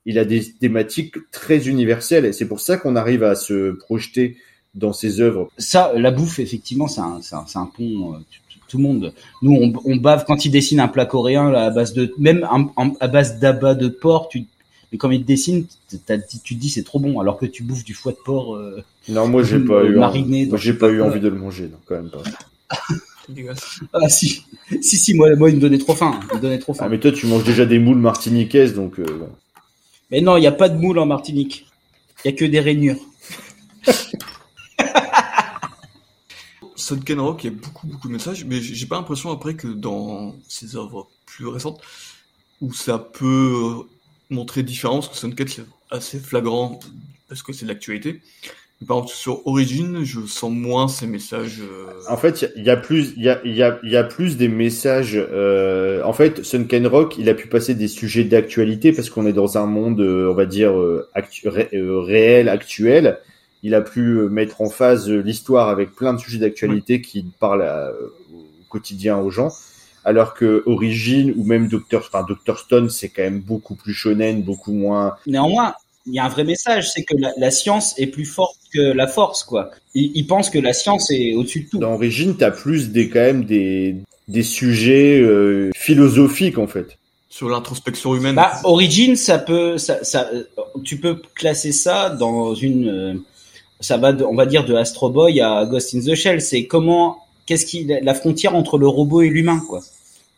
Il a des thématiques très universelles et c'est pour ça qu'on arrive à se projeter dans ses œuvres. Ça, la bouffe, effectivement, c'est un, pont. Tout- le monde. Nous, on, on bave quand il dessine un plat coréen là, à base de, même un- un- à base d'abat de porc. Tu, mais quand il te dessine, tu te dis c'est trop bon, alors que tu bouffes du foie de porc. euh, Non, moi j'ai Euh, pas eu, mariné moi j'ai pas eu envie de le manger, non, quand même pas. Ah si, si si, moi, moi, il me donnait trop faim. Il me donnait trop faim. Ah, mais toi tu manges déjà des moules martiniquaises, donc euh. Mais non, il n'y a pas de moule en Martinique. Il y a que des rainures. Sunken Rock, il y a beaucoup, beaucoup de messages, mais j'ai pas l'impression après que dans ses œuvres plus récentes, où ça peut euh, montrer différent, parce que Sunken c'est assez flagrant, parce que c'est de l'actualité. Par exemple, sur Origin, je sens moins ces messages. euh, En fait, il y a plus, il y a, y a, plus des messages. Euh, en fait, Sunken Rock, il a pu passer des sujets d'actualité parce qu'on est dans un monde, on va dire, réel, actuel. Il a pu euh, mettre en phase euh, l'histoire avec plein de sujets d'actualité qui parlent à- euh, au quotidien aux gens. Alors que Origin ou même Doctor, enfin Doctor Stone, c'est quand même beaucoup plus shonen, beaucoup moins. Néanmoins, il y a un vrai message, c'est que la, la science est plus forte que la force, quoi. Il, il pense que la science est au-dessus de tout. Dans Origin, t'as plus des quand même des des sujets euh, philosophiques en fait. sur l'introspection humaine. Bah, Origin, ça peut, ça, ça, tu peux classer ça dans une, euh, ça va, de, on va dire de Astro Boy à Ghost in the Shell. C'est comment, qu'est-ce qui, la frontière entre le robot et l'humain, quoi.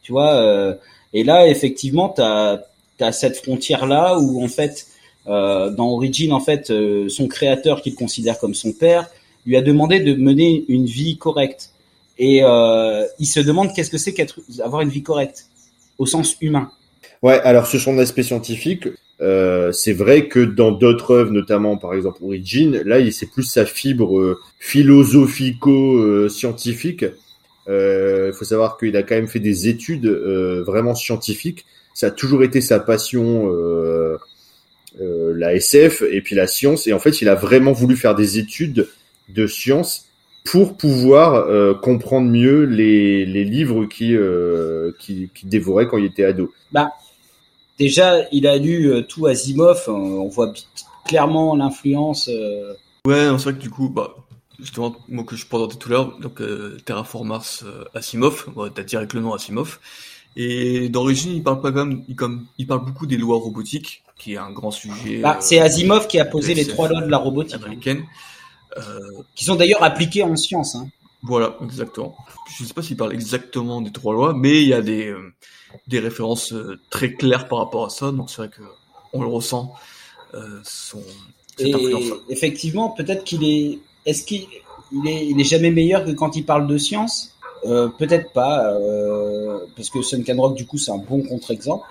Tu vois. euh, et là, effectivement, t'as, t'as cette frontière là où en fait, euh, dans Origin, en fait, euh, son créateur, qu'il considère comme son père, lui a demandé de mener une vie correcte. Et euh, il se demande qu'est-ce que c'est qu'être, avoir une vie correcte au sens humain. Ouais, alors sur son aspect scientifique, euh, c'est vrai que dans d'autres œuvres, notamment par exemple Origin, là, c'est plus sa fibre euh, philosophico-scientifique. Euh, Il faut savoir qu'il a quand même fait des études euh, vraiment scientifiques. Ça a toujours été sa passion, euh, euh, la SF et puis la science. Et en fait, il a vraiment voulu faire des études de science pour pouvoir euh, comprendre mieux les, livres qui, euh, qui, qui dévorait quand il était ado. Déjà, il a lu euh, tout Asimov. euh, on voit clairement l'influence. euh, Ouais, c'est vrai que du coup, bah, justement, moi que je présentais tout à l'heure, donc euh, Terraform Mars euh, Asimov, ouais, t'as direct le nom Asimov. Et d'origine, il parle pas quand même, il, comme, il parle beaucoup des lois robotiques, qui est un grand sujet. bah, euh, c'est Asimov qui a posé les trois lois de la robotique, hein, américaine. Euh, qui sont d'ailleurs appliquées en science. Hein. voilà, exactement. Je sais pas s'il parle exactement des trois lois, mais il y a des, euh, des références euh, très claires par rapport à ça, donc c'est vrai que on le ressent, euh, son, cette Et influence. effectivement, peut-être qu'il est. Est-ce qu'il il est, il est jamais meilleur que quand il parle de science? Euh, Peut-être pas, euh, parce que Sunken Rock, du coup, c'est un bon contre-exemple.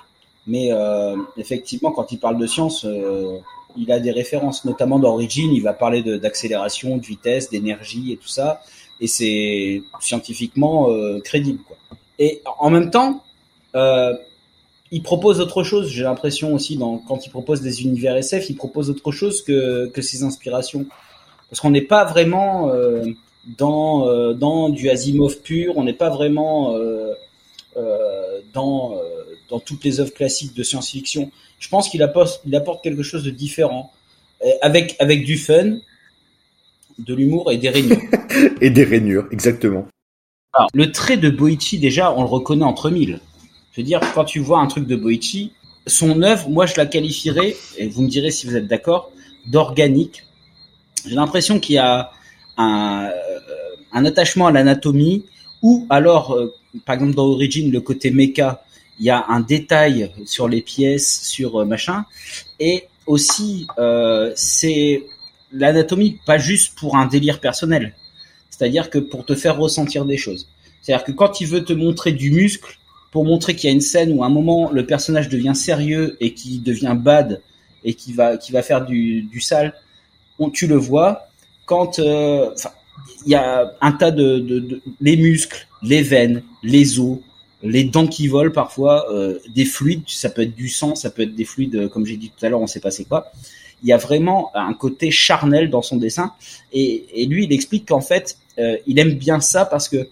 Mais euh, effectivement, quand il parle de science, il a des références, notamment dans Origin. Il va parler d'accélération, de, vitesse, d'énergie et tout ça. Et c'est scientifiquement crédible. Quoi. Et en même temps, euh, il propose autre chose. J'ai l'impression aussi, dans, quand il propose des univers SF, il propose autre chose que, que ses inspirations. Parce qu'on n'est pas vraiment euh, dans, euh, dans du Asimov pur, on n'est pas vraiment euh, euh, dans, euh, dans toutes les œuvres classiques de science-fiction. Je pense qu'il apporte, il apporte quelque chose de différent, avec, avec du fun, de l'humour et des réunions. Et des rainures, exactement. Alors, le trait de Boichi, déjà, on le reconnaît entre mille. Je veux dire, quand tu vois un truc de Boichi, son œuvre, moi, je la qualifierais, et vous me direz si vous êtes d'accord, d'organique. J'ai l'impression qu'il y a un, euh, un attachement à l'anatomie, ou alors, euh, par exemple, dans Origin, le côté méca, il y a un détail sur les pièces, sur euh, machin, et aussi, euh, c'est l'anatomie pas juste pour un délire personnel c'est-à-dire que pour te faire ressentir des choses. C'est-à-dire que quand il veut te montrer du muscle, pour montrer qu'il y a une scène où à un moment le personnage devient sérieux et qui devient bad et qui va qui va faire du, du sale, on, tu le vois. Quand euh, il y a un tas de, de, de, les muscles, les veines, les os, les dents qui volent parfois, euh, des fluides, ça peut être du sang, ça peut être des fluides, euh, comme j'ai dit tout à l'heure, on sait pas c'est quoi. Il y a vraiment un côté charnel dans son dessin, et, et lui, il explique qu'en fait, euh, il aime bien ça parce que,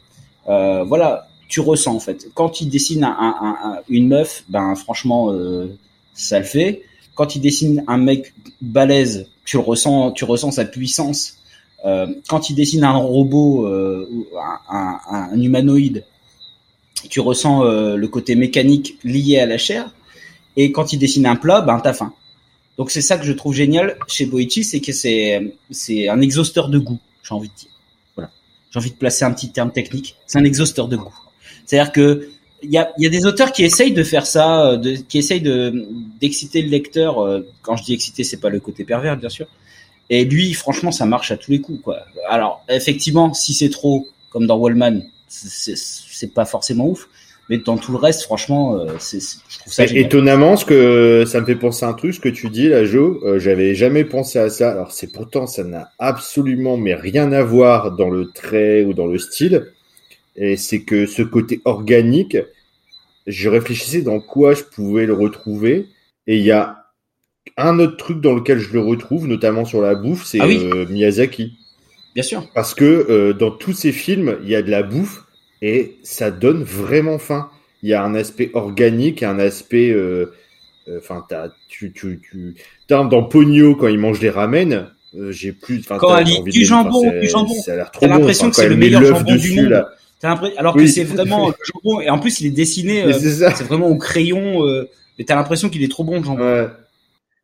euh, voilà, tu ressens en fait. Quand il dessine un, un, un, une meuf, ben franchement, euh, ça le fait. Quand il dessine un mec balèze, tu le ressens, tu ressens sa puissance. Euh, quand il dessine un robot, euh, un, un, humanoïde, tu ressens euh, le côté mécanique lié à la chair. Et quand il dessine un plat, ben t'as faim. Donc c'est ça que je trouve génial chez Boichi, c'est que c'est c'est un exhausteur de goût, j'ai envie de dire. Voilà, j'ai envie de placer un petit terme technique. C'est un exhausteur de goût. C'est-à-dire que il y a, y a, des auteurs qui essayent de faire ça, de, qui essayent de d'exciter le lecteur. Euh, quand je dis exciter, c'est pas le côté pervers, bien sûr. Et lui, franchement, ça marche à tous les coups, quoi. Alors, effectivement, si c'est trop, comme dans Wallman, c'est pas forcément ouf. Mais dans tout le reste, franchement, euh, je trouve ça génial. Étonnamment, ce que ça me fait penser à un truc, ce que tu dis là, Joe, euh, j'avais jamais pensé à ça. Alors c'est pourtant, ça n'a absolument mais rien à voir dans le trait ou dans le style. Et c'est que ce côté organique, je réfléchissais dans quoi je pouvais le retrouver. Et il y a un autre truc dans lequel je le retrouve, notamment sur la bouffe, c'est Ah oui. euh, Miyazaki. Bien sûr. Parce que euh, dans tous ces films, il y a de la bouffe et ça donne vraiment faim. Il y a un aspect organique, un aspect. euh, euh, Enfin, t'as, tu, tu, tu, dans Pogno quand il mange des ramen. euh, j'ai plus. Quand elle dit du jambon, du jambon. Ça a l'air trop bon. l'impression Enfin, que quand c'est le met meilleur l'œuf jambon du dessus, monde. là. Alors Oui. que c'est vraiment le jambon. Et en plus, il est dessiné. Euh, c'est vraiment au crayon. Euh, et t'as l'impression qu'il est trop bon le jambon. Ouais.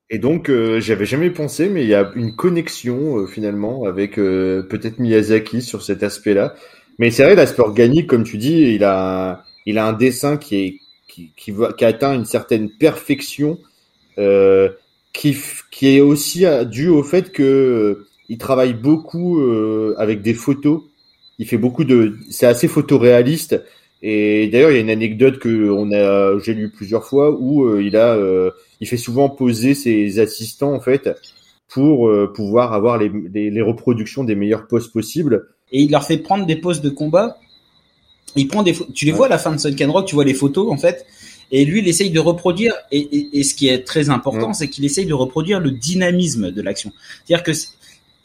Et donc, euh, j'avais jamais pensé, mais il y a une connexion euh, finalement avec peut-être Miyazaki sur cet aspect-là. Mais c'est vrai, l'aspect organique, comme tu dis, il a, il a un dessin qui est qui, qui, va, qui atteint une certaine perfection, qui, qui est aussi dû au fait que il travaille beaucoup avec des photos. Il fait beaucoup de, c'est assez photoréaliste. Et d'ailleurs, il y a une anecdote que on a, j'ai lu plusieurs fois où euh, il a, euh, il fait souvent poser ses assistants en fait pour euh, pouvoir avoir les, les, les reproductions des meilleures poses possibles. Et il leur fait prendre des poses de combat. Il prend des, tu les Ouais. vois à la fin de Sunken Rock, tu vois les photos en fait. Et lui, il essaye de reproduire. Et, et, et ce qui est très important, Ouais. c'est qu'il essaye de reproduire le dynamisme de l'action. C'est-à-dire que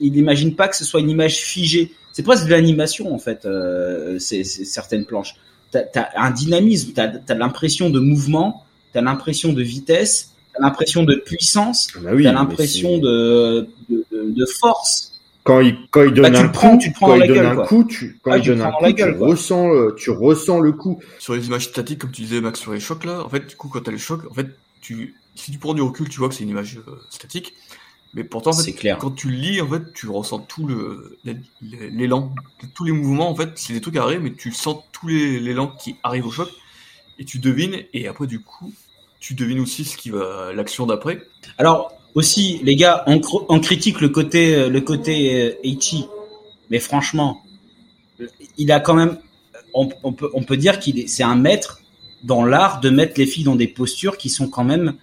il n'imagine pas que ce soit une image figée. C'est presque de l'animation en fait. Euh, c'est certaines planches. T'as as un dynamisme. T'as as, l'impression de mouvement. T'as l'impression de vitesse. T'as l'impression de puissance. Ah bah oui, t'as l'impression de, de, de, de force. quand il quand il donne Bah, tu un prends- coup, tu prends quand dans il la donne gueule, un quoi. coup, tu quand Ah, il donne un coup, gueule, tu quoi. ressens le, tu ressens le coup. Sur les images statiques, comme tu disais, Max, sur les chocs là, en fait, du coup, quand t'as les chocs, en fait, tu, si tu prends du recul, tu vois que c'est une image euh, statique. Mais pourtant, en fait, clair. quand tu lis, en fait, tu ressens tout le, l'élan, tous les mouvements, en fait, c'est des trucs arrêts, mais tu sens tous les, l'élan qui arrive au choc, et tu devines, et après, du coup, tu devines aussi ce qui va, l'action d'après. Alors aussi, les gars, on, cr- on critique le côté le côté euh, mais franchement, il a quand même, on, on peut on peut dire qu'il est c'est un maître dans l'art de mettre les filles dans des postures qui sont quand même,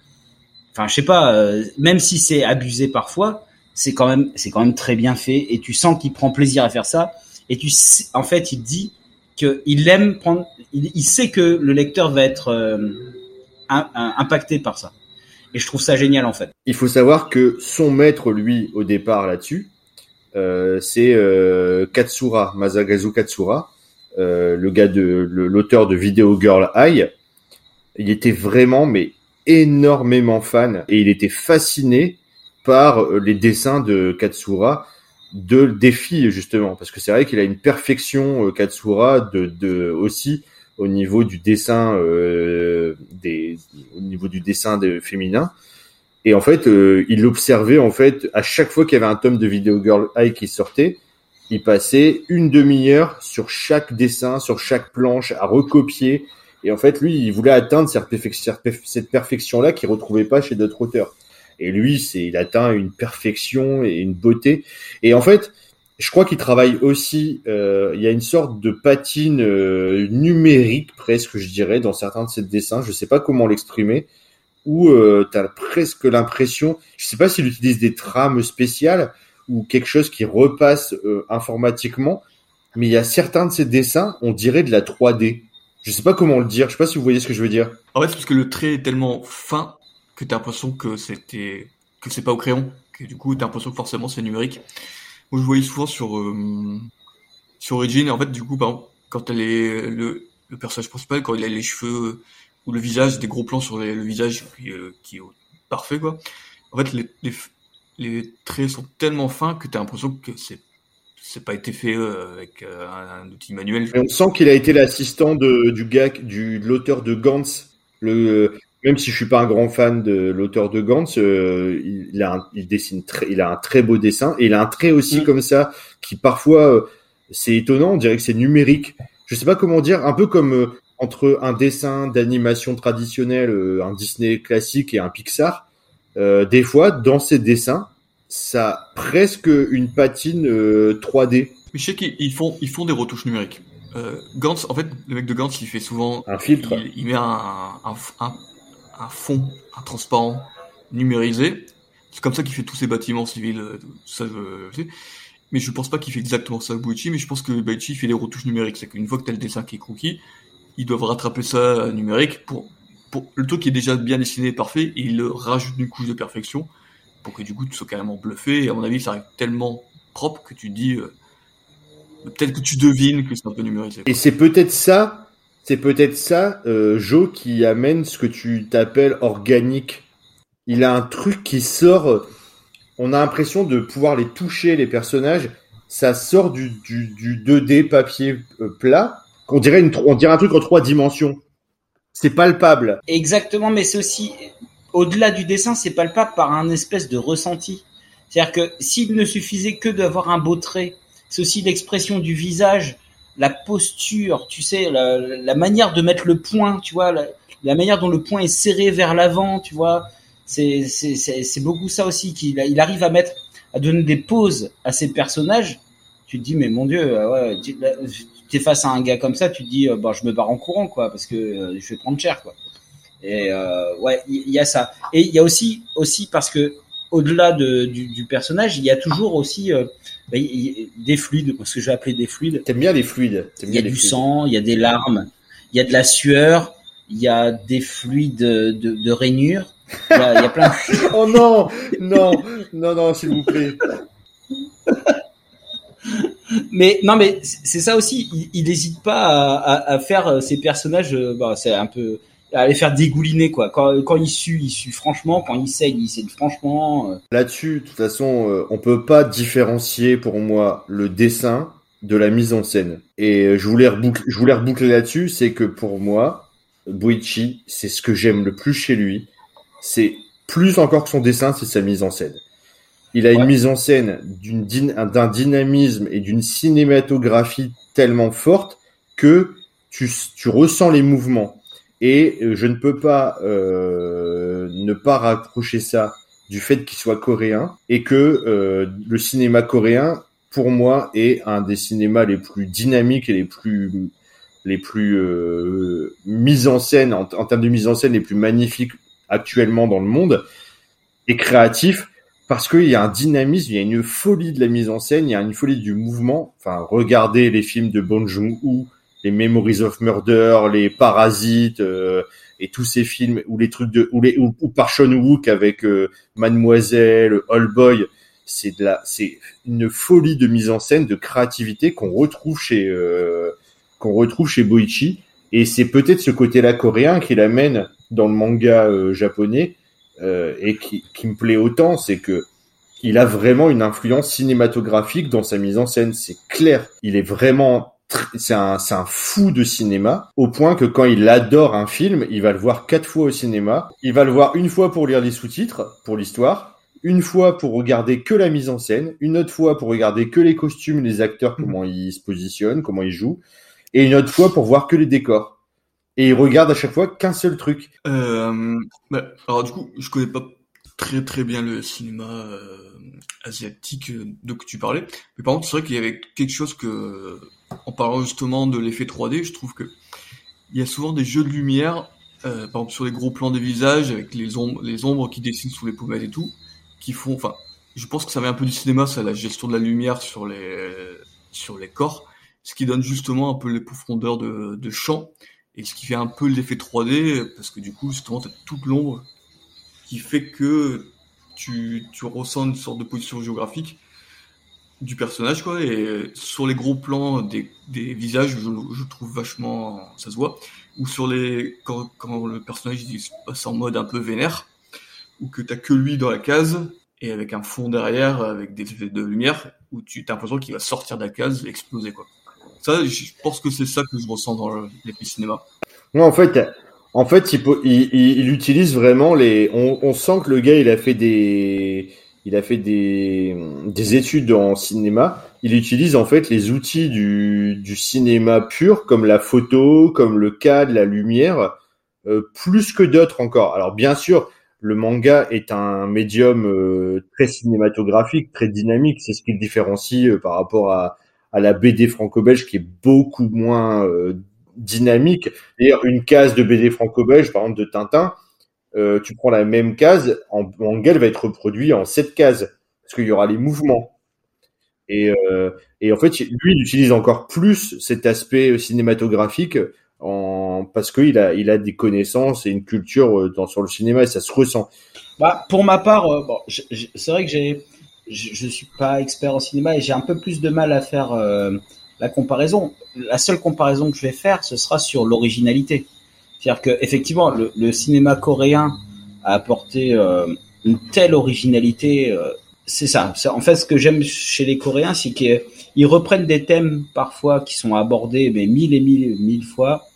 enfin je sais pas, euh, même si c'est abusé parfois, c'est quand même c'est quand même très bien fait et tu sens qu'il prend plaisir à faire ça et tu sais- en fait il dit que il aime prendre, il, sait que le lecteur va être euh, im- impacté par ça. Et je trouve ça génial en fait. Il faut savoir que son maître, lui, au départ là-dessus, euh, c'est euh, Katsura, Masagazu Katsura, euh, le gars de l'auteur de Video Girl Eye. Il était vraiment, mais énormément fan, et il était fasciné par euh, les dessins de Katsura de des filles justement, parce que c'est vrai qu'il a une perfection euh, Katsura de, de aussi au niveau du dessin euh, des au niveau du dessin de féminin. Et en fait il observait en fait à chaque fois qu'il y avait un tome de Video Girl Eye qui sortait il passait une demi-heure sur chaque dessin sur chaque planche à recopier et en fait lui il voulait atteindre cette, perfec- cette perfection là qu'il retrouvait pas chez d'autres auteurs et lui c'est il atteint une perfection et une beauté et en fait je crois qu'il travaille aussi. Euh, il y a une sorte de patine euh, numérique presque, je dirais, dans certains de ses dessins. Je sais pas comment l'exprimer. Où euh, tu as presque l'impression. Je sais pas s'il utilise des trames spéciales ou quelque chose qui repasse euh, informatiquement. Mais il y a certains de ses dessins, on dirait de la 3D. Je sais pas comment le dire. Je sais pas si vous voyez ce que je veux dire. En fait, c'est parce que le trait est tellement fin que t'as l'impression que c'était que c'est pas au crayon, que du coup t'as l'impression que forcément c'est numérique. Moi, je voyais souvent sur euh, sur Origin, en fait, du coup, quand elle est le, le personnage principal, quand il a les cheveux ou le visage, des gros plans sur le visage qui, euh, est parfait, quoi. En fait, les, les, les traits sont tellement fins que t'as l'impression que c'est c'est pas été fait euh, avec euh, un, un outil manuel. Et on sent qu'il a été l'assistant de, du gars, du, de l'auteur de Gantz. Le, même si je suis pas un grand fan de l'auteur de Gantz, euh, il, il a un, il dessine très, il a un très beau dessin et il a un trait aussi Mm. comme ça qui parfois euh, c'est étonnant. On dirait que c'est numérique. Je sais pas comment dire, un peu comme euh, entre un dessin d'animation traditionnel, euh, un Disney classique et un Pixar. Euh, des fois, dans ces dessins, ça a presque une patine euh, 3D, Mais je sais qu'ils ils font, ils font des retouches numériques. Euh, Gantz, en fait, le mec de Gantz, il fait souvent, un filtre. il, il met un, un, un, un fond, un transparent numérisé. C'est comme ça qu'il fait tous ses bâtiments civils, euh, tout ça, je, sais. Mais je pense pas qu'il fait exactement ça, Boichi, mais je pense que Boichi fait des retouches numériques. C'est qu'une fois que t'as le dessin qui est croquis, ils doivent rattraper ça euh, numérique pour, pour le truc qui est déjà bien dessiné et parfait, et ils le rajoutent une couche de perfection pour que du coup tu sois carrément bluffé. Et à mon avis, ça arrive tellement propre que tu dis, euh, peut-être que tu devines que c'est un peu numérisé. quoi. Et c'est peut-être ça, c'est peut-être ça, euh, Joe, qui amène ce que tu t'appelles organique. Il a un truc qui sort. euh, On a l'impression de pouvoir les toucher, les personnages. Ça sort du, du, du 2D papier euh, plat. On dirait, une, on dirait un truc en trois dimensions. C'est palpable. Exactement, mais c'est aussi au-delà du dessin, c'est palpable par un espèce de ressenti. C'est-à-dire que s'il ne suffisait que d'avoir un beau trait, c'est aussi l'expression du visage, la posture, tu sais, la, manière de mettre le point, tu vois, la, manière dont le point est serré vers l'avant, tu vois. C'est beaucoup ça aussi qu'il arrive à mettre à donner des pauses à ses personnages. Tu te dis mais mon dieu, euh, ouais, tu t'es face à un gars comme ça, tu te dis euh, bah je me barre en courant quoi parce que euh, je vais prendre cher quoi. Et euh, ouais, il y, a ça. Et il y a aussi aussi parce que au-delà de, du, du personnage, il y a toujours aussi euh, bah, y- des fluides, ce que je vais appeler des fluides. T'aimes bien les fluides. Il y a du fluides. sang, il y a des larmes, il y a de la sueur, il y a des fluides de, de rainure. Il y a, plein. de- Oh non, non, non, non, s'il vous plaît. Mais non, mais c'est ça aussi. Il- n'hésite pas à, à, à faire euh, ses personnages. Bah, c'est un peu à les faire dégouliner quoi. Quand, quand il sue, il sue franchement. Quand il saigne, il saigne franchement. euh. Là-dessus, de toute façon, euh, on peut pas différencier pour moi le dessin de la mise en scène. Et euh, je voulais reboucler, je voulais reboucler là-dessus, c'est que pour moi, Boichi, c'est ce que j'aime le plus chez lui. C'est plus encore que son dessin, c'est sa mise en scène. Il a une mise en scène d'une d'un dynamisme et d'une cinématographie tellement forte que tu, tu ressens les mouvements. Et euh, je ne peux pas euh, ne pas rapprocher ça du fait qu'il soit coréen et que euh, le cinéma coréen, pour moi, est un des cinémas les plus dynamiques et les plus les plus euh, mises en scène en, en termes de mise en scène les plus magnifiques actuellement dans le monde et créatif parce qu'il y a un dynamisme, il y a une folie de la mise en scène, il y a une folie du mouvement. Enfin, regardez les films de Bong Joon-ho, les Memories of Murder, les Parasites euh, et tous ces films ou les trucs de ou les ou, ou par Sean Wook avec euh, Mademoiselle, All Boy, c'est de la c'est une folie de mise en scène, de créativité qu'on retrouve chez euh, qu'on retrouve chez Boichi et c'est peut-être ce côté-là coréen qui l'amène dans le manga euh, japonais euh, et qui, qui me plaît autant, c'est que il a vraiment une influence cinématographique dans sa mise en scène. C'est clair. Il est vraiment, c'est un, c'est un fou de cinéma au point que quand il adore un film, il va le voir quatre fois au cinéma. Il va le voir une fois pour lire les sous-titres, pour l'histoire. Une fois pour regarder que la mise en scène, une autre fois pour regarder que les costumes, les acteurs, comment ils se positionnent, comment ils jouent, et une autre fois pour voir que les décors. Et il regarde à chaque fois qu'un seul truc. Euh, bah, alors du coup, je connais pas très très bien le cinéma asiatique de que tu parlais. Mais par contre, c'est vrai qu'il y avait quelque chose que, en parlant justement de l'effet 3D, je trouve que il y a souvent des jeux de lumière, par exemple sur les gros plans des visages avec les ombres, qui dessinent sous les pommettes et tout, qui font, enfin, je pense que ça vient un peu du cinéma, ça, la gestion de la lumière sur les corps, ce qui donne justement un peu les profondeurs de, de champ et ce qui fait un peu l'effet 3D parce que du coup justement t'as toute l'ombre qui fait que tu, tu ressens une sorte de position géographique du personnage quoi et sur les gros plans des, des visages je, je trouve vachement ça se voit ou sur les quand, quand le personnage il passe en mode un peu vénère ou que t'as que lui dans la case et avec un fond derrière avec des effets de lumière où tu as l'impression qu'il va sortir de la case exploser quoi. Ça, je pense que c'est ça que je ressens dans les cinéma. Non, en fait, en fait, il, il, il, utilise vraiment les. On, on, sent que le gars, il a fait des, il a fait des, des études en cinéma. Il utilise en fait les outils du, du cinéma pur, comme la photo, comme le cadre, la lumière, euh, plus que d'autres encore. Alors bien sûr, le manga est un médium euh, très cinématographique, très dynamique. C'est ce qui le différencie euh, par rapport à, à la BD franco-belge qui est beaucoup moins euh, dynamique. D'ailleurs, une case de BD franco-belge, par exemple de Tintin, tu prends la même case, en manga, elle va être reproduite en sept cases parce qu'il y aura les mouvements. Et, et en fait, lui, il utilise encore plus cet aspect cinématographique parce qu'il a des connaissances et une culture euh, dans sur le cinéma et ça se ressent. Bah pour ma part, euh, c'est vrai que je, je suis pas expert en cinéma et j'ai un peu plus de mal à faire euh, la comparaison. La seule comparaison que je vais faire, ce sera sur l'originalité. C'est-à-dire que effectivement, le, le, cinéma coréen a apporté une telle originalité. c'est ça. En fait, ce que j'aime chez les Coréens, c'est qu'ils reprennent des thèmes parfois qui sont abordés mais mille et mille mille fois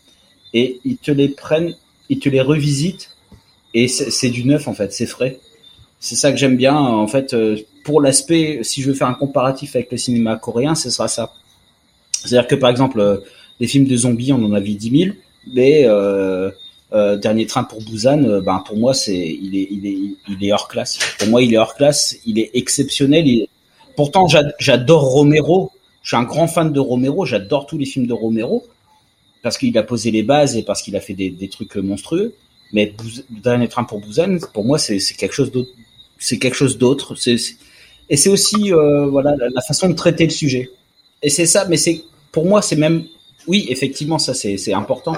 et ils te les prennent, ils te les revisitent et c'est du neuf en fait, c'est frais. C'est ça que j'aime bien en fait. Euh, pour l'aspect, si je veux faire un comparatif avec le cinéma coréen, ce sera ça. C'est-à-dire que par exemple, euh, les films de zombies, on en a vu 10 000, mais euh, euh, Dernier train pour Busan, euh, ben pour moi c'est il est il est il est hors classe. Pour moi il est hors classe, il est exceptionnel. Pourtant j'adore Romero, je suis un grand fan de Romero, j'adore tous les films de Romero, parce qu'il a posé les bases et parce qu'il a fait des, trucs monstrueux. Mais dernier train pour Busan, pour moi, c'est quelque chose d'autre. C'est quelque chose d'autre. Et c'est aussi euh, voilà la, façon de traiter le sujet. Et c'est ça. Mais c'est pour moi, c'est même oui, effectivement, ça c'est important.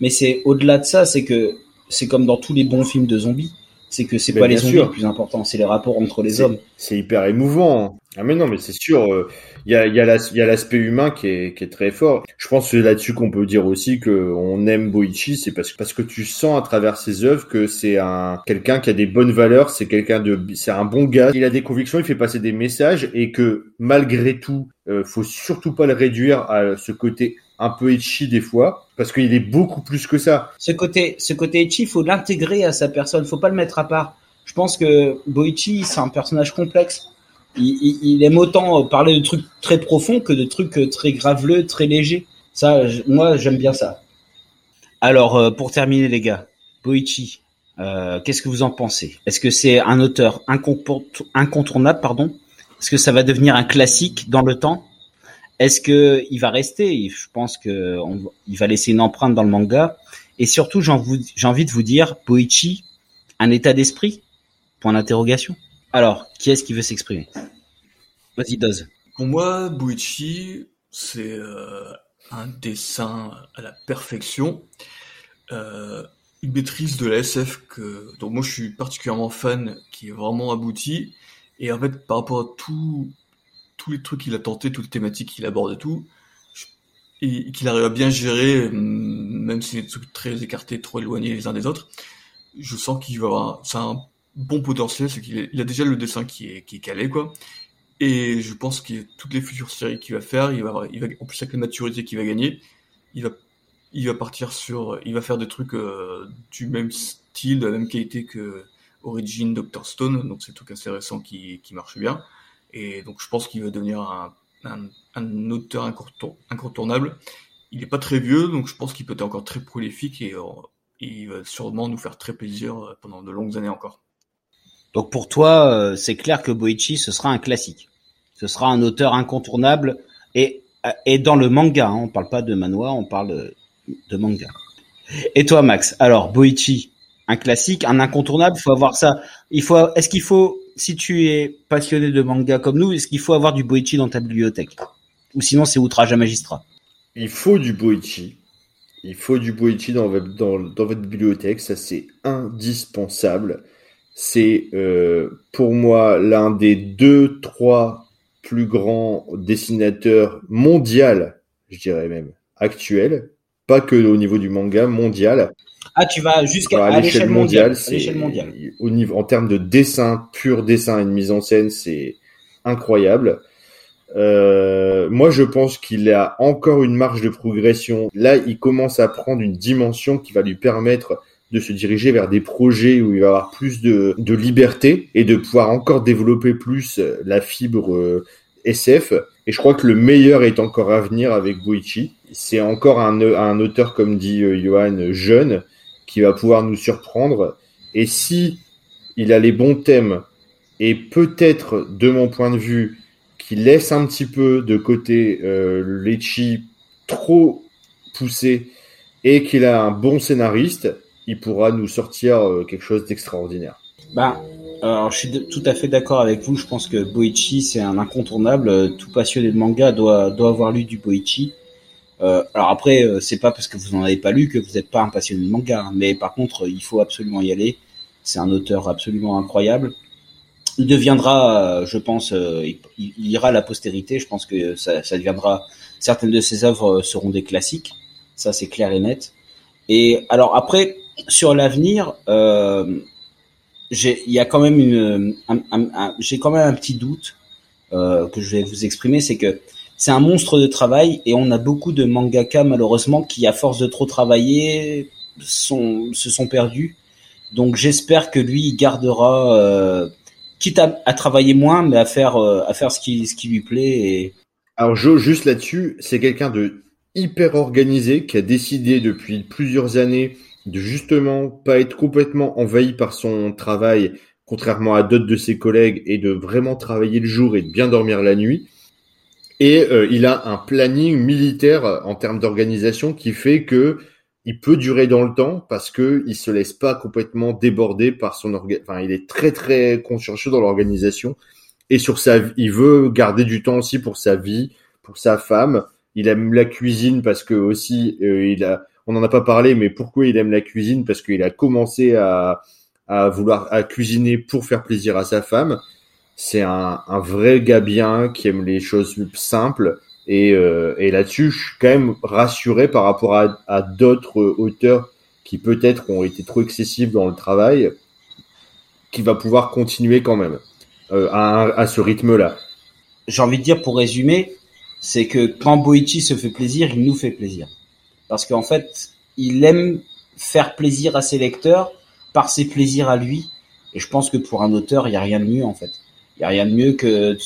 Mais c'est au-delà de ça, c'est que c'est comme dans tous les bons films de zombies c'est que c'est pas les zombies le plus important, c'est les rapports entre les hommes. C'est hyper émouvant. Ah mais non, mais c'est sûr, il euh, y a, y a l'aspect humain qui est, qui est très fort. Je pense que c'est là-dessus qu'on peut dire aussi que on aime Boichi, c'est parce, parce que tu sens à travers ses œuvres que c'est un quelqu'un qui a des bonnes valeurs, c'est quelqu'un de, c'est un bon gars. Il a des convictions, il fait passer des messages et que malgré tout, euh, faut surtout pas le réduire à ce côté un peu etchi des fois, parce qu'il est beaucoup plus que ça. Ce côté, ce côté il faut l'intégrer à sa personne, faut pas le mettre à part. Je pense que Boichi, c'est un personnage complexe. Il, aime autant parler de trucs très profonds que de trucs très graveleux, très légers. Ça, moi, j'aime bien ça. Alors, euh, pour terminer, les gars, Boichi, euh, qu'est-ce que vous en pensez? Est-ce que c'est un auteur incontournable, pardon? Est-ce que ça va devenir un classique dans le temps? Est-ce que il va rester? Je pense que il va laisser une empreinte dans le manga. Et surtout, j'ai envie de vous dire, Boichi, un état d'esprit? Point d'interrogation. Alors, qui est-ce qui veut s'exprimer? Vas-y, Doz. Pour moi, Boichi, c'est euh, un dessin à la perfection. Euh, une maîtrise de la SF que, dont moi je suis particulièrement fan, qui est vraiment abouti. Et en fait, par rapport à tout, tous les trucs qu'il a tenté, toutes les thématiques qu'il aborde et tout, et qu'il arrive à bien gérer, même si c'est des trucs très écartés, trop éloignés les uns des autres, je sens qu'il va avoir, c'est un bon potentiel, c'est qu'il a déjà le dessin qui est, qui est calé, quoi. Et je pense que toutes les futures séries qu'il va faire, il va, il va, en plus avec la maturité qu'il va gagner, il va, il va partir sur, il va faire des trucs euh, du même style, de la même qualité que Origin, Doctor Stone, donc c'est tout assez récent qui, qui marche bien. Et donc je pense qu'il va devenir un, un, auteur incontournable. Il n'est pas très vieux, donc je pense qu'il peut être encore très prolifique et, euh, il va sûrement nous faire très plaisir euh, pendant de longues années encore. Donc pour toi, euh, c'est clair que Boichi, ce sera un classique. Ce sera un auteur incontournable et, et dans le manga. Hein, on parle pas de manhwa, on parle de manga. Et toi, Max? Alors, Boichi, un classique, un incontournable. Il faut avoir ça. Est-ce qu'il faut, si tu es passionné de manga comme nous, est-ce qu'il faut avoir du Boichi dans ta bibliothèque? Ou sinon, c'est outrage à magistrat? Il faut du Boichi. Il faut du Boichi dans, votre bibliothèque. Ça, c'est indispensable. C'est euh, pour moi l'un des deux, trois plus grands dessinateurs mondiaux, je dirais même, actuels. Pas que au niveau du manga mondial. Ah, tu vas jusqu'à l'échelle mondiale. l'échelle mondiale. Au niveau, en termes de dessin, pur dessin et de mise en scène, c'est incroyable. Euh, moi, je pense qu'il a encore une marge de progression. Là, il commence à prendre une dimension qui va lui permettre de se diriger vers des projets où il va avoir plus de, de liberté et de pouvoir encore développer plus la fibre euh, SF. Et je crois que le meilleur est encore à venir avec Boichi. C'est encore un, auteur, comme dit euh, Johan, jeune, qui va pouvoir nous surprendre. Et si il a les bons thèmes, et peut-être, de mon point de vue, qu'il laisse un petit peu de côté euh, trop poussé, et qu'il a un bon scénariste, il pourra nous sortir euh, quelque chose d'extraordinaire. Ben, alors, je suis tout à fait d'accord avec vous. Je pense que Boichi, c'est un incontournable. Tout passionné de manga doit, doit avoir lu du Boichi. Euh, alors après, euh, c'est pas parce que vous en avez pas lu que vous n'êtes pas un passionné de manga, hein. mais par contre, il faut absolument y aller. C'est un auteur absolument incroyable. Il deviendra, euh, je pense, euh, il, ira à la postérité. Je pense que ça, ça deviendra. Certaines de ses œuvres seront des classiques. Ça, c'est clair et net. Et alors après, sur l'avenir, euh, il y a quand même une, j'ai quand même un petit doute euh, que je vais vous exprimer, c'est que c'est un monstre de travail et on a beaucoup de mangaka malheureusement qui, à force de trop travailler, sont, se sont perdus. Donc j'espère que lui gardera, euh, quitte à, travailler moins, mais à faire euh, à faire ce qui ce qui lui plaît. Et... Alors Joe, juste là-dessus, c'est quelqu'un de hyper organisé qui a décidé depuis plusieurs années de justement pas être complètement envahi par son travail, contrairement à d'autres de ses collègues, et de vraiment travailler le jour et de bien dormir la nuit. Et euh, il a un planning militaire en termes d'organisation qui fait que il peut durer dans le temps parce que il se laisse pas complètement déborder par son orga... enfin il est très très consciencieux dans l'organisation et sur sa il veut garder du temps aussi pour sa vie, pour sa femme. Il aime la cuisine parce que aussi euh, il a on n'en a pas parlé, mais pourquoi il aime la cuisine? Parce qu'il a commencé à, à vouloir à cuisiner pour faire plaisir à sa femme. C'est un, un vrai gars bien qui aime les choses simples. Et, euh, et là-dessus, je suis quand même rassuré par rapport à, à d'autres auteurs qui peut-être ont été trop excessifs dans le travail, qui va pouvoir continuer quand même euh, à, à ce rythme-là. J'ai envie de dire pour résumer, c'est que quand Boichi se fait plaisir, il nous fait plaisir parce qu'en fait, il aime faire plaisir à ses lecteurs par ses plaisirs à lui. Et je pense que pour un auteur, il n'y a rien de mieux en fait. Il n'y a rien de mieux que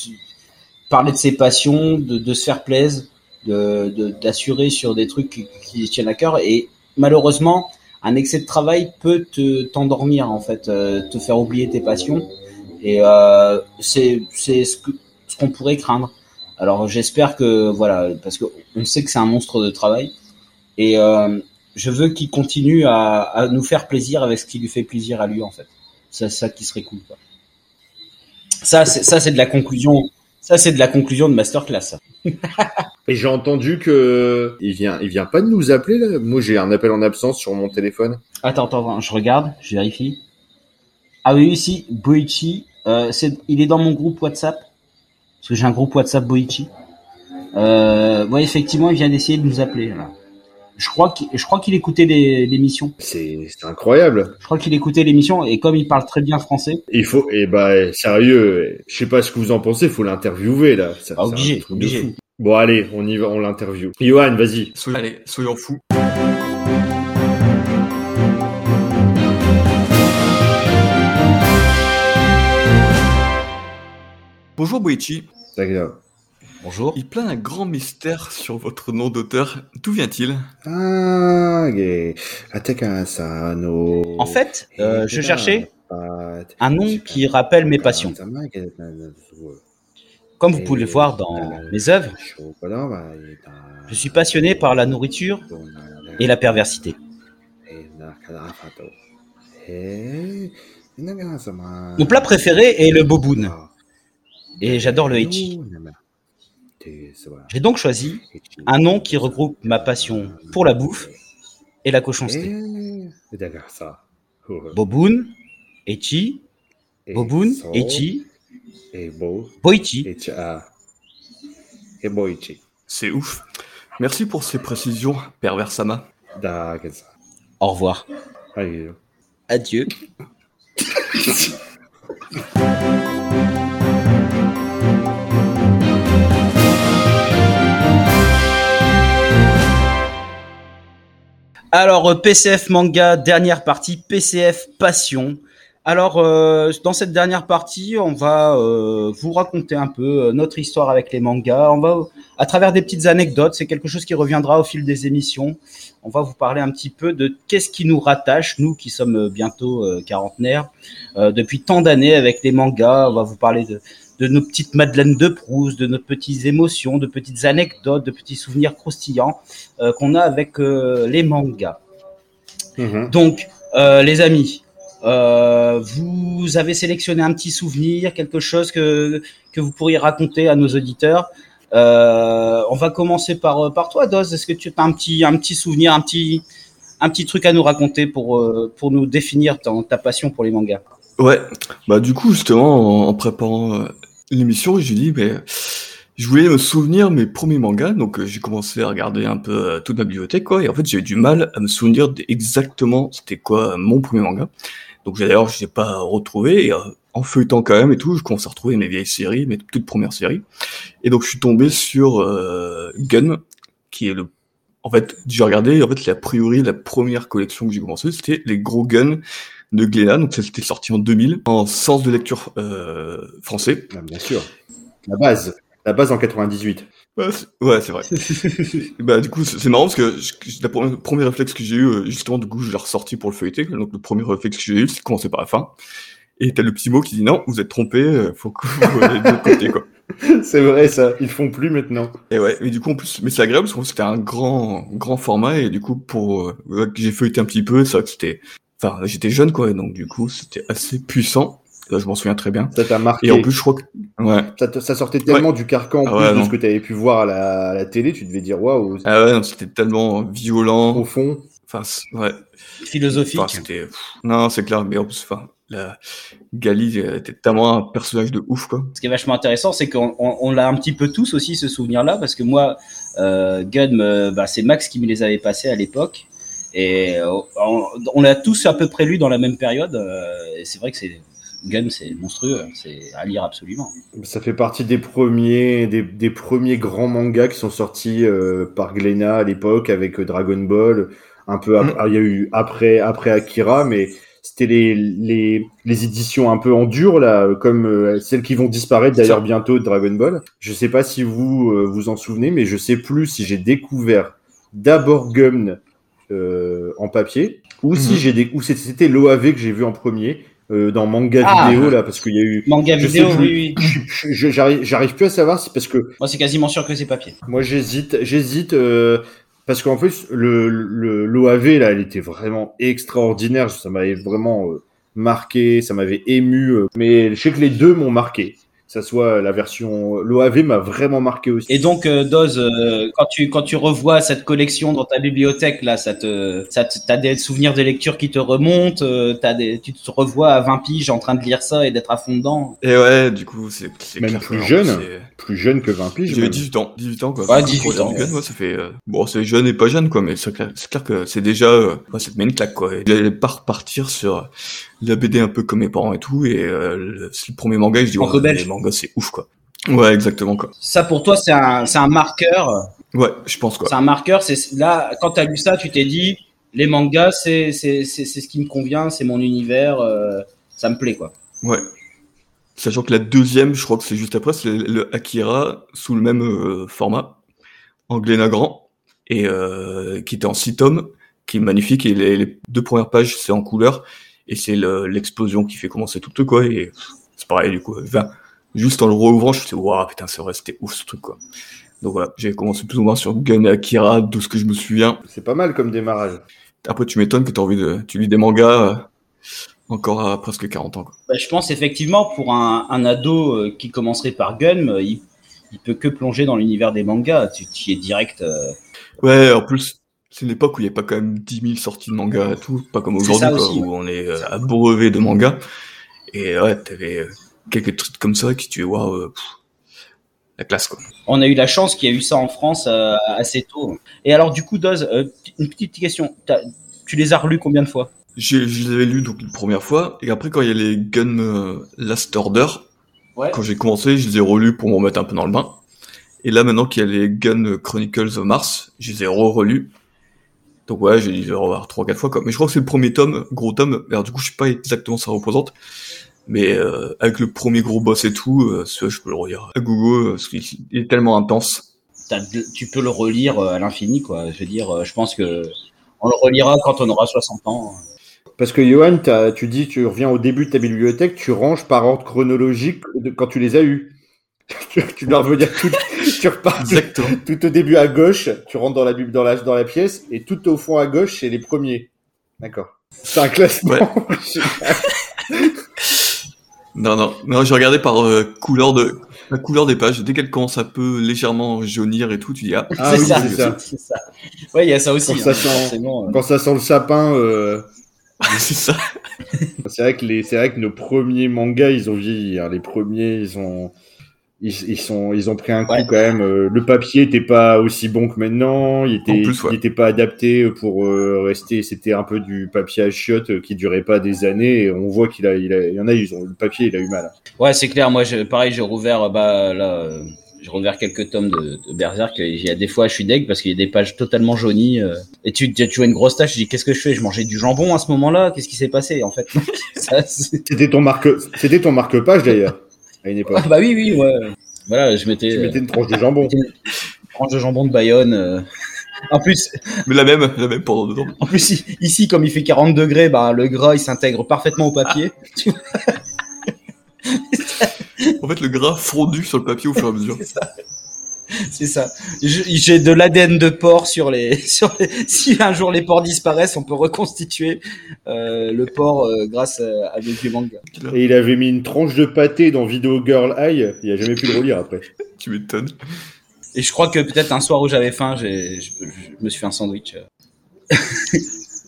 parler de ses passions, de, se faire plaisir, d'assurer sur des trucs qui, tiennent à cœur. Et malheureusement, un excès de travail peut te t'endormir en fait, euh, te faire oublier tes passions. Et euh, c'est ce qu'on pourrait craindre. Alors j'espère que voilà, parce que on sait que c'est un monstre de travail. Et euh, je veux qu'il continue à, à, nous faire plaisir avec ce qui lui fait plaisir à lui en fait. C'est ça qui serait cool. Quoi. Ça, c'est ça, c'est de la conclusion. Ça, c'est de la conclusion de masterclass. Et j'ai entendu que il vient, il vient pas de nous appeler là. Moi, j'ai un appel en absence sur mon téléphone. Attends, attends, je regarde, je vérifie. Ah oui, ici, Boichi. Euh, c'est, il est dans mon groupe WhatsApp parce que j'ai un groupe WhatsApp Boichi. Euh, ouais, effectivement, il vient d'essayer de nous appeler. Là. Je crois qu'il, je crois qu'il écoutait l'émission. C'est, c'est incroyable. Je crois qu'il écoutait l'émission et comme il parle très bien français. Il faut, et eh bah, sérieux, je sais pas ce que vous en pensez, faut l'interviewer, là. Ça, ah, obligé, obligé. Bon, allez, on y va, on l'interview. Johan, vas-y. allez, soyons fous. Bonjour Boichi. D'accord. Bonjour. Il plane un grand mystère sur votre nom d'auteur. D'où vient-il? Ah. En fait, euh, je cherchais, Un nom qui rappelle mes passions. Comme vous pouvez le voir dans mes œuvres, je suis passionné par la nourriture et la perversité. Mon plat préféré est le boboon. Et j'adore le J'ai donc choisi un nom qui regroupe ma passion pour la bouffe et la cochonceté. Boboon, Echi, Boboon, Echi, Boichi. C'est ouf. Merci pour ces précisions, pervers Sama. Au revoir. Adieu. Alors, euh, PCF manga, dernière partie, PCF passion. Alors, euh, dans cette dernière partie, on va euh, vous raconter un peu notre histoire avec les mangas. On va, à travers des petites anecdotes, c'est quelque chose qui reviendra au fil des émissions. On va vous parler un petit peu de qu'est-ce qui nous rattache, nous qui sommes bientôt quarantenaires, depuis tant d'années avec les mangas. On va vous parler de, de nos petites Madeleines de Proust, de nos petites émotions, de petites anecdotes, de petits souvenirs croustillants qu'on a avec les mangas. Mhm. Donc, euh, les amis, euh, vous avez sélectionné un petit souvenir, quelque chose que, que vous pourriez raconter à nos auditeurs. Euh, on va commencer par, par toi, Doz. Est-ce que tu as un petit, un petit souvenir, un petit, un petit truc à nous raconter pour, pour nous définir ta, ta passion pour les mangas? Ouais, bah du coup justement en, préparant l'émission, j'ai dit mais je voulais me souvenir mes premiers mangas, donc euh, j'ai commencé à regarder un peu euh, toute ma bibliothèque, quoi, et en fait j'ai eu du mal à me souvenir exactement c'était quoi euh, mon premier manga. Donc d'ailleurs je l'ai pas retrouvé, et en feuilletant quand même et tout, je commence à retrouver mes vieilles séries, mes toutes premières séries, et donc je suis tombé sur Gun, qui est le en fait, j'ai regardé, en fait, a priori, la première collection que j'ai commencé, c'était les gros guns de Glénat, donc ça c'était sorti en 2000, en sens de lecture euh, français. Ah, bien sûr. La base la base en 98. Ouais, c'est vrai. bah, du coup, c'est marrant parce que le premier réflexe que j'ai eu, euh, justement, du coup, je l'ai ressorti pour le feuilleter. Donc, le premier réflexe que j'ai eu, c'est de commencer par la fin. Et t'as le petit mot qui dit non, vous êtes trompé, euh, faut que vous alliez de l'autre côté, quoi. c'est vrai, ça. Ils font plus maintenant. Et ouais, mais du coup, en plus, mais c'est agréable parce que c'était un grand, grand format et du coup, pour, euh, j'ai feuilleté un petit peu, c'est vrai que c'était, enfin, j'étais jeune, quoi, donc du coup, c'était assez puissant je m'en souviens très bien. Ça t'a marqué. Et en plus, je crois que ouais. ça, ça sortait tellement du carcan en ah plus de ce que tu avais pu voir à la, à la, télé, tu devais dire waouh. Ah ouais, c'était tellement violent. Au fond. Enfin, ouais. Philosophique. Enfin, c'était. Non, c'est clair, mais en plus, enfin, la Gali était tellement un personnage de ouf, quoi. Ce qui est vachement intéressant, c'est qu'on on, on l'a un petit peu tous aussi ce souvenir-là, parce que moi, euh, Gun, bah, c'est Max qui me les avait passés à l'époque. Et euh, on, on l'a tous à peu près lu dans la même période. Euh, et c'est vrai que c'est Gun, c'est monstrueux, c'est à lire absolument. Ça fait partie des premiers, des, premiers grands mangas qui sont sortis euh, par Glénat à l'époque avec Dragon Ball. Un peu, mm. il y a eu après, après Akira, mais c'était les, les, les, éditions un peu en dur là, comme euh, celles qui vont disparaître d'ailleurs bientôt de Dragon Ball. Je sais pas si vous vous en souvenez, mais je sais plus si j'ai découvert d'abord Gun en papier ou si mm-hmm. j'ai ou c'était l'OAV que j'ai vu en premier euh, dans manga ah. vidéo là parce qu'il y a eu manga vidéo oui, oui. j'arrive plus à savoir c'est parce que moi c'est quasiment sûr que c'est papier moi j'hésite j'hésite euh, parce qu'en plus le l'OAV là elle était vraiment extraordinaire ça m'avait vraiment euh, marqué ça m'avait ému euh, mais je sais que les deux m'ont marqué ça soit la version l'OAV m'a vraiment marqué aussi. Et donc euh, Doz, euh, quand tu quand tu revois cette collection dans ta bibliothèque là, ça te ça t'as des souvenirs de lecture qui te remontent, euh, t'as des tu te revois à 20 piges en train de lire ça et d'être à fond dedans. Et ouais, du coup c'est même plus jeune, plus jeune que 20 piges. J'avais 18 ans, 18 ans quoi. Ouais, 18 ans. ouais, ça fait euh, bon, c'est jeune et pas jeune quoi, mais c'est clair, clair, que c'est déjà euh, ça te met une claque quoi. Il allait pas repartir sur la BD un peu comme mes parents et tout et euh, c'est le premier manga, je dis ouais, les mangas c'est ouf quoi. Ouais, exactement quoi. Ça pour toi c'est un c'est un marqueur. Ouais, je pense quoi. C'est un marqueur, c'est là quand tu as lu ça, tu t'es dit les mangas c'est c'est c'est ce qui me convient, c'est mon univers, euh, ça me plaît quoi. Ouais. Sachant que la deuxième, je crois que c'est juste après, c'est le Akira sous le même euh, format, en Nagrand, et euh, qui était en six tomes, qui est magnifique. Et les, les deux premières pages, c'est en couleur. et c'est l'explosion qui fait commencer tout le quoi. Et c'est pareil du coup. Enfin, juste en le rouvrant, je me suis dit, waouh, putain, c'est vrai, c'était ouf ce truc quoi. Donc voilà, j'ai commencé plus ou moins sur Gun Akira, de ce que je me souviens. C'est pas mal comme démarrage. Après, tu m'étonnes que tu as envie de, tu lis des mangas euh, encore à presque 40 ans. Quoi. Bah, je pense effectivement pour un, un ado euh, qui commencerait par Gun, euh, il, il peut que plonger dans l'univers des mangas. Tu, tu y es direct. Ouais, en plus, c'est une époque où il n'y a pas quand même 10 000 sorties de mangas et tout, pas comme aujourd'hui où on est à brevet de mangas. Et ouais, t'avais quelques trucs comme ça qui tu waouh, wow, la classe quoi. On a eu la chance qu'il y a eu ça en France euh, assez tôt. Et alors du coup, Doz, euh, une petite question. Tu les as relus combien de fois? Je les avais lus donc une première fois et après quand il y a les Gun euh, Last Order, ouais. quand j'ai commencé, je les ai relus pour me remettre un peu dans le bain. Et là maintenant qu'il y a les Gun Chronicles of Mars, je les ai re-relus. Donc ouais, j'ai dû les revoir trois quatre fois quoi. Mais je crois que c'est le premier tome, gros tome. Alors du coup, je sais pas exactement ça représente. Mais euh, avec le premier gros boss et tout, euh, je peux le relire à Google, parce qu'il est tellement intense. Tu peux le relire euh, à l'infini, quoi. Je veux dire, euh, je pense que on le relira quand on aura 60 ans. Parce que Johan, tu dis, tu reviens au début de ta bibliothèque, tu ranges par ordre chronologique de, quand tu les as eus. tu dois revenir tout, tu repars Exactement. Tout, tout, au début à gauche, tu rentres dans la dans la dans la pièce et tout au fond à gauche c'est les premiers. D'accord. C'est un classement. Ouais. Non, non, non, j'ai regardé par euh, couleur de la couleur des pages. Dès qu'elle commence un peu légèrement jaunir et tout, tu dis ah. ah c'est ça, c'est ça. Ouais, il y a ça aussi. Quand, ça, hein, sent, euh... quand ça sent le sapin. Euh... c'est ça. c'est vrai que les, c'est vrai que nos premiers mangas, ils ont vieilli. Hein. Les premiers, ils ont ils, ils, sont, ils ont pris un coup ouais. quand même. Euh, le papier était pas aussi bon que maintenant. Il était, plus, ouais. il était pas adapté pour euh, rester. C'était un peu du papier à chiottes euh, qui durait pas des années. Et on voit qu'il a, il, a, il y en a, ils ont le papier, il a eu mal. Ouais, c'est clair. Moi, je, pareil, j'ai rouvert, bah là, j'ai rouvert quelques tomes de, de Berserk. Il y a des fois, je suis deg parce qu'il y a des pages totalement jaunies. et tu, tu, vois une grosse tache. Je dis, qu'est-ce que je fais? Je mangeais du jambon à ce moment-là? Qu'est-ce qui s'est passé en fait? C'était ton marque, c'était ton marque-page d'ailleurs à une époque. Ah, bah oui, oui, ouais. Voilà, je mettais. Tu mettais une tranche de jambon. Une tranche de jambon de Bayonne. Euh... En plus. Mais la même, la même pendant dedans. En plus, ici, comme il fait 40 degrés, bah, le gras, il s'intègre parfaitement au papier. en fait, le gras fondu sur le papier au fur et à mesure. C'est ça. J'ai de l'ADN de porc sur les, sur les, Si un jour les porcs disparaissent, on peut reconstituer euh, le porc euh, grâce à, à des vieux mangas. Et il avait mis une tranche de pâté dans Video Girl Eye. Il a jamais pu le relire après. tu m'étonnes. Et je crois que peut-être un soir où j'avais faim, je, je, me suis fait un sandwich.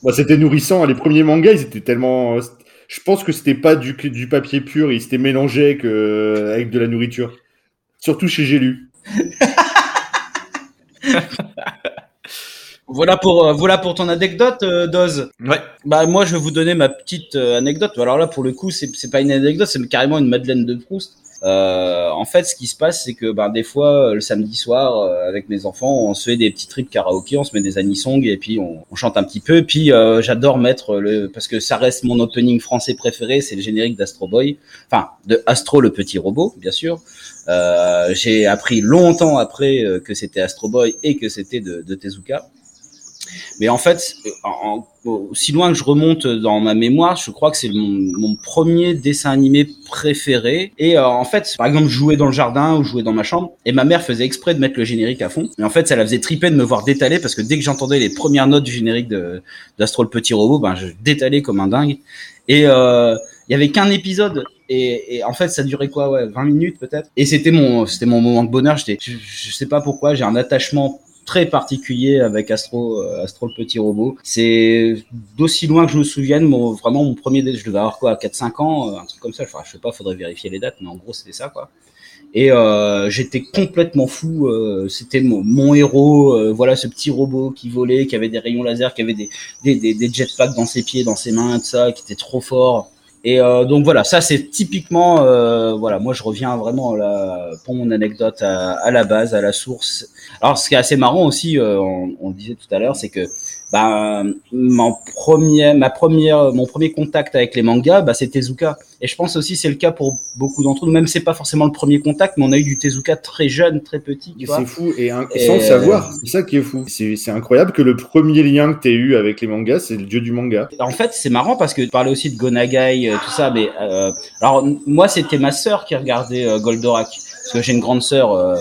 bah, c'était nourrissant. Les premiers mangas, ils étaient tellement. Je pense que c'était pas du, du papier pur. Ils s'étaient mélangés avec, euh, avec de la nourriture. Surtout chez J'ai lu. voilà pour euh, voilà pour ton anecdote, euh, Doz. Ouais. Bah moi je vais vous donner ma petite euh, anecdote. Alors là pour le coup c'est c'est pas une anecdote, c'est carrément une Madeleine de Proust. Euh, en fait, ce qui se passe, c'est que ben, des fois, le samedi soir, euh, avec mes enfants, on se fait des petits trips karaoké, on se met des anisong et puis on, on chante un petit peu. Puis euh, j'adore mettre le, parce que ça reste mon opening français préféré, c'est le générique d'Astro Boy, enfin de Astro le petit robot, bien sûr. Euh, j'ai appris longtemps après que c'était Astro Boy et que c'était de, de Tezuka. Mais en fait, en, aussi loin que je remonte dans ma mémoire, je crois que c'est mon, premier dessin animé préféré. Et euh, en fait, par exemple, jouais dans le jardin ou jouais dans ma chambre, et ma mère faisait exprès de mettre le générique à fond. Et en fait, ça la faisait triper de me voir détaler parce que dès que j'entendais les premières notes du générique d'Astro le petit robot, ben je détalais comme un dingue. Et euh, il y avait qu'un épisode et, en fait ça durait quoi? Ouais 20 minutes peut-être? Et c'était mon c'était mon moment de bonheur je, je sais pas pourquoi j'ai un attachement très particulier avec Astro, euh, Astro le petit robot. C'est d'aussi loin que je me souvienne, mon, vraiment mon premier, je devais avoir quoi, 4-5 ans, euh, un truc comme ça. Enfin, je sais pas, faudrait vérifier les dates, mais en gros c'était ça quoi. Et euh, j'étais complètement fou. Euh, c'était mon, mon, héros. Euh, voilà ce petit robot qui volait, qui avait des rayons laser, qui avait des, des, des, des jetpacks dans ses pieds, dans ses mains, tout ça, qui était trop fort. Et euh, donc voilà, ça c'est typiquement, euh, voilà, moi je reviens vraiment là, pour mon anecdote à, à, la base, à la source. Alors ce qui est assez marrant aussi, euh, on, on, le disait tout à l'heure, c'est que bah, mon premier, ma première, mon premier contact avec les mangas, bah, c'est Tezuka. Et je pense aussi c'est le cas pour beaucoup d'entre nous. Même c'est pas forcément le premier contact, mais on a eu du Tezuka très jeune, très petit. C'est fou et, sans le savoir. C'est ça qui est fou. C'est incroyable que le premier lien que tu eu avec les mangas, c'est le dieu du manga. En fait, c'est marrant parce que tu parlais aussi de Gonagai, tout ça. Mais alors moi, c'était ma sœur qui regardait Goldorak parce que j'ai une grande sœur.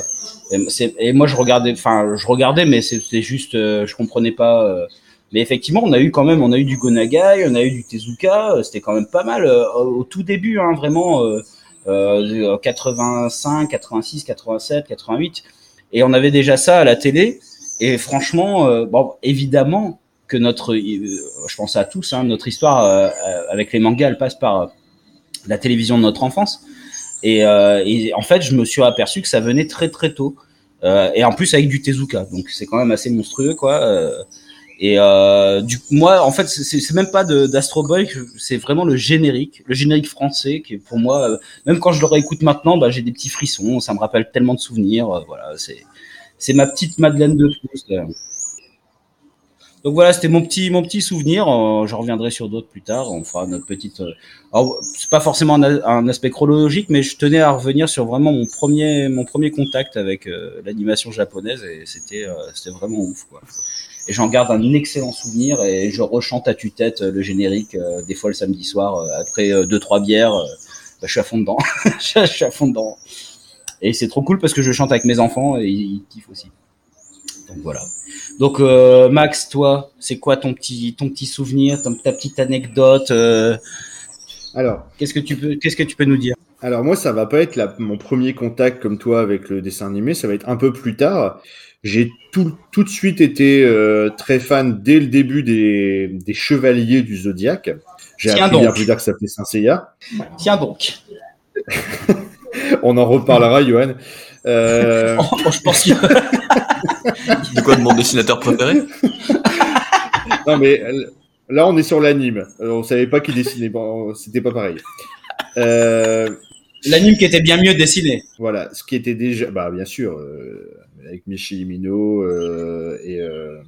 Et, et, moi, je regardais, enfin, je regardais, mais c'était juste, je comprenais pas mais effectivement, on a eu quand même, on a eu du Gonagai, on a eu du Tezuka, euh, c'était quand même pas mal euh, au tout début, hein, vraiment, euh, 85, 86, 87, 88, et on avait déjà ça à la télé. Et franchement, euh, bon, évidemment que notre, je pense à tous, hein, notre histoire avec les mangas, elle passe par la télévision de notre enfance. Et, et, en fait, je me suis aperçu que ça venait très très tôt. et en plus avec du Tezuka, donc c'est quand même assez monstrueux, quoi. Et euh, du moi, en fait, c'est même pas d'Astro Boy, c'est vraiment le générique, le générique français qui, pour moi, euh, même quand je le réécoute maintenant, bah, j'ai des petits frissons. Ça me rappelle tellement de souvenirs. Euh, voilà, c'est c'est ma petite Madeleine de Proust. Donc voilà, c'était mon petit mon petit souvenir. Euh, je reviendrai sur d'autres plus tard. On fera notre petite. Alors, c'est pas forcément un, aspect chronologique, mais je tenais à revenir sur vraiment mon premier mon premier contact avec l'animation japonaise et c'était c'était vraiment ouf quoi et j'en garde un excellent souvenir et je rechante à tue-tête euh, le générique euh, des fois le samedi soir euh, après deux trois bières bah, je suis à fond dedans je suis à fond dedans et c'est trop cool parce que je chante avec mes enfants et ils, kiffent aussi donc voilà donc Max toi c'est quoi ton petit ton petit souvenir ta petite anecdote alors qu'est-ce que tu peux qu'est-ce que tu peux nous dire? Alors moi ça va pas être la, mon premier contact comme toi avec le dessin animé ça va être un peu plus tard j'ai tout, tout de suite été euh, très fan dès le début des, des Chevaliers du Zodiaque. J'ai appris bien plus tard que ça s'appelait Saint Seiya. Tiens donc. On en reparlera, Johan. Euh... Oh, je pense qu'il... C'est quoi de mon dessinateur préféré Non mais là on est sur l'anime. Euh, on savait pas qui dessinait. Bon, c'était pas pareil. Euh... L'anime qui était bien mieux dessiné. Voilà, ce qui était déjà, bah bien sûr, euh, avec Michi euh, et euh,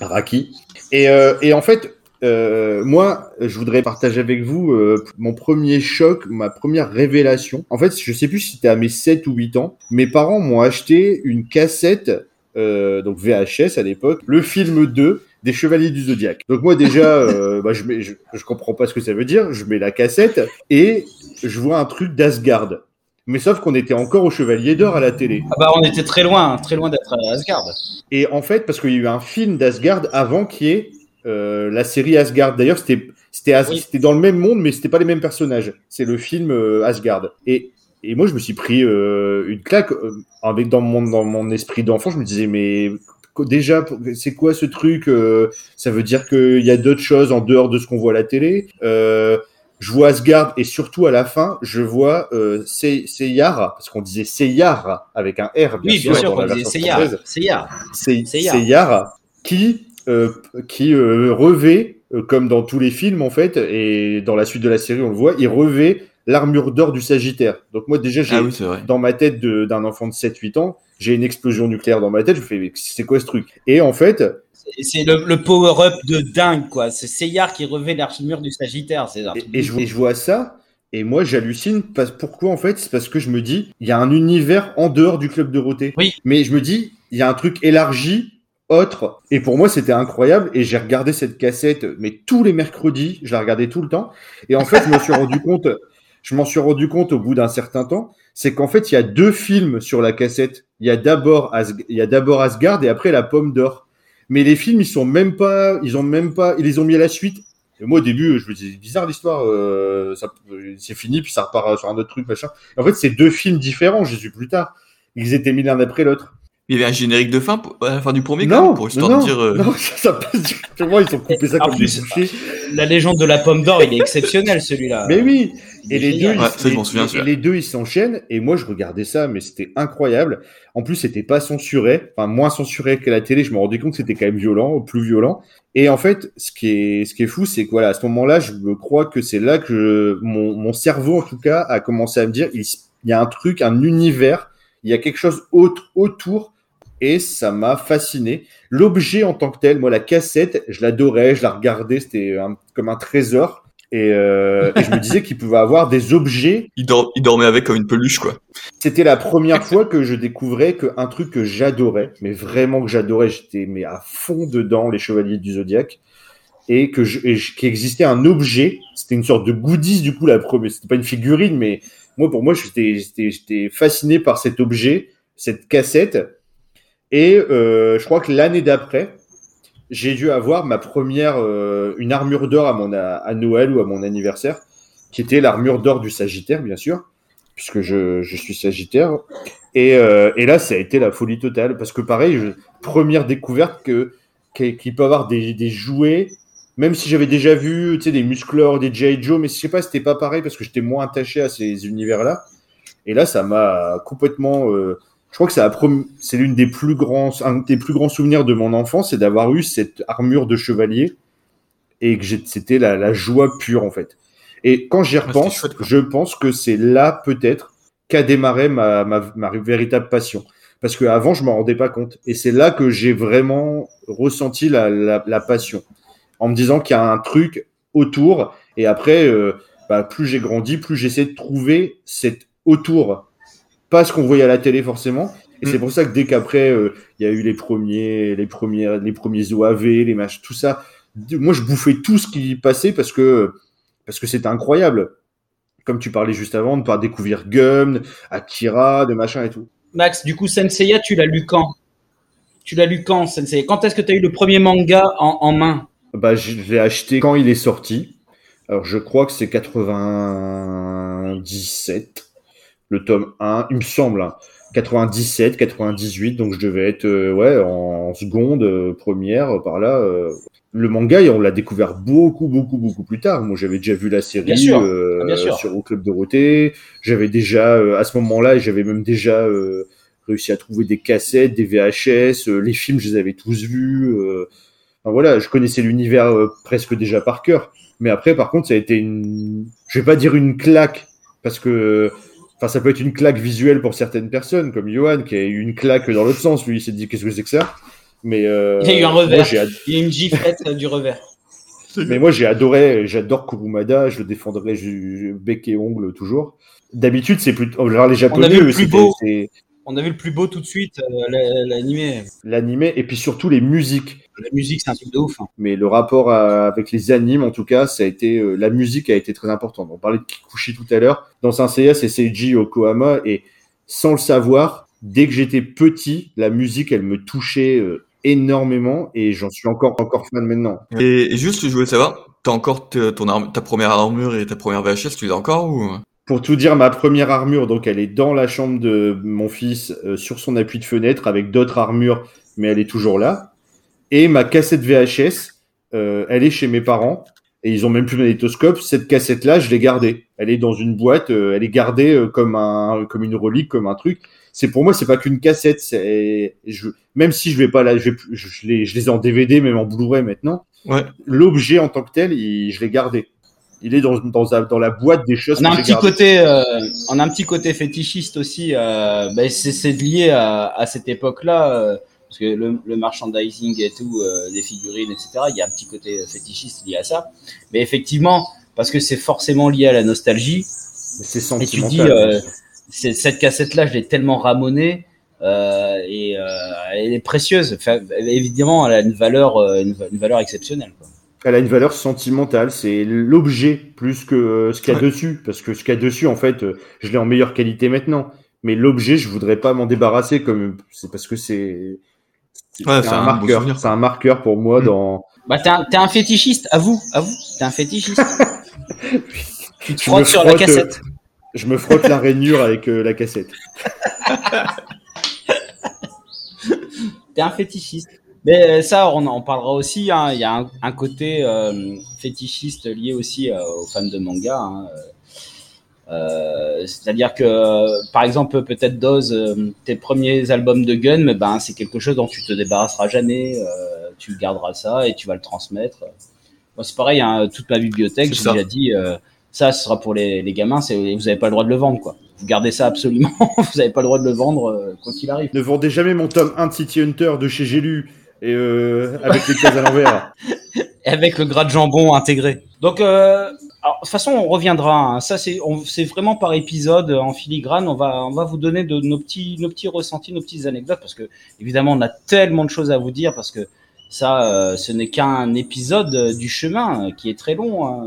Raki. Et, euh, et, en fait, euh, moi, je voudrais partager avec vous mon premier choc, ma première révélation. En fait, je sais plus si c'était à mes 7 ou 8 ans. Mes parents m'ont acheté une cassette, donc VHS à l'époque, le film 2 des Chevaliers du Zodiaque. Donc moi déjà, bah, je, mets, je, je, comprends pas ce que ça veut dire. Je mets la cassette et je vois un truc d'Asgard. Mais sauf qu'on était encore au Chevalier d'Or à la télé. Ah bah on était très loin, très loin d'être à Asgard. Et en fait, parce qu'il y a eu un film d'Asgard avant qui est euh, la série Asgard. D'ailleurs, c'était c'était dans le même monde, mais c'était pas les mêmes personnages. C'est le film euh, Asgard. Et et moi, je me suis pris euh, une claque avec dans mon dans mon esprit d'enfant. Je me disais mais déjà c'est quoi ce truc Ça veut dire qu'il y a d'autres choses en dehors de ce qu'on voit à la télé. Je vois Asgard et surtout à la fin, je vois Seyar, parce qu'on disait Seyar avec un R, bien oui, sûr. bien sûr, on disait Seyar. Seyar. Seyar. qui, qui euh, revêt, euh, comme dans tous les films en fait, et dans la suite de la série on le voit, il revêt l'armure d'or du Sagittaire. Donc moi déjà, j'ai ah dans ma tête d'un enfant de 7-8 ans, j'ai une explosion nucléaire dans ma tête, je me fais c'est quoi ce truc? Et en fait, c'est le, power-up de dingue, quoi. C'est Seyar qui revêt l'armure du Sagittaire. C'est et, et, je, je, vois ça, et moi j'hallucine. Pourquoi en fait? C'est parce que je me dis, il y a un univers en dehors du club de Roté. Oui. Mais je me dis, il y a un truc élargi, autre. Et pour moi, c'était incroyable. Et j'ai regardé cette cassette, mais tous les mercredis, je la regardais tout le temps. Et en fait, je me suis rendu compte, je m'en suis rendu compte au bout d'un certain temps, c'est qu'en fait, il y a deux films sur la cassette. Il y a d'abord il y a d'abord Asgard et après la Pomme d'Or. Mais les films, ils sont même pas, ils ont même pas, ils les ont mis à la suite. Et moi, au début, je me disais, bizarre l'histoire, euh, c'est fini, puis ça repart sur un autre truc, machin. En fait, c'est deux films différents, j'ai su plus tard. Ils étaient mis l'un après l'autre. Il y avait un générique de fin à la fin du premier, non, pour histoire de dire. Euh... Non, ça, passe directement, ils ont coupé ça comme plus, des. La légende de la pomme d'or, il est exceptionnel celui-là. Mais oui, et les deux, ils, les deux, ils s'enchaînent. Et moi, je regardais ça, mais c'était incroyable. En plus, c'était pas censuré, enfin moins censuré que la télé. Je me rendais compte que c'était quand même violent, plus violent. Et en fait, ce qui est, ce qui est fou, c'est que voilà, à ce moment-là, je crois que c'est là que mon, mon cerveau, en tout cas, a commencé à me dire, il, il y a un truc, un univers, il y a quelque chose autre autour et ça m'a fasciné. L'objet en tant que tel, moi la cassette, je l'adorais, je la regardais, c'était comme un trésor. Et, euh, et je me disais qu'il pouvait avoir des objets. Il, dor- il dormait avec comme une peluche, quoi. C'était la première fois que je découvrais qu'un truc que j'adorais, mais vraiment que j'adorais, j'étais mais à fond dedans, les Chevaliers du Zodiaque, et que je, et je- qu'il existait un objet. C'était une sorte de goodies du coup la première. C'était pas une figurine, mais moi pour moi j'étais j'étais j'étais fasciné par cet objet, cette cassette. Et euh, je crois que l'année d'après, j'ai dû avoir ma première euh, une armure d'or à mon à, Noël ou à mon anniversaire, qui était l'armure d'or du Sagittaire bien sûr, puisque je, je suis Sagittaire. Et, euh, et là ça a été la folie totale parce que pareil, première découverte que qu'il peut avoir des, des jouets même si j'avais déjà vu tu sais, des muscleurs, des G.I. Joe, mais je sais pas, c'était pas pareil parce que j'étais moins attaché à ces univers-là. Et là, ça m'a complètement. Je crois que c'est prom- l'une des plus grands, un des plus grands souvenirs de mon enfance, c'est d'avoir eu cette armure de chevalier et que c'était la, la joie pure en fait. Et quand j'y c'était repense, chouette, je pense que c'est là peut-être qu'a démarré ma, ma, ma véritable passion. Parce que avant, je m'en rendais pas compte. Et c'est là que j'ai vraiment ressenti la, la, la passion. En me disant qu'il y a un truc autour. Et après, euh, bah, plus j'ai grandi, plus j'essaie de trouver cet autour. Pas ce qu'on voyait à la télé forcément. Et Mm. c'est pour ça que dès qu'après, euh, il y a eu les premiers, les premiers, les premiers OAV, les matchs, tout ça. Moi, je bouffais tout ce qui passait parce que, parce que c'était incroyable. Comme tu parlais juste avant, de par découvrir Gum, Akira, de machin et tout. Max, du coup, Senseiya, tu l'as lu quand? Tu l'as lu quand, Senseiya? Quand est-ce que tu as eu le premier manga en, en main? Bah, je l'ai acheté quand il est sorti. Alors, je crois que c'est 97, le tome 1, il me semble. hein. 97, 98, donc je devais être euh, ouais en seconde, euh, première, euh, par là. euh. Le manga, on l'a découvert beaucoup, beaucoup, beaucoup plus tard. Moi, j'avais déjà vu la série Bien sûr, euh, bien sûr. sur au club Dorothée. J'avais déjà, euh, à ce moment-là, j'avais même déjà euh, réussi à trouver des cassettes, des VHS. euh, les films, je les avais tous vus. euh. Enfin, voilà, je connaissais l'univers euh, presque déjà par cœur. Mais après, par contre, ça a été une, je vais pas dire une claque, parce que, enfin, ça peut être une claque visuelle pour certaines personnes, comme Johan, qui a eu une claque dans l'autre sens. Lui, il s'est dit, qu'est-ce que c'est que ça? Mais, euh, Il y a eu un revers. ad- Il y a une giflette euh, du revers. mais moi, j'ai adoré, j'adore Kurumada, je le défendrai bec et ongle toujours. D'habitude, c'est plutôt, genre les japonais, eux, On a vu le plus beau tout de suite, euh, la- l'animé. l'animé, et puis surtout les musiques. La musique, c'est un truc de ouf. hein. mais le rapport à- avec les animes, en tout cas, ça a été euh, la musique a été très importante. On parlait de Kikuchi tout à l'heure. Dans un Seiya, c'est Seiji Yokohama et sans le savoir, dès que j'étais petit, la musique, elle me touchait euh, énormément et j'en suis encore encore fan maintenant. Et, et juste, je voulais savoir, t'as encore ton arme- ta première armure et ta première VHS, tu les as encore ou? Pour tout dire, ma première armure, donc elle est dans la chambre de mon fils, euh, sur son appui de fenêtre, avec d'autres armures, mais elle est toujours là. Et ma cassette VHS, euh, elle est chez mes parents, et ils ont même plus de magnétoscope. Cette cassette-là, je l'ai gardée. Elle est dans une boîte, euh, elle est gardée comme un, comme une relique, comme un truc. C'est pour moi, c'est pas qu'une cassette. Je, même si je vais pas là, je, les, je les ai en DVD, même en Blu-ray maintenant. Ouais. L'objet en tant que tel, il- je l'ai gardé. Il est dans, dans, dans la boîte des choses On a un petit gardées. côté, euh, on a un petit côté fétichiste aussi. Euh, ben, c'est c'est lié à, à cette époque-là, euh, parce que le, le merchandising et tout, euh, des figurines, etc. Il y a un petit côté fétichiste lié à ça. Mais effectivement, parce que c'est forcément lié à la nostalgie. C'est Et tu sentimental. dis, euh, c'est- cette cassette-là, je l'ai tellement ramonée. Euh, et euh, elle est précieuse. Enfin, évidemment, elle a une valeur, une, une valeur exceptionnelle. Quoi. Elle a une valeur sentimentale, c'est l'objet plus que euh, ce qu'il y a Ouais. dessus. Parce que ce qu'il y a dessus, en fait, euh, je l'ai en meilleure qualité maintenant. Mais l'objet, je voudrais pas m'en débarrasser comme c'est parce que c'est Ouais, un, marqueur. C'est un marqueur pour moi Mm. dans. Bah, t'es un, t'es un fétichiste, avoue, avoue, t'es un fétichiste. tu te Je me frottes sur la frotte, euh, cassette. Je me frotte la rainure avec euh, la cassette. T'es un fétichiste. Mais euh, ça, on en parlera aussi. hein. Il y a un, un côté euh, fétichiste lié aussi euh, aux fans de manga. hein. Euh, C'est-à-dire que, par exemple, peut-être Doz, euh, tes premiers albums de Gun, mais ben, c'est quelque chose dont tu te débarrasseras jamais. euh, tu garderas ça et tu vas le transmettre. Moi, c'est pareil, hein, toute ma bibliothèque, j'ai déjà dit, euh, ça, ce sera pour les, les gamins, vous n'avez pas le droit de le vendre. quoi. Vous gardez ça absolument, vous n'avez pas le droit de le vendre euh, quoi qu'il arrive. Ne vendez jamais mon tome 1 de City Hunter de chez J'ai lu et euh, avec les cases à l'envers. avec le gras de jambon intégré. Donc, euh, Alors, de toute façon, on reviendra. hein. Ça, c'est, vraiment par épisode, en filigrane. On va, on va vous donner de nos petits, nos petits ressentis, nos petites anecdotes, parce que évidemment, on a tellement de choses à vous dire, parce que ça, euh, ce n'est qu'un épisode euh, du chemin euh, qui est très long hein,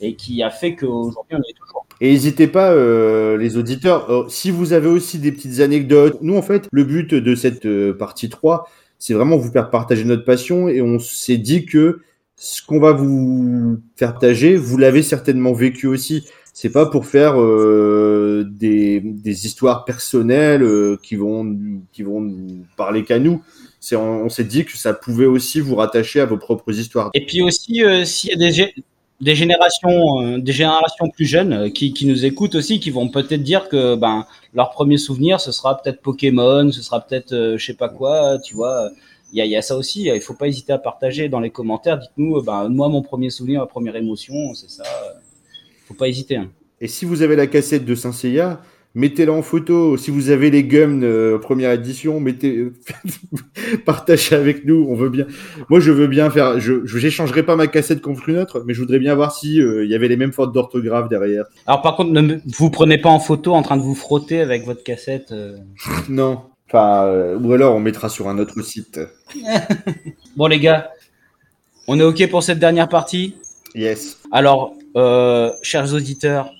et qui a fait qu'aujourd'hui, on est toujours. Et n'hésitez pas, euh, les auditeurs, si vous avez aussi des petites anecdotes. Nous, en fait, le but de cette partie 3, c'est vraiment vous faire partager notre passion et on s'est dit que ce qu'on va vous partager, vous l'avez certainement vécu aussi. C'est pas pour faire euh, des, des histoires personnelles euh, qui vont qui vont parler qu'à nous. C'est on, on s'est dit que ça pouvait aussi vous rattacher à vos propres histoires. Et puis aussi, euh, s'il y a des, des générations, euh, des générations plus jeunes euh, qui, qui nous écoutent aussi, qui vont peut-être dire que ben leur premier souvenir, ce sera peut-être Pokémon, ce sera peut-être euh, je sais pas quoi, tu vois. Il y a, y a ça aussi. Il faut pas hésiter à partager dans les commentaires. Dites-nous, euh, ben moi mon premier souvenir, ma première émotion, c'est ça. Faut pas hésiter. hein. Et si vous avez la cassette de Saint Seiya, mettez-la en photo. Si vous avez les gums euh, première édition, mettez, partagez avec nous. On veut bien. Moi, je veux bien faire. Je, j'échangerai pas ma cassette contre une autre, mais je voudrais bien voir si euh, il y avait les mêmes fautes d'orthographe derrière. Alors par contre, ne vous prenez pas en photo en train de vous frotter avec votre cassette. euh. Non. Enfin, euh, ou alors on mettra sur un autre site. Bon les gars, on est ok pour cette dernière partie? Yes. Alors, chers auditeurs,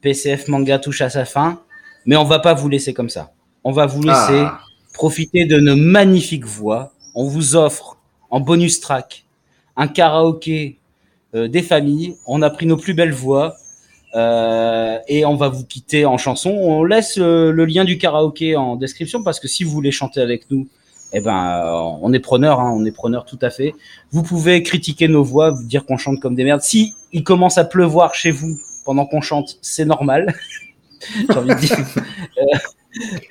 PCF Manga touche à sa fin, mais on va pas vous laisser comme ça. On va vous laisser Ah. profiter de nos magnifiques voix. On vous offre en bonus track un karaoké euh, des familles. On a pris nos plus belles voix euh, et on va vous quitter en chanson. On laisse euh, le lien du karaoké en description parce que si vous voulez chanter avec nous, eh ben, euh, on est preneur, hein, on est preneur tout à fait. Vous pouvez critiquer nos voix, vous dire qu'on chante comme des merdes. Si il commence à pleuvoir chez vous pendant qu'on chante, c'est normal. J'ai envie de dire. Euh,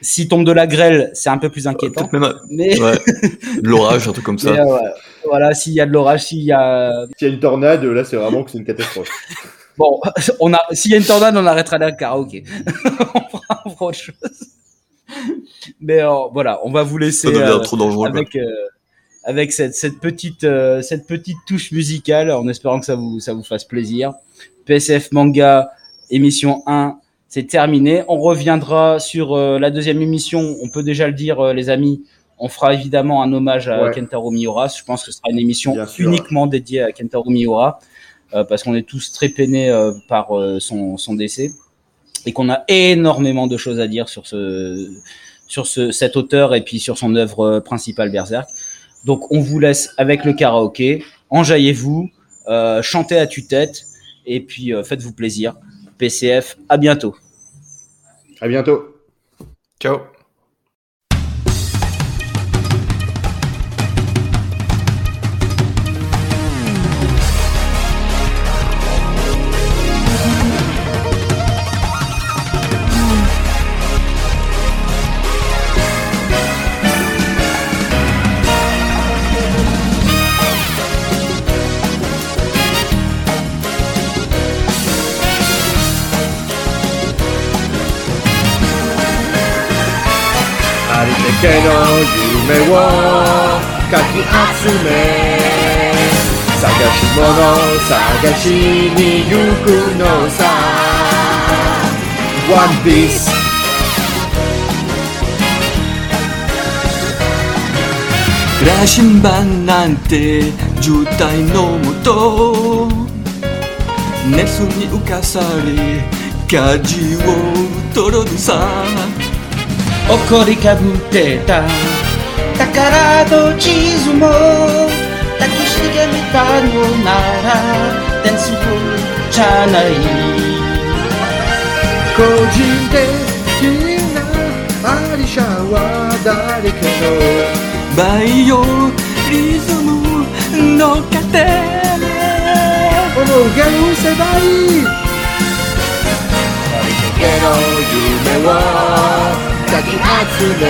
S'il tombe de la grêle, c'est un peu plus inquiétant. Peut-être même Mais, ouais, de l'orage, un truc comme ça. mais, euh, voilà, s'il y a de l'orage, s'il y a S'il y a une tornade, là, c'est vraiment que c'est une catastrophe. bon, on a, s'il y a une tornade, on arrêtera la karaoké. on, fera, on fera autre chose. Mais euh, voilà, on va vous laisser ça devient euh, trop dangereux. quoi. avec euh, avec cette, cette petite euh, cette petite touche musicale, en espérant que ça vous ça vous fasse plaisir. PSF Manga émission 1, c'est terminé. On reviendra sur euh, la deuxième émission. On peut déjà le dire, euh, les amis. On fera évidemment un hommage à Ouais. Kentaro Miura. Je pense que ce sera une émission Bien sûr. uniquement dédiée à Kentaro Miura euh, parce qu'on est tous très peinés par son, son décès et qu'on a énormément de choses à dire sur ce sur ce, cet auteur et puis sur son œuvre principale Berserk. Donc on vous laisse avec le karaoké, enjaillez-vous, chantez à tue-tête et puis euh, faites-vous plaisir. PCF, à bientôt. À bientôt. Ciao. けの夢をかき集め探し物探しに行くのさ。One Piece 羅針盤なんて渋滞のもと熱に浮かされ舵を取るのさ。怒りかぶってた。宝と地図も抱きしめたのなら天数じゃない。個人的なアリシャは誰かのバイオリズムの過程思うがうせばいいけの夢をかき集め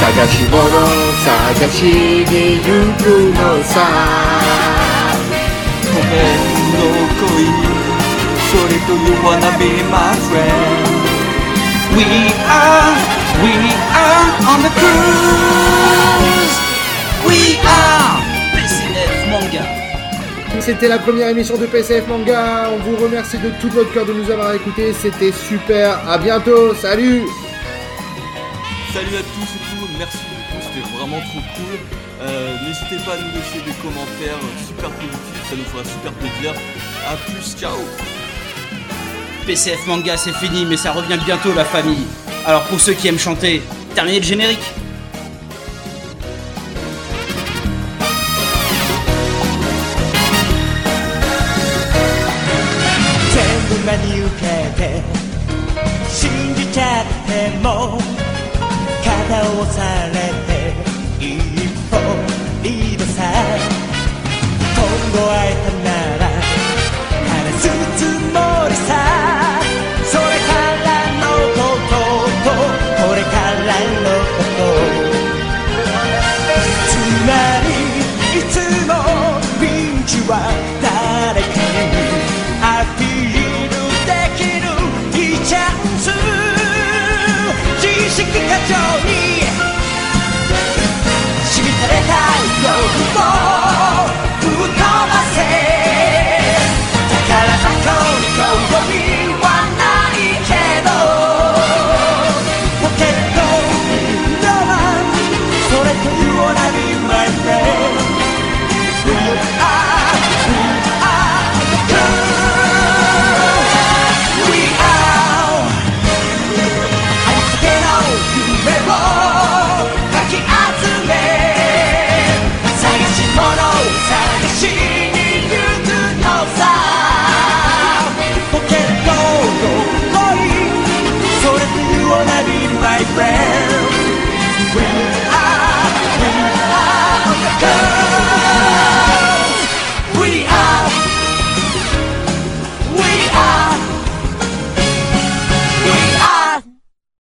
探し物探しに行くのさごめんの恋それと You wanna be my friend We are, we are on the cruise. We are C'était la première émission de PCF Manga. On vous remercie de tout notre cœur de nous avoir écoutés. C'était super. À bientôt. Salut. Salut à tous et tout. Merci beaucoup. C'était vraiment trop cool. Euh, N'hésitez pas à nous laisser des commentaires super positifs. Ça nous fera super plaisir. À plus. Ciao. PCF Manga, c'est fini, mais ça revient bientôt, la famille. Alors pour ceux qui aiment chanter, terminez le générique.